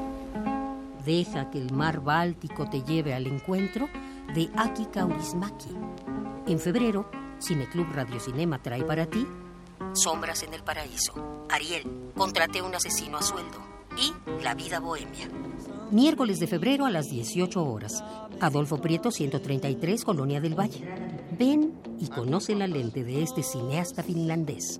Deja que el mar Báltico te lleve al encuentro de Aki Kaurismaki. En febrero, Cineclub Radio Cinema trae para ti Sombras en el Paraíso, Ariel, Contraté un asesino a sueldo y La vida bohemia. Miércoles de febrero a las 18 horas. Adolfo Prieto 133, Colonia del Valle. Ven y conoce la lente de este cineasta finlandés.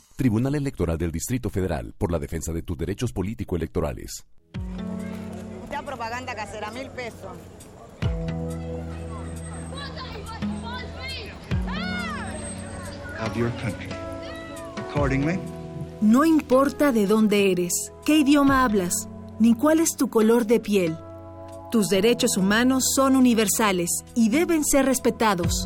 Tribunal Electoral del Distrito Federal por la defensa de tus derechos político-electorales. Ya propaganda casera, mil pesos. No importa de dónde eres, qué idioma hablas, ni cuál es tu color de piel. Tus derechos humanos son universales y deben ser respetados.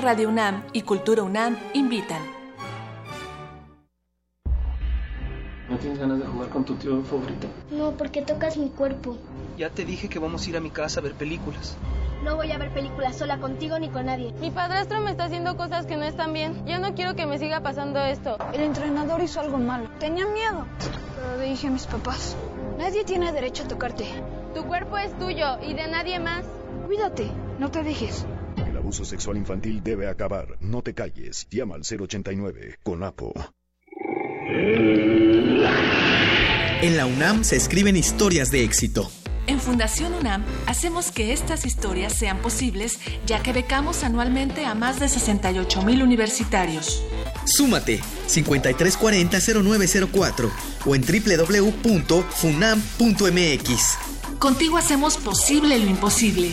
Radio UNAM y Cultura UNAM invitan. ¿No tienes ganas de jugar con tu tío favorito? No, porque tocas mi cuerpo. Ya te dije que vamos a ir a mi casa a ver películas. No voy a ver películas sola contigo ni con nadie. Mi padrastro me está haciendo cosas que no están bien. Yo no quiero que me siga pasando esto. El entrenador hizo algo malo. Tenía miedo. Pero le dije a mis papás. Nadie tiene derecho a tocarte. Tu cuerpo es tuyo y de nadie más. Cuídate, no te dejes abuso sexual infantil debe acabar. No te calles. Llama al 089 con APO. En la UNAM se escriben historias de éxito. En Fundación UNAM hacemos que estas historias sean posibles, ya que becamos anualmente a más de 68 mil universitarios. Súmate 5340-0904 o en www.funam.mx. Contigo hacemos posible lo imposible.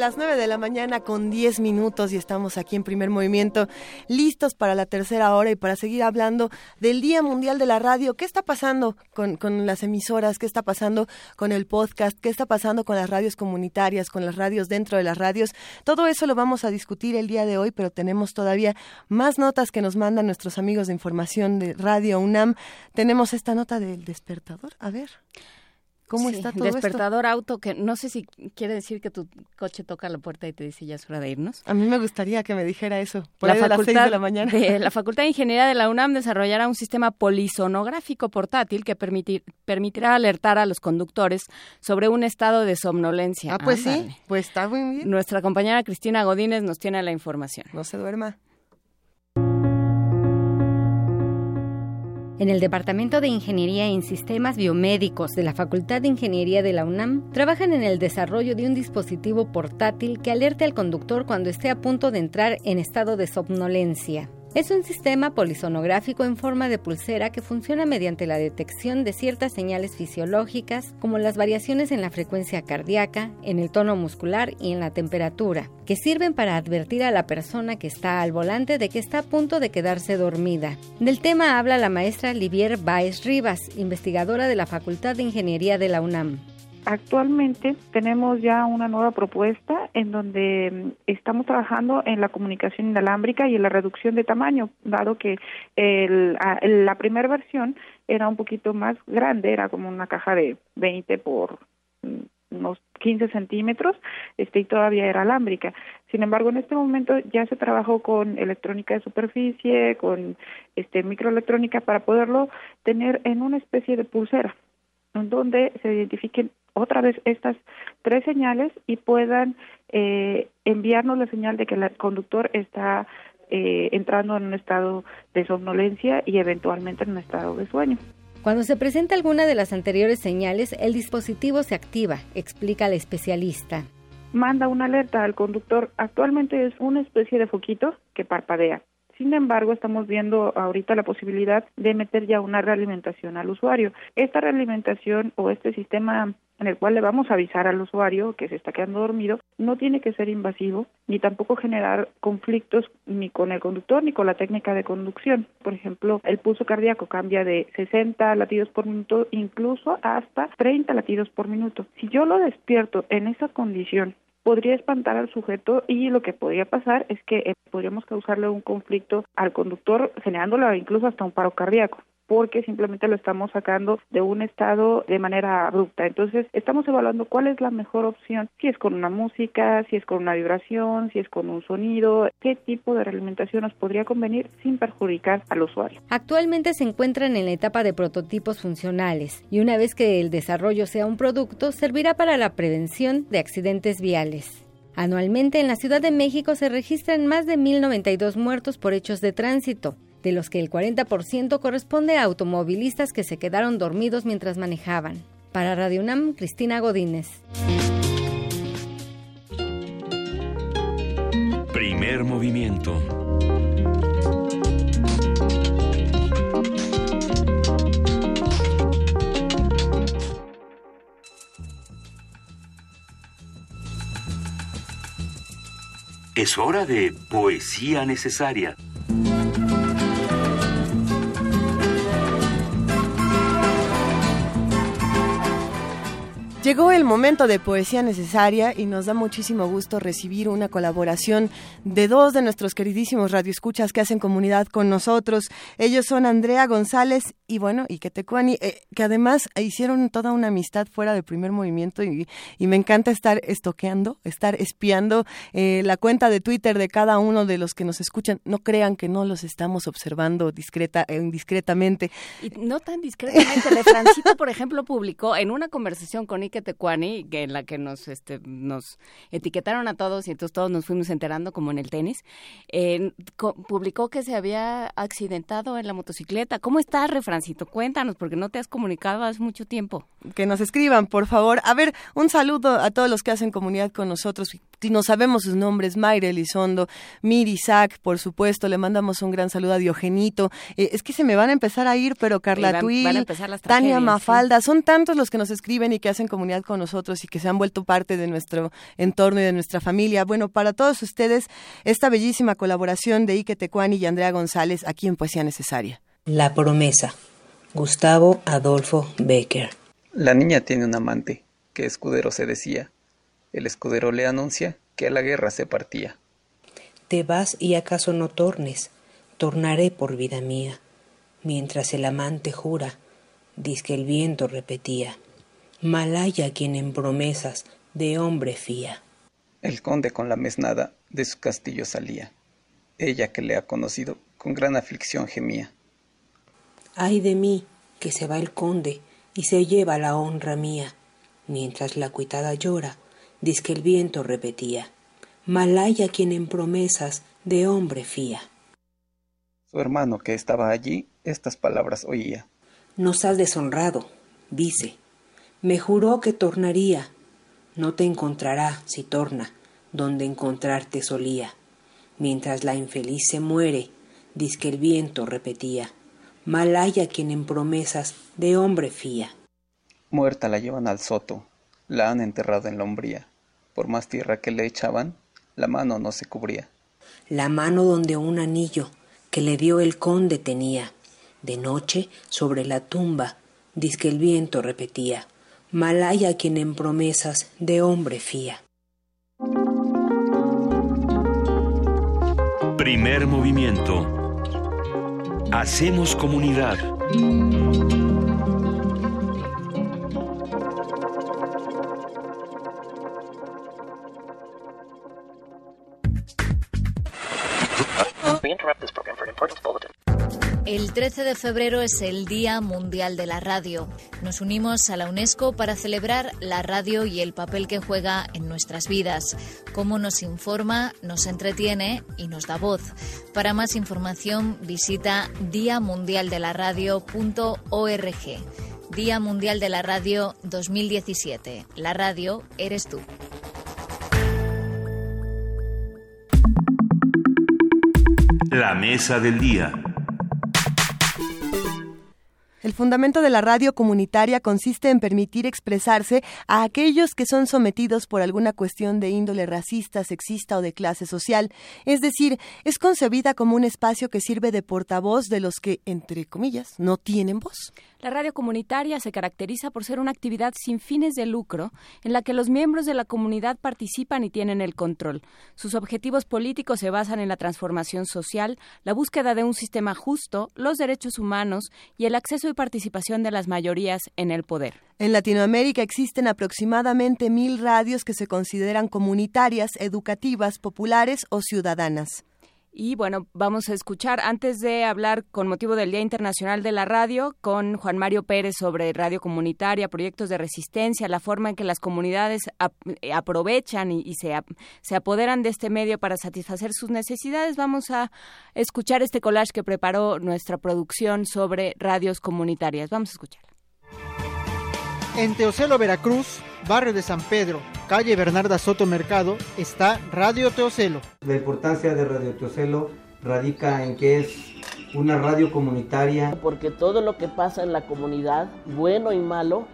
Las 9 de la mañana con 10 minutos y estamos aquí en primer movimiento, listos para la tercera hora y para seguir hablando del Día Mundial de la Radio. ¿Qué está pasando con, con las emisoras? ¿Qué está pasando con el podcast? ¿Qué está pasando con las radios comunitarias, con las radios dentro de las radios? Todo eso lo vamos a discutir el día de hoy, pero tenemos todavía más notas que nos mandan nuestros amigos de información de Radio UNAM. Tenemos esta nota del despertador. A ver. ¿Cómo está todo Despertador auto, que no sé si quiere decir que tu coche toca la puerta y te dice ya es hora de irnos. A mí me gustaría que me dijera eso. Por la facultad de la mañana. la Facultad de Ingeniería de la UNAM desarrollará un sistema polisonográfico portátil que permitirá alertar a los conductores sobre un estado de somnolencia. Ah, pues sí, pues está muy bien. Nuestra compañera Cristina Godínez nos tiene la información. No se duerma. En el Departamento de Ingeniería en Sistemas Biomédicos de la Facultad de Ingeniería de la UNAM, trabajan en el desarrollo de un dispositivo portátil que alerte al conductor cuando esté a punto de entrar en estado de somnolencia. Es un sistema polisonográfico en forma de pulsera que funciona mediante la detección de ciertas señales fisiológicas como las variaciones en la frecuencia cardíaca, en el tono muscular y en la temperatura, que sirven para advertir a la persona que está al volante de que está a punto de quedarse dormida. Del tema habla la maestra Livier Baez Rivas, investigadora de la Facultad de Ingeniería de la UNAM. Actualmente tenemos ya una nueva propuesta en donde mm, estamos trabajando en la comunicación inalámbrica y en la reducción de tamaño, dado que la primera versión era un poquito más grande, era como una caja de 20 por mm, unos 15 centímetros, este, y todavía era alámbrica. Sin embargo, en este momento ya se trabajó con electrónica de superficie, con este microelectrónica para poderlo tener en una especie de pulsera donde se identifiquen otra vez estas tres señales y puedan eh, enviarnos la señal de que el conductor está eh, entrando en un estado de somnolencia y eventualmente en un estado de sueño. Cuando se presenta alguna de las anteriores señales, el dispositivo se activa, explica la especialista. Manda una alerta al conductor. Actualmente es una especie de foquito que parpadea. Sin embargo, estamos viendo ahorita la posibilidad de meter ya una realimentación al usuario. Esta realimentación o este sistema en el cual le vamos a avisar al usuario que se está quedando dormido, no tiene que ser invasivo ni tampoco generar conflictos ni con el conductor ni con la técnica de conducción. Por ejemplo, el pulso cardíaco cambia de 60 latidos por minuto incluso hasta 30 latidos por minuto. Si yo lo despierto en esa condición podría espantar al sujeto y lo que podría pasar es que eh, podríamos causarle un conflicto al conductor generándole incluso hasta un paro cardíaco porque simplemente lo estamos sacando de un estado de manera abrupta. Entonces, estamos evaluando cuál es la mejor opción, si es con una música, si es con una vibración, si es con un sonido, qué tipo de realimentación nos podría convenir sin perjudicar al usuario. Actualmente se encuentran en la etapa de prototipos funcionales y una vez que el desarrollo sea un producto, servirá para la prevención de accidentes viales. Anualmente en la Ciudad de México se registran más de 1.092 muertos por hechos de tránsito, de los que el 40% corresponde a automovilistas que se quedaron dormidos mientras manejaban. Para Radio UNAM, Cristina Godínez. Primer movimiento. Es hora de poesía necesaria. Llegó el momento de poesía necesaria y nos da muchísimo gusto recibir una colaboración de dos de nuestros queridísimos radioescuchas que hacen comunidad con nosotros. Ellos son Andrea González y bueno, y Ketecuani, eh, que además hicieron toda una amistad fuera del primer movimiento y, me encanta estar estoqueando, estar espiando eh, la cuenta de Twitter de cada uno de los que nos escuchan. No crean que no los estamos observando discreta, eh, indiscretamente. Y no tan discretamente. Lefrancito, por ejemplo, publicó en una conversación con que Tecuani, que en la que nos, este, nos etiquetaron a todos y entonces todos nos fuimos enterando como en el tenis, publicó que se había accidentado en la motocicleta. ¿Cómo estás, Refrancito? Cuéntanos, porque no te has comunicado hace mucho tiempo. Que nos escriban, por favor. A ver, un saludo a todos los que hacen comunidad con nosotros. No sabemos sus nombres, Mayre Elizondo, Miri Isaac, por supuesto, le mandamos un gran saludo a Diogenito. Eh, es que se me van a empezar a ir, pero Carla Tuil, Tania Mafalda, son tantos los que nos escriben y que hacen comunidad con nosotros y que se han vuelto parte de nuestro entorno y de nuestra familia. Bueno, para todos ustedes, esta bellísima colaboración de Ike Tecuani y Andrea González aquí en Poesía Necesaria. La promesa. Gustavo Adolfo Becker. La niña tiene un amante, que escudero se decía. El escudero le anuncia que a la guerra se partía. Te vas y acaso no tornes, tornaré por vida mía. Mientras el amante jura, diz que el viento repetía. Malaya quien en promesas de hombre fía. El conde con la mesnada de su castillo salía. Ella que le ha conocido con gran aflicción gemía. Ay de mí, que se va el conde y se lleva la honra mía. Mientras la cuitada llora, diz que el viento repetía. Malaya quien en promesas de hombre fía. Su hermano que estaba allí estas palabras oía. Nos has deshonrado, dice, me juró que tornaría. No te encontrará si torna donde encontrarte solía. Mientras la infeliz se muere, que el viento repetía. Mal haya quien en promesas de hombre fía. Muerta la llevan al soto, la han enterrado en la umbría. Por más tierra que le echaban, la mano no se cubría. La mano donde un anillo que le dio el conde tenía. De noche, sobre la tumba, que el viento repetía. Malaya quien en promesas de hombre fía. Primer movimiento. Hacemos comunidad. We interrupt this program for an important bulletin. El 13 de febrero es el Día Mundial de la Radio. Nos unimos a la UNESCO para celebrar la radio y el papel que juega en nuestras vidas, cómo nos informa, nos entretiene y nos da voz. Para más información visita diamundialdelaradio.org. Día Mundial de la Radio 2017. La radio eres tú. La mesa del día. El fundamento de la radio comunitaria consiste en permitir expresarse a aquellos que son sometidos por alguna cuestión de índole racista, sexista o de clase social, es decir, es concebida como un espacio que sirve de portavoz de los que, entre comillas, no tienen voz. La radio comunitaria se caracteriza por ser una actividad sin fines de lucro en la que los miembros de la comunidad participan y tienen el control. Sus objetivos políticos se basan en la transformación social, la búsqueda de un sistema justo, los derechos humanos y el acceso y participación de las mayorías en el poder. En Latinoamérica existen aproximadamente mil radios que se consideran comunitarias, educativas, populares o ciudadanas. Y bueno, vamos a escuchar, antes de hablar con motivo del Día Internacional de la Radio, con Juan Mario Pérez sobre radio comunitaria, proyectos de resistencia, la forma en que las comunidades eh, aprovechan y, se, se apoderan de este medio para satisfacer sus necesidades, vamos a escuchar este collage que preparó nuestra producción sobre radios comunitarias. Vamos a escuchar. En Teocelo, Veracruz, barrio de San Pedro, calle Bernarda Soto Mercado, está Radio Teocelo. La importancia de Radio Teocelo radica en que es una radio comunitaria. Porque todo lo que pasa en la comunidad, bueno y malo,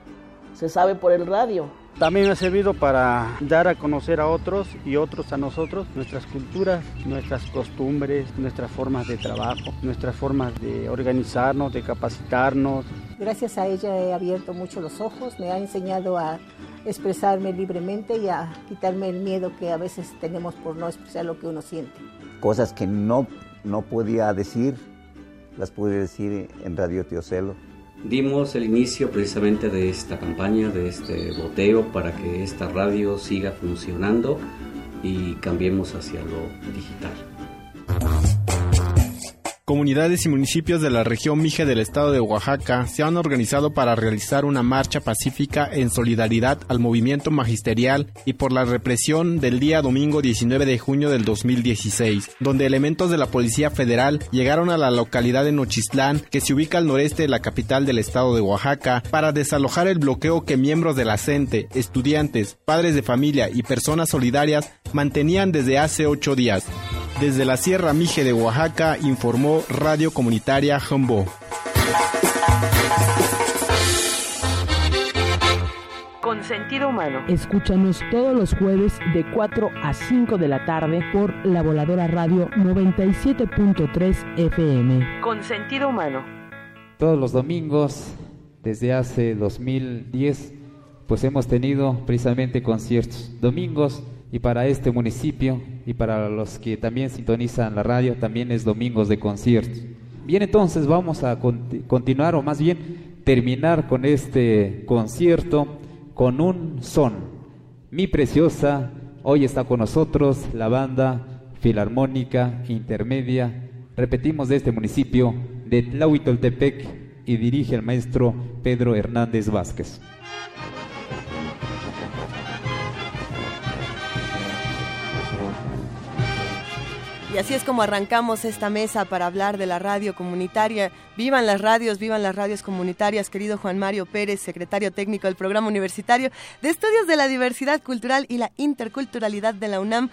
se sabe por el radio. También ha servido para dar a conocer a otros y otros a nosotros nuestras culturas, nuestras costumbres, nuestras formas de trabajo, nuestras formas de organizarnos, de capacitarnos. Gracias a ella he abierto mucho los ojos, me ha enseñado a expresarme libremente y a quitarme el miedo que a veces tenemos por no expresar lo que uno siente. Cosas que no, no podía decir, las pude decir en Radio Teocelo dimos el inicio precisamente de esta campaña, de este boteo para que esta radio siga funcionando y cambiemos hacia lo digital. Comunidades y municipios de la región Mije del estado de Oaxaca se han organizado para realizar una marcha pacífica en solidaridad al movimiento magisterial y por la represión del día domingo 19 de junio del 2016, donde elementos de la Policía Federal llegaron a la localidad de Nochistlán, que se ubica al noreste de la capital del estado de Oaxaca, para desalojar el bloqueo que miembros de la estudiantes, padres de familia y personas solidarias mantenían desde hace ocho días. Desde la Sierra Mije de Oaxaca informó Radio Comunitaria Jumbo. Con sentido humano. Escúchanos todos los jueves de 4 a 5 de la tarde por la voladora radio 97.3 FM. Con sentido humano. Todos los domingos, desde hace 2010, pues hemos tenido precisamente conciertos. Domingos y para este municipio y para los que también sintonizan la radio también es domingos de conciertos. Bien, entonces vamos a continuar o más bien terminar con este concierto con un son. Mi preciosa, hoy está con nosotros la banda Filarmónica Intermedia, repetimos de este municipio de Tlahuitoltepec y dirige el maestro Pedro Hernández Vázquez. Y así es como arrancamos esta mesa para hablar de la radio comunitaria. Vivan las radios, vivan las radios comunitarias, querido Juan Mario Pérez, secretario técnico del Programa Universitario de Estudios de la Diversidad Cultural y la Interculturalidad de la UNAM.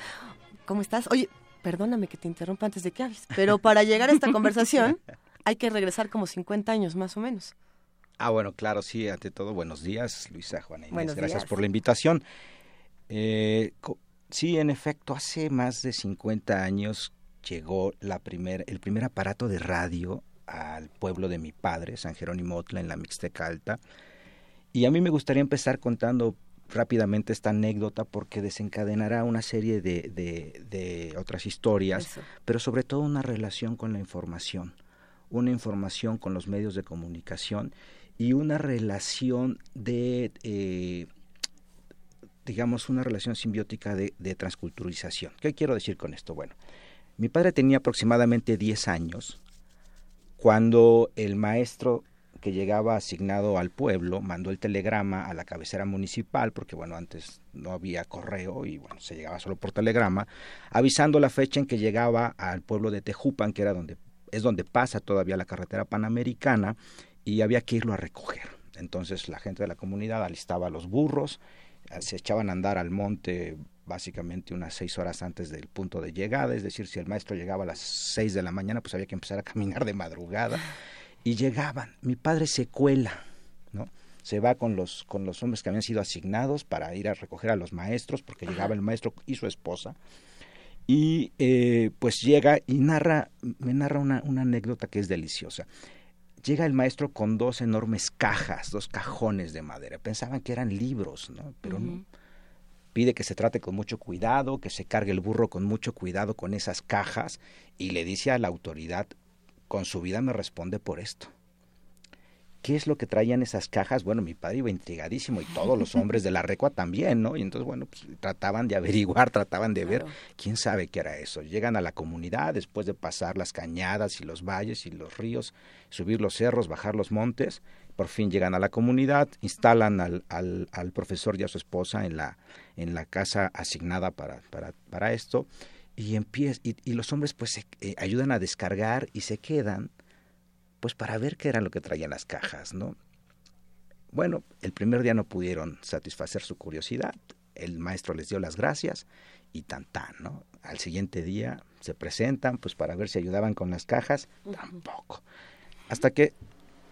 ¿Cómo estás? Oye, perdóname que te interrumpa antes de que hables, pero para llegar a esta conversación hay que regresar como 50 años más o menos. Ah, bueno, claro, sí, ante todo, buenos días, Luisa, Juana Inés, gracias por la invitación. Eh, Sí, en efecto, hace más de 50 años llegó la primer, el primer aparato de radio al pueblo de mi padre, San Jerónimo Otla, en la Mixteca Alta. Y a mí me gustaría empezar contando rápidamente esta anécdota porque desencadenará una serie de, de, otras historias, pero sobre todo una relación con la información, una información con los medios de comunicación y una relación de... Eh, digamos, una relación simbiótica de, transculturización. ¿Qué quiero decir con esto? Bueno, mi padre tenía aproximadamente 10 años cuando el maestro que llegaba asignado al pueblo mandó el telegrama a la cabecera municipal, porque bueno, antes no había correo y bueno, se llegaba solo por telegrama, avisando la fecha en que llegaba al pueblo de Tejupan, que era donde es donde pasa todavía la carretera panamericana y había que irlo a recoger. Entonces la gente de la comunidad alistaba los burros, se echaban a andar al monte básicamente unas seis horas antes del punto de llegada, es decir, si el maestro llegaba a las seis de la mañana, pues había que empezar a caminar de madrugada y llegaban. Mi padre se cuela, ¿no? Se va con los, con los hombres que habían sido asignados para ir a recoger a los maestros, porque llegaba el maestro y su esposa. Y eh, pues llega y narra, me narra una, una anécdota que es deliciosa. Llega el maestro con dos enormes cajas, dos cajones de madera. Pensaban que eran libros, ¿no? Pero no. Pide que se trate con mucho cuidado, que se cargue el burro con mucho cuidado con esas cajas y le dice a la autoridad, con su vida me responde por esto. ¿Qué es lo que traían esas cajas? Bueno, mi padre iba intrigadísimo y todos los hombres de la recua también, ¿no? Y entonces, bueno, pues trataban de averiguar, trataban de ver, quién sabe qué era eso. Llegan a la comunidad después de pasar las cañadas y los valles y los ríos, subir los cerros, bajar los montes, por fin llegan a la comunidad, instalan al, al, al profesor y a su esposa en la, en la casa asignada para, para, para esto y, empieza, y, los hombres pues se, eh, ayudan a descargar y se quedan pues para ver qué era lo que traían las cajas, ¿no? Bueno, el primer día no pudieron satisfacer su curiosidad, el maestro les dio las gracias y tan tan, ¿no? Al siguiente día se presentan pues para ver si ayudaban con las cajas, tampoco. Hasta que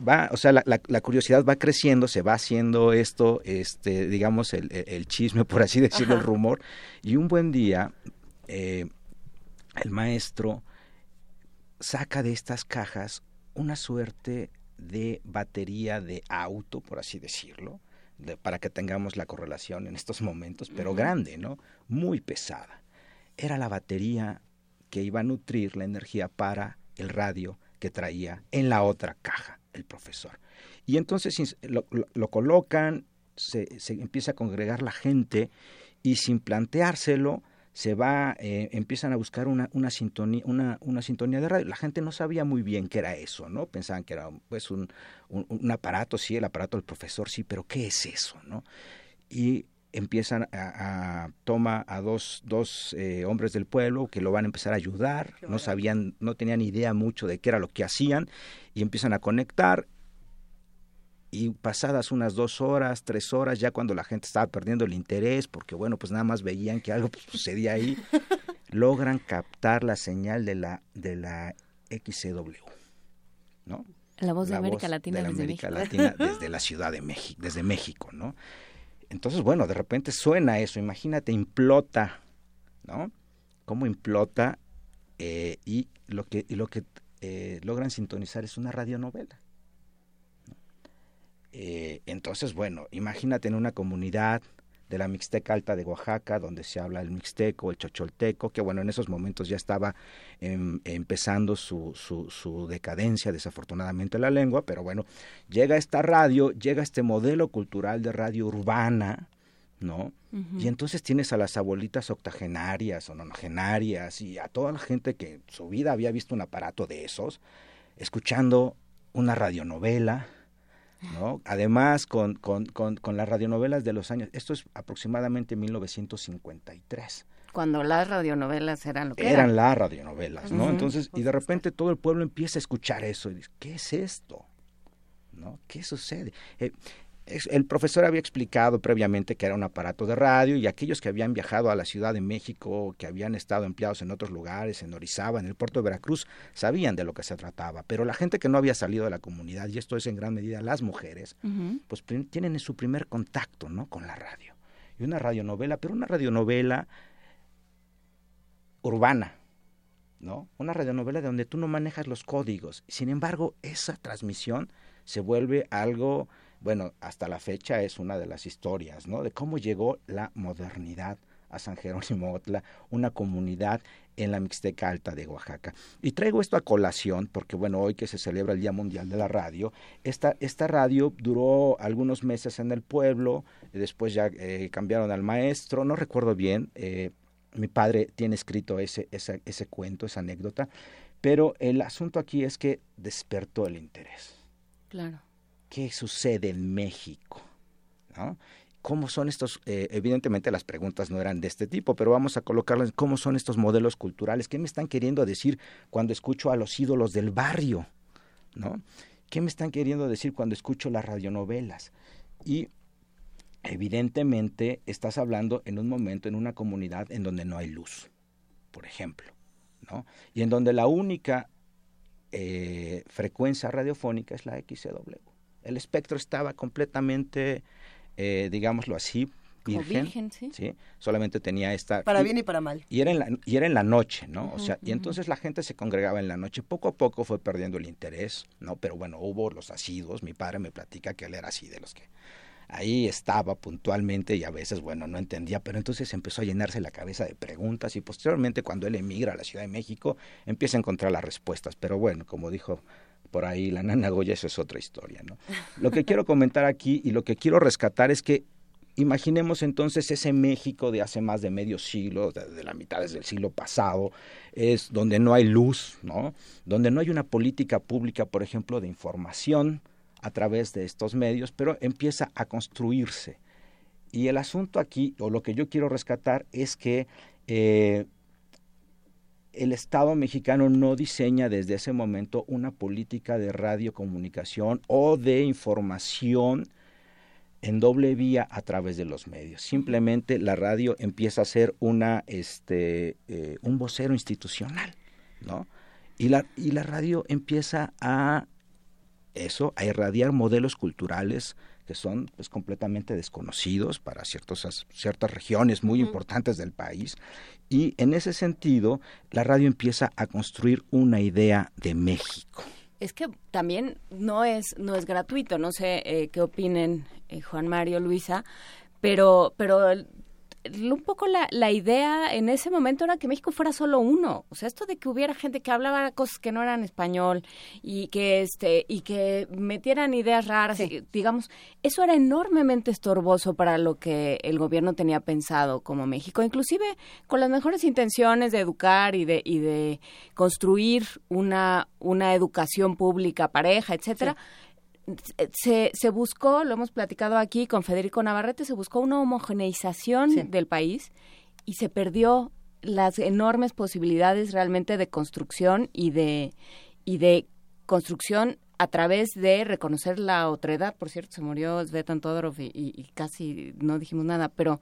va, o sea, la, la, curiosidad va creciendo, se va haciendo esto, este, digamos, el, el chisme, por así decirlo, el rumor, y un buen día eh, el maestro saca de estas cajas una suerte de batería de auto, por así decirlo, para que tengamos la correlación en estos momentos, pero grande, ¿no? Muy pesada. Era la batería que iba a nutrir la energía para el radio que traía en la otra caja el profesor. Y entonces lo, colocan, se, empieza a congregar la gente y sin planteárselo, se va, eh, empiezan a buscar una, una, sintonía, una, una sintonía de radio. La gente no sabía muy bien qué era eso, ¿no? Pensaban que era pues un, un, aparato, sí, el aparato del profesor, sí, pero ¿qué es eso, no? Y empiezan a, a toma a dos, dos eh, hombres del pueblo que lo van a empezar a ayudar, no sabían, no tenían idea mucho de qué era lo que hacían, y empiezan a conectar y pasadas unas dos horas, tres horas, ya cuando la gente estaba perdiendo el interés, porque bueno, pues nada más veían que algo pues, sucedía ahí, logran captar la señal de la, de la XCW, ¿no? La voz de América Latina de desde América México. Latina desde la Ciudad de México, desde México, ¿no? Entonces, bueno, de repente suena eso, imagínate, implota, ¿no? Cómo implota eh, y lo que, y lo que eh, logran sintonizar es una radionovela. Eh, entonces, bueno, imagínate en una comunidad de la Mixteca Alta de Oaxaca, donde se habla el mixteco, el chocholteco, que bueno, en esos momentos ya estaba em, empezando su, su, su, decadencia, desafortunadamente, la lengua, pero bueno, llega esta radio, llega este modelo cultural de radio urbana, ¿no? Y entonces tienes a las abuelitas octogenarias o nonogenarias y a toda la gente que su vida había visto un aparato de esos, escuchando una radionovela, ¿no? Además, con, con, con, con, las radionovelas de los años, esto es aproximadamente 1953. Cuando las radionovelas eran lo que eran. Eran las radionovelas, ¿no? Entonces, y de repente todo el pueblo empieza a escuchar eso y dice, ¿qué es esto? ¿No? ¿Qué sucede? Eh, el profesor había explicado previamente que era un aparato de radio y aquellos que habían viajado a la Ciudad de México, que habían estado empleados en otros lugares, en Orizaba, en el puerto de Veracruz, sabían de lo que se trataba. Pero la gente que no había salido de la comunidad, y esto es en gran medida las mujeres, pues tienen su primer contacto ¿no? con la radio. Y una radionovela, pero una radionovela urbana, ¿no? Una radionovela donde tú no manejas los códigos. Sin embargo, esa transmisión se vuelve algo bueno, hasta la fecha es una de las historias, ¿no? De cómo llegó la modernidad a San Jerónimo Otla, una comunidad en la Mixteca Alta de Oaxaca. Y traigo esto a colación porque, bueno, hoy que se celebra el Día Mundial de la Radio, esta, esta radio duró algunos meses en el pueblo, después ya eh, cambiaron al maestro, no recuerdo bien, eh, mi padre tiene escrito ese, ese, ese cuento, esa anécdota, Pero el asunto aquí es que despertó el interés. Claro. ¿Qué sucede en México? ¿Cómo son estos? Eh, evidentemente las preguntas no eran de este tipo, pero vamos a colocarlas. ¿Cómo son estos modelos culturales? ¿Qué me están queriendo decir cuando escucho a los ídolos del barrio? ¿No? ¿Qué me están queriendo decir cuando escucho las radionovelas? Y evidentemente estás hablando en un momento, en una comunidad en donde no hay luz, por ejemplo, ¿no? Y en donde la única eh, frecuencia radiofónica es la XCW. El espectro estaba completamente, eh, digámoslo así, virgen, ¿sí? Solamente tenía esta... Para bien y para mal. Y era en la, y era en la noche, ¿no? o sea, y entonces la gente se congregaba en la noche. Poco a poco fue perdiendo el interés, ¿no? Pero bueno, hubo los asidos. Mi padre me platica que él era así de los que ahí estaba puntualmente y a veces, bueno, no entendía, pero entonces empezó a llenarse la cabeza de preguntas y posteriormente cuando él emigra a la Ciudad de México empieza a encontrar las respuestas. Pero bueno, como dijo por ahí la nana Goya, eso es otra historia, ¿no? Lo que quiero comentar aquí y lo que quiero rescatar es que imaginemos entonces ese México de hace más de medio siglo, de, la mitad del siglo pasado, es donde no hay luz, ¿no? Donde no hay una política pública, por ejemplo, de información, a través de estos medios, pero empieza a construirse. Y el asunto aquí, o lo que yo quiero rescatar, es que eh, el Estado mexicano no diseña desde ese momento una política de radiocomunicación o de información en doble vía a través de los medios. Simplemente la radio empieza a ser una, este, eh, un vocero institucional, ¿no? Y la, y la radio empieza a eso, a irradiar modelos culturales que son pues, completamente desconocidos para ciertos, ciertas regiones muy importantes del país. Y en ese sentido, la radio empieza a construir una idea de México. Es que también no es, no es gratuito, no sé eh, qué opinen eh, Juan Mario, Luisa, pero, pero un poco la, la, idea en ese momento era que México fuera solo uno. O sea, esto de que hubiera gente que hablaba cosas que no eran español y que este y que metieran ideas raras, digamos, eso era enormemente estorboso para lo que el gobierno tenía pensado como México, inclusive con las mejores intenciones de educar y de y de construir una una educación pública pareja, etcétera se, se buscó, lo hemos platicado aquí con Federico Navarrete, se buscó una homogeneización del país y se perdió las enormes posibilidades realmente de construcción y de, y de construcción a través de reconocer la otredad. Por cierto, se murió Svetan Todorov y, y casi no dijimos nada, pero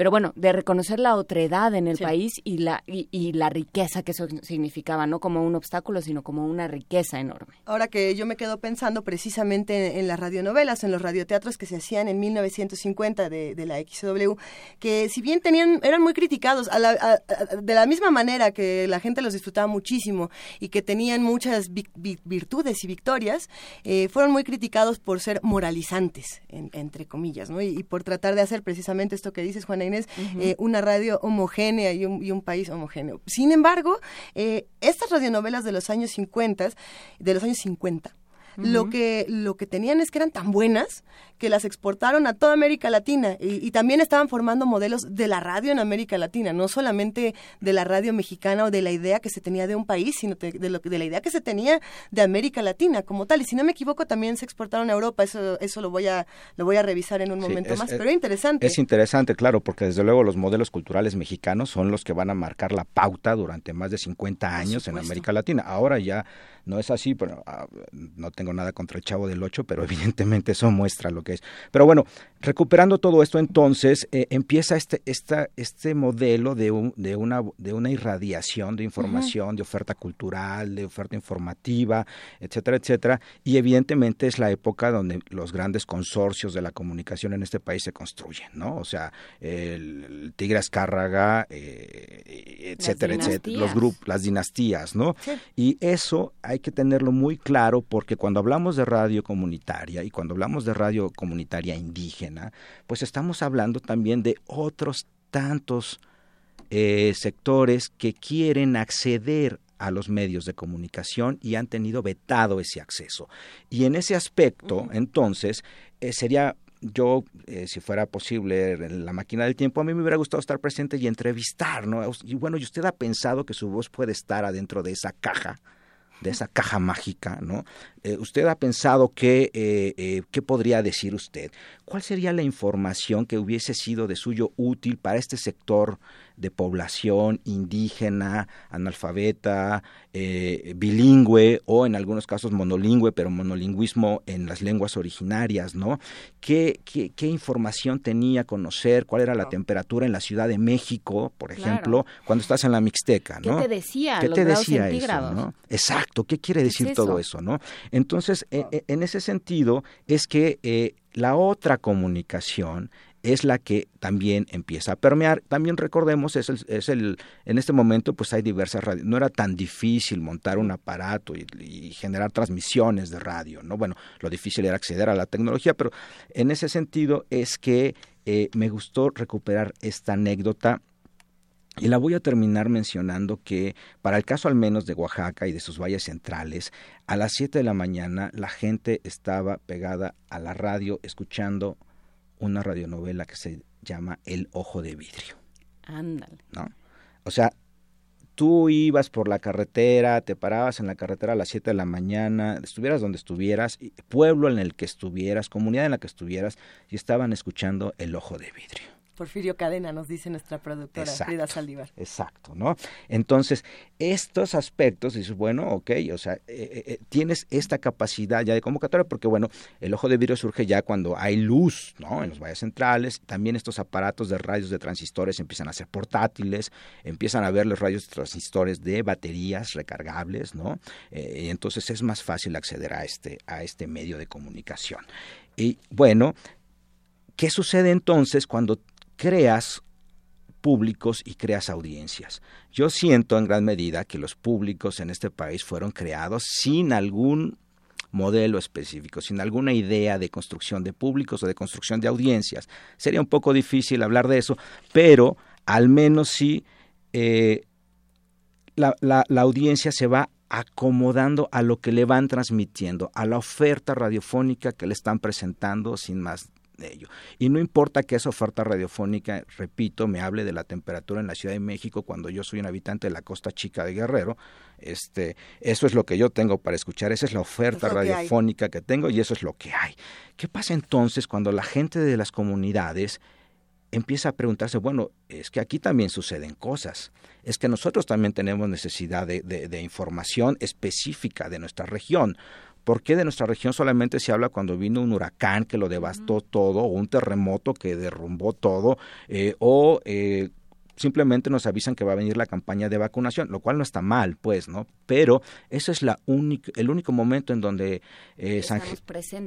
pero bueno, de reconocer la otredad en el país y la, y, la riqueza que eso significaba, no como un obstáculo, sino como una riqueza enorme. Ahora que yo me quedo pensando precisamente en, las radionovelas, en los radioteatros que se hacían en 1950 de, de la XW, que si bien tenían, eran muy criticados, de la misma manera que la gente los disfrutaba muchísimo y que tenían muchas virtudes y victorias, eh, fueron muy criticados por ser moralizantes, entre comillas, ¿no? Y, por tratar de hacer precisamente esto que dices, Juana eh, una radio homogénea y un, país homogéneo. Sin embargo, eh, estas radionovelas de los años 50, de los años 50, lo, que, lo que tenían es que eran tan buenas que las exportaron a toda América Latina y, también estaban formando modelos de la radio en América Latina, no solamente de la radio mexicana o de la idea que se tenía de un país, sino de, lo, de la idea que se tenía de América Latina como tal. Y si no me equivoco, también se exportaron a Europa. Eso, eso lo voy a, lo voy a revisar en un momento más. Pero es interesante. Es interesante, claro, porque desde luego los modelos culturales mexicanos son los que van a marcar la pauta durante más de 50 años en América Latina. Ahora ya no es así, pero ah, no tengo nada contra el Chavo del Ocho, pero evidentemente eso muestra lo que es. Pero bueno, recuperando todo esto entonces, eh, empieza este, esta, este modelo de, de, una, de una irradiación de información, de oferta cultural, de oferta informativa, etcétera, etcétera, y evidentemente es la época donde los grandes consorcios de la comunicación en este país se construyen, ¿no? O sea, el, Tigre Azcárraga, eh, etcétera, etcétera, los grupos, las dinastías, ¿no? Y eso hay que tenerlo muy claro porque cuando hablamos de radio comunitaria y cuando hablamos de radio comunitaria indígena, pues estamos hablando también de otros tantos eh, sectores que quieren acceder a los medios de comunicación y han tenido vetado ese acceso. Y en ese aspecto, entonces, eh, sería yo, eh, si fuera posible, en la máquina del tiempo, a mí me hubiera gustado estar presente y entrevistar, ¿no? Y bueno, ¿y usted ha pensado que su voz puede estar adentro de esa caja? de esa caja mágica, ¿no? Eh, ¿Usted ha pensado qué, eh, eh, qué podría decir usted? ¿Cuál sería la información que hubiese sido de suyo útil para este sector de población indígena, analfabeta, bilingüe o en algunos casos monolingüe, pero monolingüismo en las lenguas originarias, ¿no? ¿Qué, qué, información tenía conocer? ¿Cuál era la temperatura en la Ciudad de México, por ejemplo, cuando estás en la Mixteca, ¿no? ¿Qué te decía? ¿Qué te decía eso, ¿no? Exacto, ¿qué quiere decir todo eso, no? Entonces, e, e, en ese sentido, es que eh, la otra comunicación es la que también empieza a permear. También recordemos, es el, es el en este momento pues hay diversas radios. No era tan difícil montar un aparato y, generar transmisiones de radio, ¿no? Bueno, lo difícil era acceder a la tecnología, pero en ese sentido es que eh, me gustó recuperar esta anécdota y la voy a terminar mencionando que para el caso al menos de Oaxaca y de sus valles centrales, a las 7 de la mañana la gente estaba pegada a la radio escuchando una radionovela que se llama El Ojo de Vidrio. Ándale. ¿No? O sea, tú ibas por la carretera, te parabas en la carretera a las 7 de la mañana, estuvieras donde estuvieras, pueblo en el que estuvieras, comunidad en la que estuvieras, y estaban escuchando El Ojo de Vidrio. Porfirio Cadena, nos dice nuestra productora Frida Saldívar. Exacto, ¿no? Entonces, estos aspectos, dices, bueno, ok, o sea, eh, eh, eh, tienes esta capacidad ya de convocatoria, porque bueno, el ojo de vidrio surge ya cuando hay luz, ¿no? En los valles centrales, también estos aparatos de radios de transistores empiezan a ser portátiles, empiezan a ver los radios de transistores de baterías recargables, ¿no? y entonces es más fácil acceder a este, a este medio de comunicación. Y bueno, ¿qué sucede entonces cuando creas públicos y creas audiencias. Yo siento en gran medida que los públicos en este país fueron creados sin algún modelo específico, sin alguna idea de construcción de públicos o de construcción de audiencias. Sería un poco difícil hablar de eso, pero al menos sí eh, la, la audiencia se va acomodando a lo que le van transmitiendo, a la oferta radiofónica que le están presentando sin más ello. Y no importa que esa oferta radiofónica, repito, me hable de la temperatura en la Ciudad de México cuando yo soy un habitante de la costa chica de Guerrero, este, eso es lo que yo tengo para escuchar, esa es la oferta radiofónica que, que tengo y eso es lo que hay. ¿Qué pasa entonces cuando la gente de las comunidades empieza a preguntarse, bueno, es que aquí también suceden cosas, es que nosotros también tenemos necesidad de, de información específica de nuestra región. ¿Por qué de nuestra región solamente se habla cuando vino un huracán que lo devastó todo, o un terremoto que derrumbó todo, eh, o eh, simplemente nos avisan que va a venir la campaña de vacunación, lo cual no está mal, pues, ¿no? Pero ese es la única, el único momento en donde eh,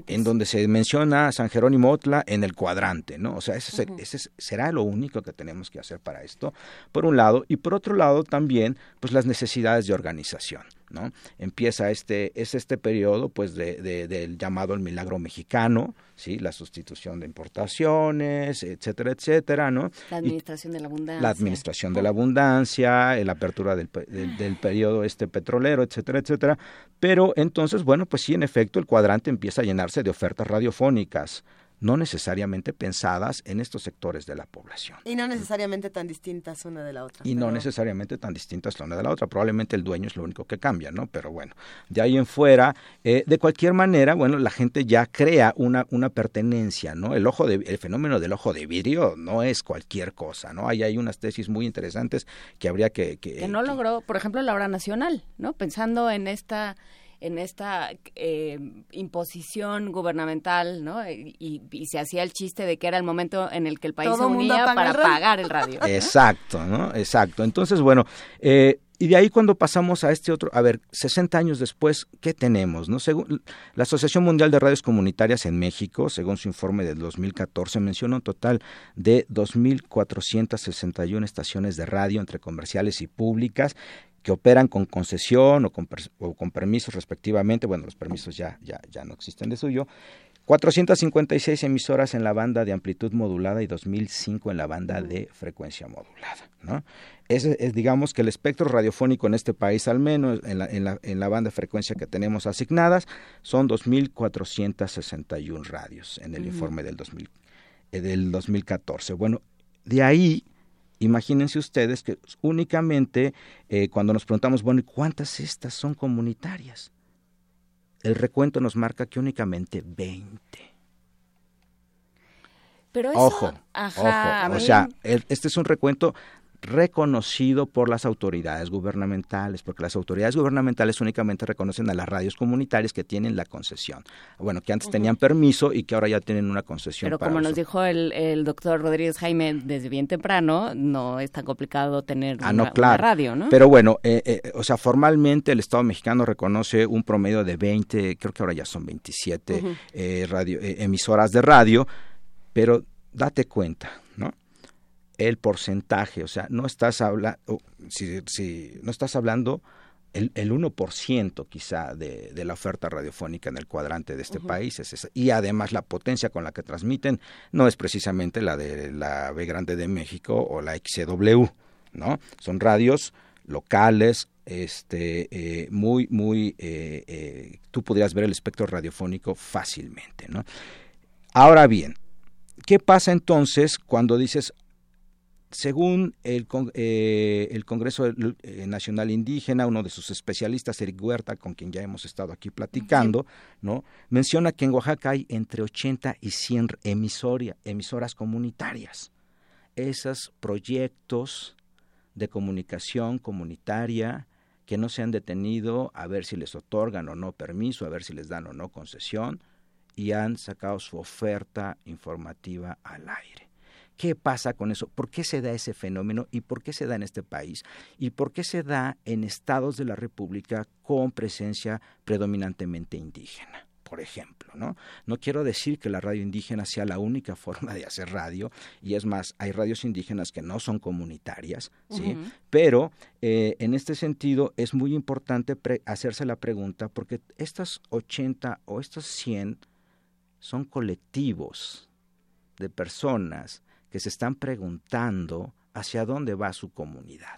en donde se menciona San Jerónimo Otla en el cuadrante, ¿no? O sea, ese, ese, será lo único que tenemos que hacer para esto, por un lado, y por otro lado también, pues las necesidades de organización. ¿No? Empieza este, es este periodo pues de, del llamado el milagro mexicano, ¿sí? La sustitución de importaciones, etcétera, etcétera, ¿no? La administración de la abundancia. La administración de la abundancia, la apertura del, del, del periodo este petrolero, etcétera, etcétera. Pero entonces, bueno, pues sí, en efecto, el cuadrante empieza a llenarse de ofertas radiofónicas, no necesariamente pensadas en estos sectores de la población. Y no necesariamente tan distintas una de la otra. Y no necesariamente tan distintas la una de la otra. Probablemente el dueño es lo único que cambia, ¿no? Pero bueno, de ahí en fuera, eh, de cualquier manera, bueno, la gente ya crea una, una pertenencia, ¿no? El, ojo de, el fenómeno del ojo de vidrio no es cualquier cosa, ¿no? Ahí hay unas tesis muy interesantes que habría que... Que, que no logró, por ejemplo, la hora nacional, ¿no? Pensando en esta en esta eh, imposición gubernamental, ¿no? Y, se hacía el chiste de que era el momento en el que el país se unía para pagar el radio. Exacto, ¿no? Exacto. Entonces, bueno, eh, y de ahí cuando pasamos a este otro, a ver, 60 años después, ¿qué tenemos? No? Según la Asociación Mundial de Radios Comunitarias en México, según su informe del 2014, menciona un total de 2.461 estaciones de radio entre comerciales y públicas que operan con concesión o con, o con permisos respectivamente, bueno, los permisos ya, ya, ya no existen de suyo, 456 emisoras en la banda de amplitud modulada y 2005 en la banda de frecuencia modulada. ¿no? Es, digamos que el espectro radiofónico en este país, al menos en la, en la, en la banda de frecuencia que tenemos asignadas, son 2.461 radios en el informe del, 2000, eh, del 2014. Bueno, de ahí imagínense ustedes que únicamente eh, cuando nos preguntamos, bueno, ¿cuántas estas son comunitarias? el recuento nos marca que únicamente 20. Pero ojo, ojo, o sea, este es un recuento reconocido por las autoridades gubernamentales, porque las autoridades gubernamentales únicamente reconocen a las radios comunitarias que tienen la concesión. Bueno, que antes tenían permiso y que ahora ya tienen una concesión. Pero como nos dijo el, doctor Rodríguez Jaime desde bien temprano, no es tan complicado tener ah, una, radio, ¿no? Pero bueno, eh, eh, o sea, formalmente el Estado mexicano reconoce un promedio de 20, creo que ahora ya son 27 eh, radio, emisoras de radio, pero date cuenta, ¿no? El porcentaje, o sea, no estás hablando, si, si, no estás hablando el, el 1% quizá de, de, la oferta radiofónica en el cuadrante de este país, es y además la potencia con la que transmiten no es precisamente la de la B Grande de México o la XCW, ¿no? Son radios locales, este, eh, muy, muy, eh, eh, tú podrías ver el espectro radiofónico fácilmente, ¿no? Ahora bien, ¿qué pasa entonces cuando dices, según el, eh, el Congreso eh, Nacional Indígena, uno de sus especialistas, Eric Huerta, con quien ya hemos estado aquí platicando, ¿no? menciona que en Oaxaca hay entre 80 y 100 emisoras comunitarias. Esos proyectos de comunicación comunitaria que no se han detenido a ver si les otorgan o no permiso, a ver si les dan o no concesión, y han sacado su oferta informativa al aire. ¿Qué pasa con eso? ¿Por qué se da ese fenómeno y por qué se da en este país? ¿Y por qué se da en estados de la República con presencia predominantemente indígena? por ejemplo, ¿no? No quiero decir que la radio indígena sea la única forma de hacer radio, y es más, hay radios indígenas que no son comunitarias, ¿sí? Pero eh, en este sentido es muy importante hacerse la pregunta, porque estas 80 o estos 100 son colectivos de personas que se están preguntando hacia dónde va su comunidad.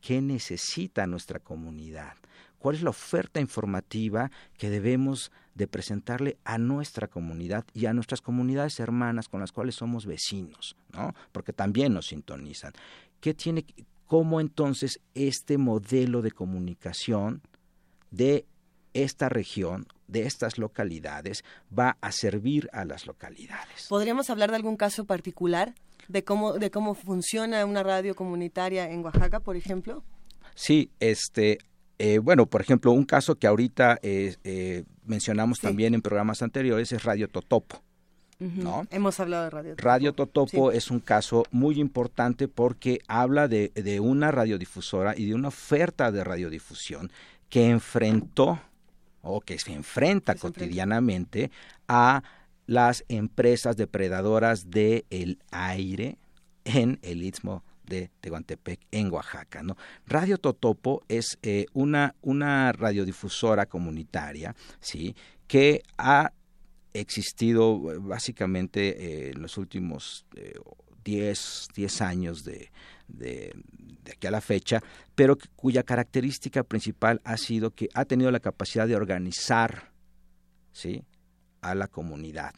¿Qué necesita nuestra comunidad? ¿Cuál es la oferta informativa que debemos de presentarle a nuestra comunidad y a nuestras comunidades hermanas con las cuales somos vecinos, ¿no? Porque también nos sintonizan. ¿Qué tiene cómo entonces este modelo de comunicación de esta región, de estas localidades, va a servir a las localidades. ¿Podríamos hablar de algún caso particular de cómo, de cómo funciona una radio comunitaria en Oaxaca, por ejemplo? Sí, este, eh, bueno, por ejemplo, un caso que ahorita eh, eh, mencionamos también en programas anteriores es Radio Totopo. ¿No? Hemos hablado de Radio Totopo. Radio Totopo es un caso muy importante porque habla de, de una radiodifusora y de una oferta de radiodifusión que enfrentó o que se enfrenta cotidianamente a las empresas depredadoras del el aire en el istmo de Tehuantepec en Oaxaca. ¿no? Radio Totopo es eh, una, una radiodifusora comunitaria ¿sí? que ha existido eh, básicamente eh, en los últimos 10, 10 años de, de, aquí a la fecha, pero cuya característica principal ha sido que ha tenido la capacidad de organizar ¿sí? a la comunidad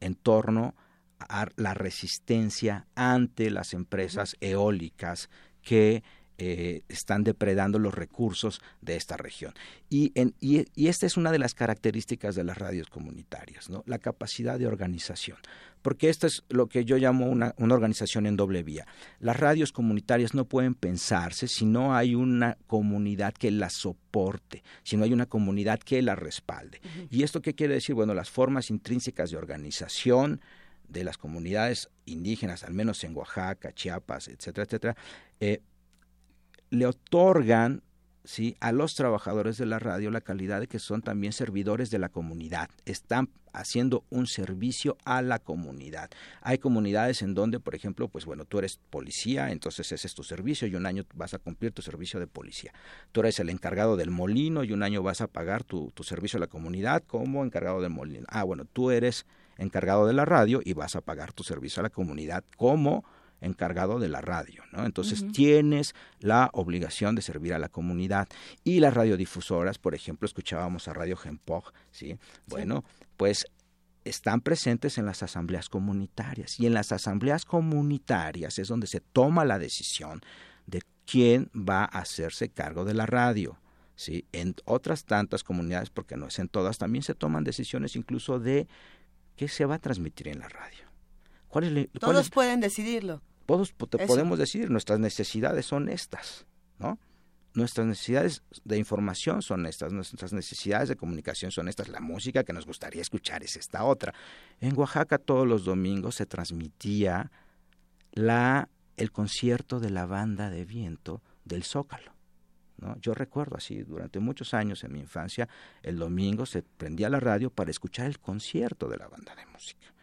en torno a la resistencia ante las empresas eólicas que eh, están depredando los recursos de esta región. Y, en, y, y, esta es una de las características de las radios comunitarias, ¿no? la capacidad de organización. Porque esta es lo que yo llamo una, una organización en doble vía. Las radios comunitarias no pueden pensarse si no hay una comunidad que las soporte, si no hay una comunidad que las respalde. ¿Y esto qué quiere decir? Bueno, las formas intrínsecas de organización, de las comunidades indígenas, al menos en Oaxaca, Chiapas, etcétera, etcétera, eh, le otorgan ¿sí? a los trabajadores de la radio la calidad de que son también servidores de la comunidad, están haciendo un servicio a la comunidad. Hay comunidades en donde, por ejemplo, pues bueno, tú eres policía, entonces ese es tu servicio y un año vas a cumplir tu servicio de policía. Tú eres el encargado del molino y un año vas a pagar tu, tu servicio a la comunidad como encargado del molino. Ah, bueno, tú eres encargado de la radio y vas a pagar tu servicio a la comunidad como encargado de la radio, ¿no? Entonces tienes la obligación de servir a la comunidad y las radiodifusoras, por ejemplo, escuchábamos a Radio Gempog, ¿sí? Bueno, pues están presentes en las asambleas comunitarias y en las asambleas comunitarias es donde se toma la decisión de quién va a hacerse cargo de la radio. ¿sí? En otras tantas comunidades, porque no es en todas, también se toman decisiones incluso de qué se va a transmitir en la radio. Todos pueden decidirlo. Todos podemos decidir, nuestras necesidades son estas, ¿no? Nuestras necesidades de información son estas, nuestras necesidades de comunicación son estas, la música que nos gustaría escuchar es esta otra. En Oaxaca todos los domingos se transmitía la, el concierto de la banda de viento del Zócalo. ¿no? Yo recuerdo así, durante muchos años en mi infancia, el domingo se prendía la radio para escuchar el concierto de la banda de música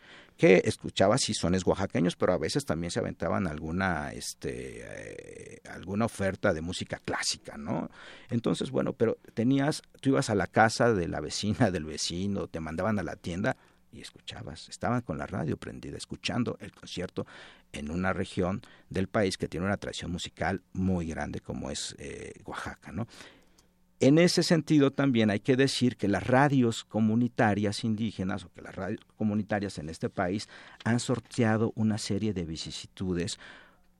que escuchaba sones oaxaqueños, pero a veces también se aventaban alguna, este, eh, alguna oferta de música clásica, ¿no? Entonces, bueno, pero tenías, tú ibas a la casa de la vecina, del vecino, te mandaban a la tienda y escuchabas, estaban con la radio prendida, escuchando el concierto en una región del país que tiene una tradición musical muy grande como es eh, Oaxaca, ¿no? En ese sentido también hay que decir que las radios comunitarias indígenas o que las radios comunitarias en este país han sorteado una serie de vicisitudes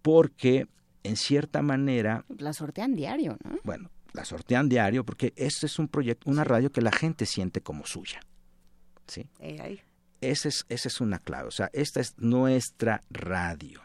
porque en cierta manera la sortean diario, ¿no? Bueno, la sortean diario porque este es un proyecto, una radio que la gente siente como suya. ¿Sí? Esa es, esa es una clave, o sea, esta es nuestra radio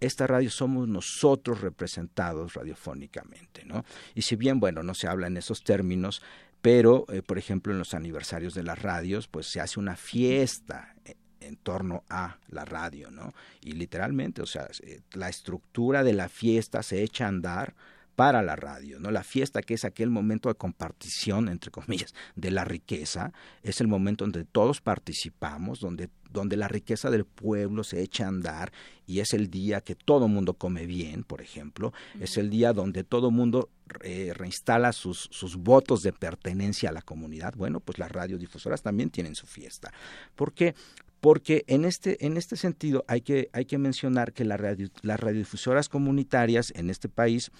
esta radio somos nosotros representados radiofónicamente, ¿no? Y si bien, bueno, no se habla en esos términos, pero, eh, por ejemplo, en los aniversarios de las radios, pues se hace una fiesta eh, en torno a la radio, ¿no? Y literalmente, o sea, eh, la estructura de la fiesta se echa a andar para la radio, ¿no? La fiesta que es aquel momento de compartición, entre comillas, de la riqueza, es el momento donde todos participamos, donde, donde la riqueza del pueblo se echa a andar y es el día que todo mundo come bien, por ejemplo, es el día donde todo mundo eh, reinstala sus, sus votos de pertenencia a la comunidad. Bueno, pues las radiodifusoras también tienen su fiesta. ¿Por qué? porque en este, en este sentido hay que, hay que mencionar que las radiodifusoras comunitarias en este país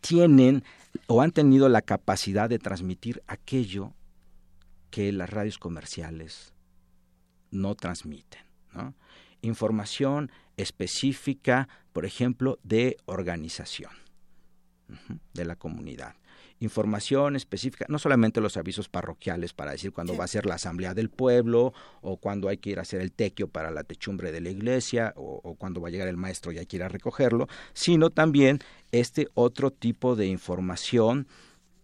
tienen o han tenido la capacidad de transmitir aquello que las radios comerciales no transmiten. Información específica, por ejemplo, de organización de la comunidad información específica, no solamente los avisos parroquiales para decir cuándo va a ser la asamblea del pueblo o cuándo hay que ir a hacer el tequio para la techumbre de la iglesia o, o cuándo va a llegar el maestro y hay que ir a recogerlo, sino también este otro tipo de información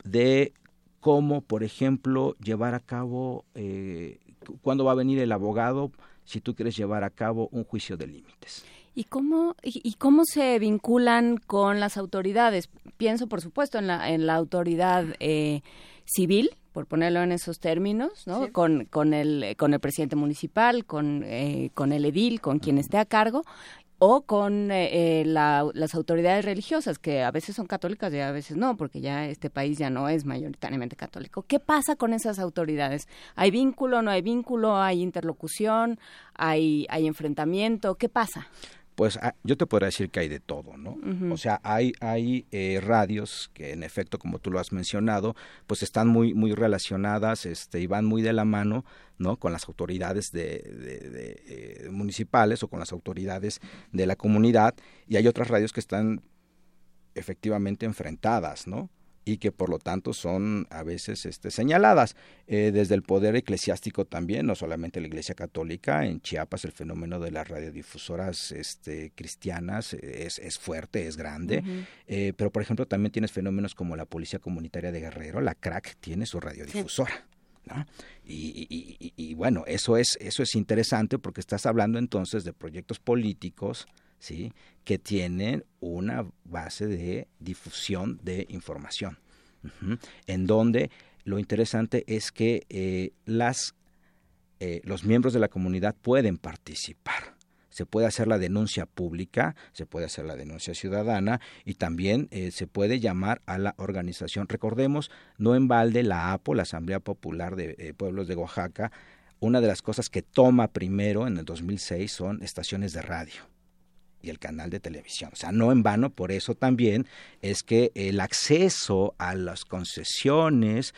de cómo, por ejemplo, llevar a cabo, eh, cuándo va a venir el abogado si tú quieres llevar a cabo un juicio de límites. ¿Y cómo, y, cómo se vinculan con las autoridades? Pienso, por supuesto, en la, en la autoridad eh, civil, por ponerlo en esos términos, ¿no? Con, con, el, con el presidente municipal, con, eh, con el edil, con quien esté a cargo, o con eh, las autoridades religiosas, que a veces son católicas y a veces no, porque ya este país ya no es mayoritariamente católico. ¿Qué pasa con esas autoridades? ¿Hay vínculo, no hay vínculo? ¿Hay interlocución? ¿Hay, hay enfrentamiento? ¿Qué pasa? Pues ah, yo te podría decir que hay de todo, ¿no? O sea, hay, hay eh, radios que en efecto, como tú lo has mencionado, pues están muy, muy relacionadas este, y van muy de la mano, ¿no? Con las autoridades de, de, eh, municipales o con las autoridades de la comunidad y hay otras radios que están efectivamente enfrentadas, ¿no? Y que por lo tanto son a veces este, señaladas eh, desde el poder eclesiástico también, no solamente la Iglesia Católica, en Chiapas el fenómeno de las radiodifusoras este, cristianas es, es fuerte, es grande, eh, pero por ejemplo también tienes fenómenos como la Policía Comunitaria de Guerrero, la CRAC tiene su radiodifusora. ¿no? Y, y, bueno, eso es, eso es interesante porque estás hablando entonces de proyectos políticos, ¿sí? que tienen una base de difusión de información, en donde lo interesante es que eh, las, eh, los miembros de la comunidad pueden participar se puede hacer la denuncia pública, se puede hacer la denuncia ciudadana y también eh, se puede llamar a la organización. Recordemos, no en balde la APO, la Asamblea Popular de eh, Pueblos de Oaxaca, una de las cosas que toma primero en el 2006 son estaciones de radio y el canal de televisión. O sea, no en vano, por eso también es que el acceso a las concesiones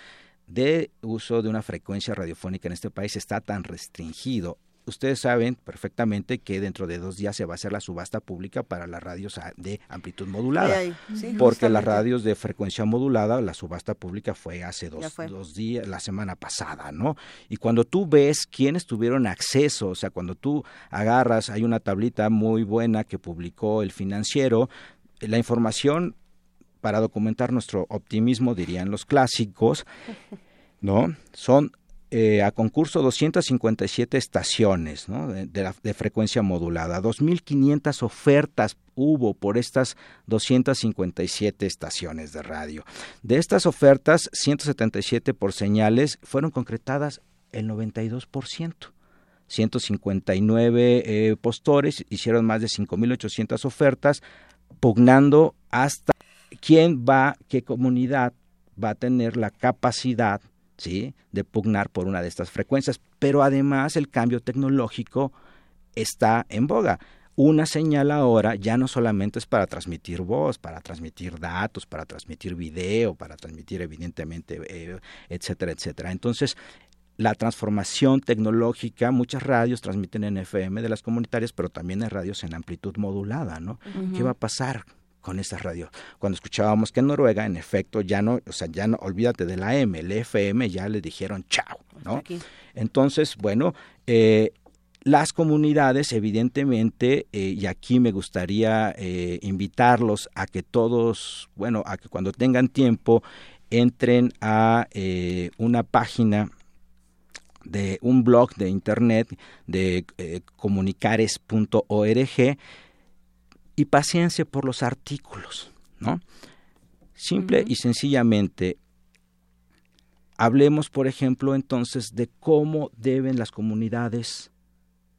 de uso de una frecuencia radiofónica en este país está tan restringido ustedes saben perfectamente que dentro de dos días se va a hacer la subasta pública para las radios de amplitud modulada. porque las radios de frecuencia modulada, la subasta pública fue hace dos, dos, días, la semana pasada, ¿no? Y cuando tú ves quiénes tuvieron acceso, o sea, cuando tú agarras, hay una tablita muy buena que publicó el financiero, la información para documentar nuestro optimismo, dirían los clásicos, ¿no? Son eh, a concurso 257 estaciones de, de, frecuencia modulada. 2.500 ofertas hubo por estas 257 estaciones de radio. De estas ofertas, 177 por señales fueron concretadas el 92%. 159 eh, postores hicieron más de 5.800 ofertas, pugnando hasta quién va, qué comunidad va a tener la capacidad ¿sí? de pugnar por una de estas frecuencias. Pero además el cambio tecnológico está en boga. Una señal ahora ya no solamente es para transmitir voz, para transmitir datos, para transmitir video, para transmitir evidentemente, eh, etcétera, etcétera. Entonces, la transformación tecnológica, muchas radios transmiten en FM de las comunitarias, pero también hay radios en amplitud modulada, ¿no? ¿Qué va a pasar con esa radio. Cuando escuchábamos que en Noruega, en efecto, ya no, o sea, ya no, olvídate de la M, el FM ya le dijeron chao, ¿no? Entonces, bueno, eh, las comunidades, evidentemente, eh, y aquí me gustaría eh, invitarlos a que todos, bueno, a que cuando tengan tiempo entren a una página de un blog de internet de comunicares.org y paciencia por los artículos, ¿no? Simple y sencillamente, hablemos, por ejemplo, entonces de cómo deben las comunidades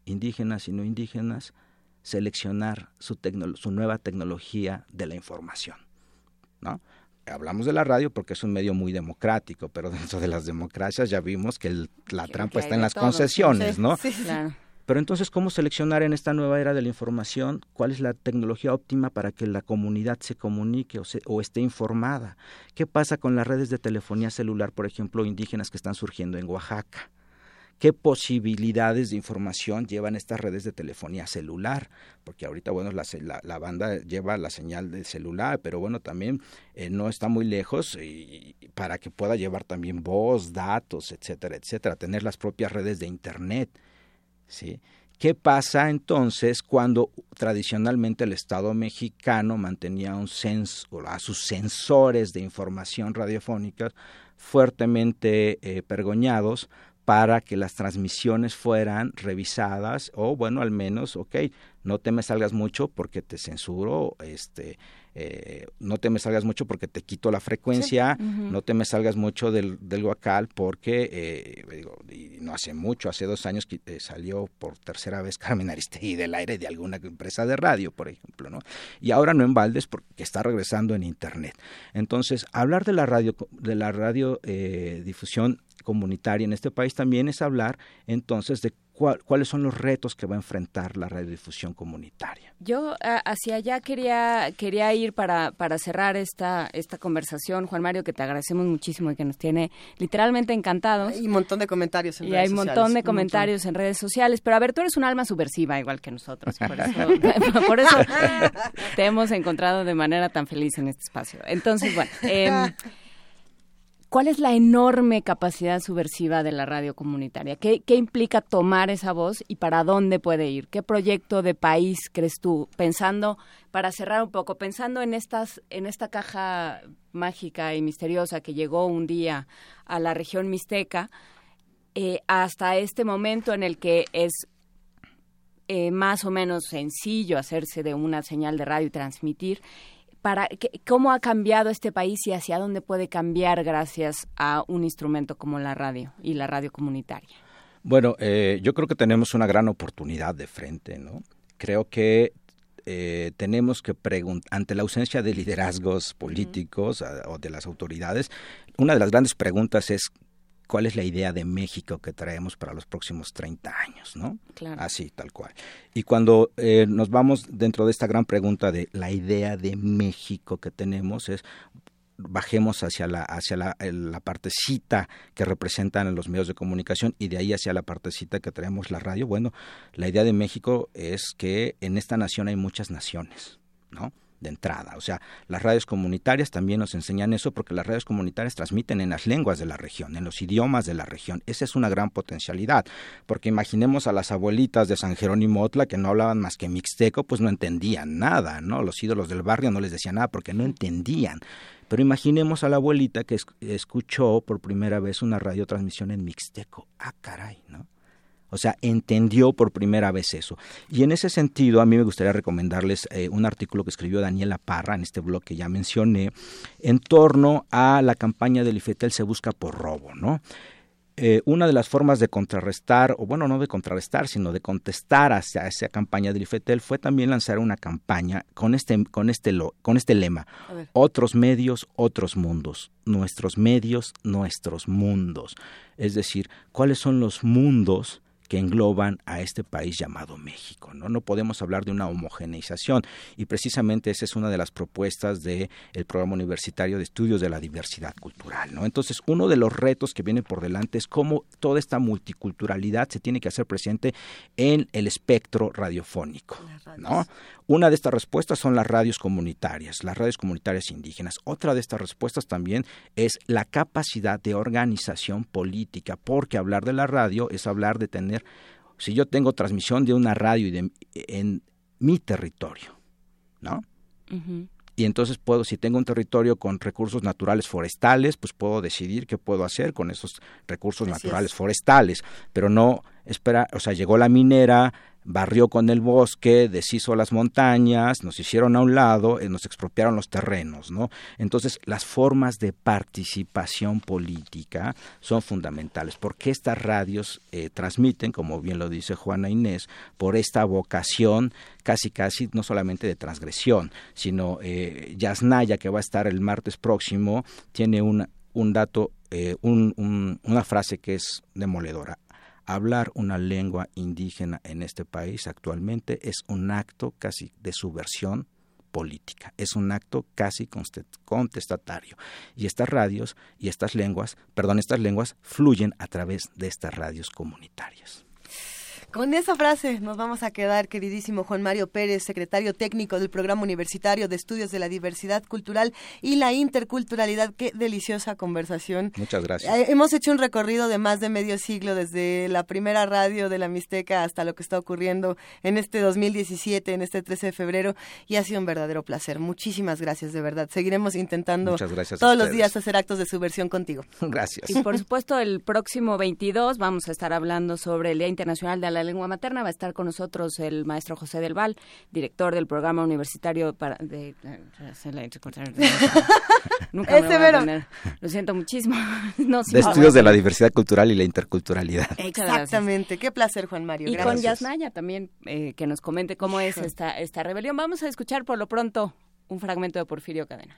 indígenas y no indígenas seleccionar su, su nueva tecnología de la información, ¿no? Hablamos de la radio porque es un medio muy democrático, pero dentro de las democracias ya vimos que la trampa está en las concesiones, ¿no? Sí, claro. Pero entonces, ¿cómo seleccionar en esta nueva era de la información cuál es la tecnología óptima para que la comunidad se comunique o, o, esté informada? ¿Qué pasa con las redes de telefonía celular, por ejemplo, indígenas que están surgiendo en Oaxaca? qué posibilidades de información llevan estas redes de telefonía celular, porque ahorita, bueno, la, la, banda lleva la señal del celular, pero bueno, también eh, no está muy lejos para que pueda llevar también voz, datos, etcétera, etcétera, tener las propias redes de Internet. ¿Sí? ¿Qué pasa entonces cuando tradicionalmente el Estado mexicano mantenía a sus sensores de información radiofónica fuertemente eh, para que las transmisiones fueran revisadas o bueno al menos ok no te me salgas mucho porque te censuro este eh, no te me salgas mucho porque te quito la frecuencia, no te me salgas mucho del, del guacal porque, eh, no hace mucho, hace dos años que, eh, salió por tercera vez Carmen Aristegui del aire de alguna empresa de radio, por ejemplo, ¿no? Y ahora no en Valdes porque está regresando en Internet. Entonces, hablar de la radio, de la radio difusión comunitaria en este país también es hablar entonces de cuáles son los retos que va a enfrentar la radiodifusión comunitaria. Yo hacia allá quería quería ir para, para cerrar esta esta conversación, Juan Mario, que te agradecemos muchísimo y que nos tiene literalmente encantados. Y un montón de comentarios en y redes sociales. Y hay un montón de comentarios en redes sociales, pero a ver, tú eres un alma subversiva igual que nosotros, por eso, por eso te hemos encontrado de manera tan feliz en este espacio. Entonces, bueno, eh, ¿Cuál es la enorme capacidad subversiva de la radio comunitaria? ¿Qué, implica tomar esa voz y para dónde puede ir? ¿Qué proyecto de país crees tú? Pensando, para cerrar un poco, pensando en, estas, en esta caja mágica y misteriosa que llegó un día a la región mixteca, eh, hasta este momento en el que es eh, más o menos sencillo hacerse de una señal de radio y transmitir. Para, ¿Cómo ha cambiado este país y hacia dónde puede cambiar gracias a un instrumento como la radio y la radio comunitaria? Bueno, eh, yo creo que tenemos una gran oportunidad de frente, ¿no? Creo que eh, tenemos que preguntar, ante la ausencia de liderazgos políticos o de las autoridades, una de las grandes preguntas es cuál es la idea de México que traemos para los próximos 30 años, ¿no? Claro. Así, tal cual. Y cuando eh, nos vamos dentro de esta gran pregunta de la idea de México que tenemos es bajemos hacia la hacia la, la, partecita que representan los medios de comunicación y de ahí hacia la partecita que traemos la radio. Bueno, la idea de México es que en esta nación hay muchas naciones, ¿no? De entrada. O sea, las radios comunitarias también nos enseñan eso porque las radios comunitarias transmiten en las lenguas de la región, en los idiomas de la región. Esa es una gran potencialidad, porque imaginemos a las abuelitas de San Jerónimo Otla que no hablaban más que mixteco, pues no entendían nada, ¿no? Los ídolos del barrio no les decían nada porque no entendían. Pero imaginemos a la abuelita que escuchó por primera vez una radiotransmisión en mixteco. Ah, caray, ¿no? O sea, entendió por primera vez eso. Y en ese sentido, a mí me gustaría recomendarles eh, un artículo que escribió Daniela Parra en este blog que ya mencioné, en torno a la campaña del IFETEL se busca por robo, ¿no? Eh, una de las formas de contrarrestar, o bueno, no de contrarrestar, sino de contestar hacia esa campaña del IFETEL fue también lanzar una campaña con este, con este, con este lema, otros medios, otros mundos, nuestros medios, nuestros mundos. Es decir, ¿cuáles son los mundos? Que engloban a este país llamado México. No, no podemos hablar de una homogeneización y precisamente esa es una de las propuestas del el programa universitario de estudios de la diversidad cultural. ¿no? Entonces, uno de los retos que viene por delante es cómo toda esta multiculturalidad se tiene que hacer presente en el espectro radiofónico. ¿no? Una de estas respuestas son las radios comunitarias, las radios comunitarias indígenas. Otra de estas respuestas también es la capacidad de organización política, porque hablar de la radio es hablar de tener, si yo tengo transmisión de una radio en mi territorio, ¿no? y entonces puedo, si tengo un territorio con recursos naturales forestales, pues puedo decidir qué puedo hacer con esos recursos naturales forestales, pero no espera, o sea, llegó la minera, barrió con el bosque, deshizo las montañas, nos hicieron a un lado, eh, nos expropiaron los terrenos, ¿no? Entonces, las formas de participación política son fundamentales, porque estas radios eh, transmiten, como bien lo dice Juana Inés, por esta vocación casi casi no solamente de transgresión, sino eh, Yasnaya, que va a estar el martes próximo, tiene un, un dato, eh, un, una frase que es demoledora hablar una lengua indígena en este país actualmente es un acto casi de subversión política, es un acto casi contestatario. Y estas radios y estas lenguas, perdón, estas lenguas fluyen a través de estas radios comunitarias. Con esa frase nos vamos a quedar, queridísimo Juan Mario Pérez, secretario técnico del Programa Universitario de Estudios de la Diversidad Cultural y la Interculturalidad. Qué deliciosa conversación. Muchas gracias. Eh, hemos hecho un recorrido de más de medio siglo, desde la primera radio de la Mixteca hasta lo que está ocurriendo en este 2017, en este 13 de febrero, y ha sido un verdadero placer. Muchísimas gracias, de verdad. Seguiremos intentando todos los días hacer actos de subversión contigo. Gracias. Y por supuesto, el próximo 22 vamos a estar hablando sobre el Día Internacional de la la lengua materna. Va a estar con nosotros el maestro José del Val, director del programa universitario para... De, Nunca me Lo siento muchísimo. de estudios de la diversidad cultural y la interculturalidad. Exactamente. Qué placer, Juan Mario. Y con Yasnaya también, eh, que nos comente cómo es esta, esta rebelión. Vamos a escuchar por lo pronto un fragmento de Porfirio Cadena.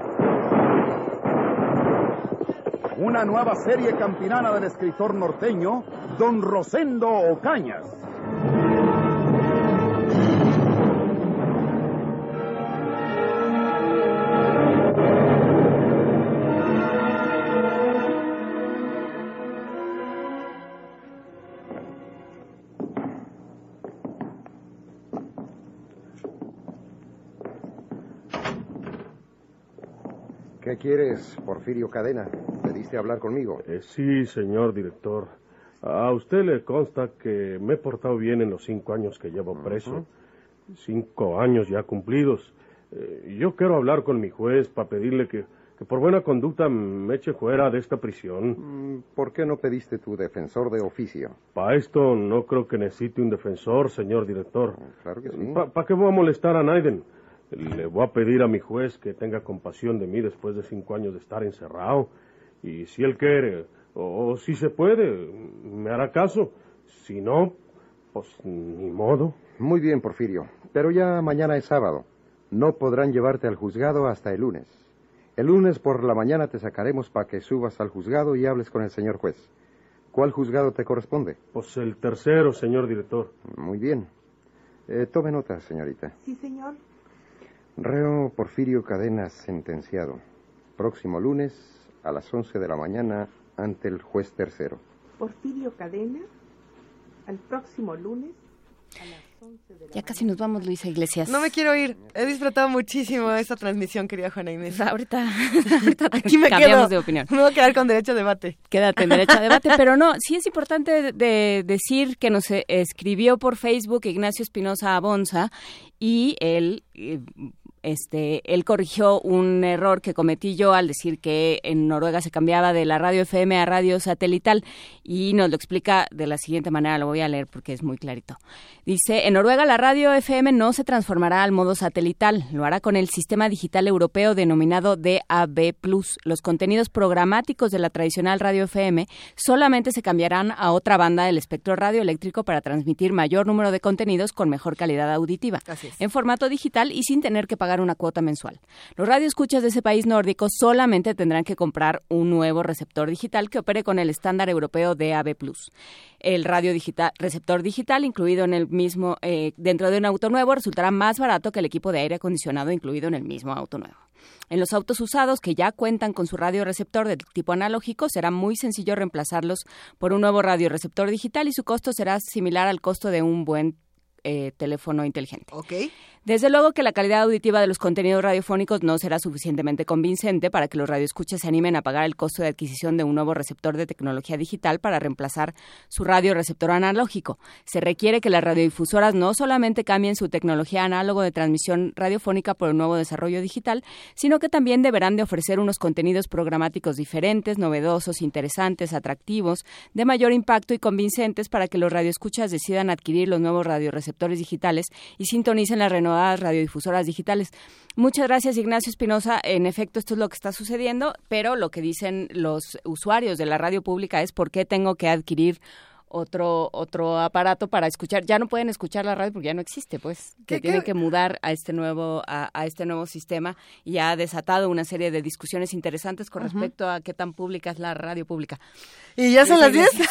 Una nueva serie campinana del escritor norteño, don Rosendo Ocañas. ¿Qué quieres, Porfirio Cadena? ¿Pediste hablar conmigo? Eh, sí, señor director. A usted le consta que me he portado bien en los cinco años que llevo preso. Cinco años ya cumplidos. Eh, yo quiero hablar con mi juez para pedirle que, que, por buena conducta me eche fuera de esta prisión. Mm, ¿Por qué no pediste tu defensor de oficio? Para esto no creo que necesite un defensor, señor director. Claro que sí. ¿Para qué voy a molestar a Naiden? Le voy a pedir a mi juez que tenga compasión de mí después de cinco años de estar encerrado. Y si él quiere, o, si se puede, me hará caso. Si no, pues ni modo. Muy bien, Porfirio. Pero ya mañana es sábado. No podrán llevarte al juzgado hasta el lunes. El lunes por la mañana te sacaremos para que subas al juzgado y hables con el señor juez. ¿Cuál juzgado te corresponde? Pues el tercero, señor director. Muy bien. Eh, tome nota, señorita. Sí, señor. Reo Porfirio Cadenas sentenciado. Próximo lunes a las 11 de la mañana ante el juez tercero. Porfirio Cadenas, al próximo lunes a las 11 de la Ya casi nos vamos, Luisa Iglesias. No me quiero ir. He disfrutado muchísimo esta transmisión, querida Juana Inés. ahorita, ahorita Aquí me cambiamos quedo. de opinión. Me voy a quedar con derecho a debate. Quédate en derecho a debate, pero no, sí es importante de, de decir que nos escribió por Facebook Ignacio Espinosa Abonza y él eh, este, él corrigió un error que cometí yo al decir que en Noruega se cambiaba de la radio FM a radio satelital y nos lo explica de la siguiente manera, lo voy a leer porque es muy clarito. Dice, en Noruega la radio FM no se transformará al modo satelital, lo hará con el sistema digital europeo denominado DAB+. Los contenidos programáticos de la tradicional radio FM solamente se cambiarán a otra banda del espectro radioeléctrico para transmitir mayor número de contenidos con mejor calidad auditiva, en formato digital y sin tener que pagar una cuota mensual. Los radioescuchas de ese país nórdico solamente tendrán que comprar un nuevo receptor digital que opere con el estándar europeo DAB+. El radio digital, receptor digital incluido en el mismo eh, dentro de un auto nuevo resultará más barato que el equipo de aire acondicionado incluido en el mismo auto nuevo. En los autos usados que ya cuentan con su radioreceptor de tipo analógico, será muy sencillo reemplazarlos por un nuevo radioreceptor digital y su costo será similar al costo de un buen eh, teléfono inteligente. Ok. Desde luego que la calidad auditiva de los contenidos radiofónicos no será suficientemente convincente para que los radioescuchas se animen a pagar el costo de adquisición de un nuevo receptor de tecnología digital para reemplazar su radioreceptor analógico. Se requiere que las radiodifusoras no solamente cambien su tecnología análogo de transmisión radiofónica por un nuevo desarrollo digital, sino que también deberán de ofrecer unos contenidos programáticos diferentes, novedosos, interesantes, atractivos, de mayor impacto y convincentes para que los radioescuchas decidan adquirir los nuevos radioreceptores digitales y sintonicen las radiodifusoras digitales. Muchas gracias, Ignacio Espinosa. En efecto, esto es lo que está sucediendo, pero lo que dicen los usuarios de la radio pública es por qué tengo que adquirir otro otro aparato para escuchar ya no pueden escuchar la radio porque ya no existe pues que ¿Qué- tienen qué? que mudar a este nuevo a, a este nuevo sistema y ha desatado una serie de discusiones interesantes con respecto a qué tan pública es la radio pública Y ya son las Luisa 10.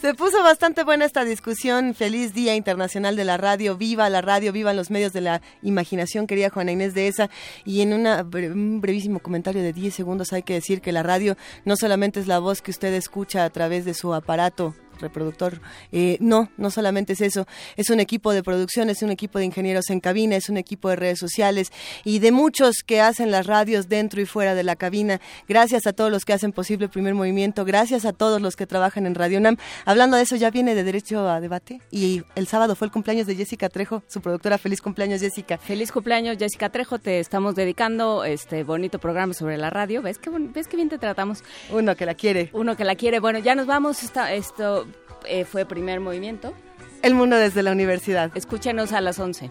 Se puso bastante buena esta discusión. Feliz Día Internacional de la Radio. Viva la radio, vivan los medios de la imaginación, querida Juana Inés de esa. Y en una un brevísimo comentario de 10 segundos hay que decir que la radio no solamente es la voz que usted escucha a través de su aparato reproductor. Eh, no, no solamente es eso. Es un equipo de producción, es un equipo de ingenieros en cabina, es un equipo de redes sociales y de muchos que hacen las radios dentro y fuera de la cabina. Gracias a todos los que hacen posible el primer movimiento, gracias a todos los que trabajan en Radio Nam. Hablando de eso, ya viene de derecho a debate y el sábado fue el cumpleaños de Jessica Trejo, su productora. Feliz cumpleaños, Jessica. Feliz cumpleaños, Jessica Trejo. Te estamos dedicando este bonito programa sobre la radio. ¿Ves qué, ves qué bien te tratamos? Uno que la quiere. Uno que la quiere. Bueno, ya nos vamos. Esta- esto eh, fue primer movimiento. El mundo desde la universidad. Escúchenos a las 11.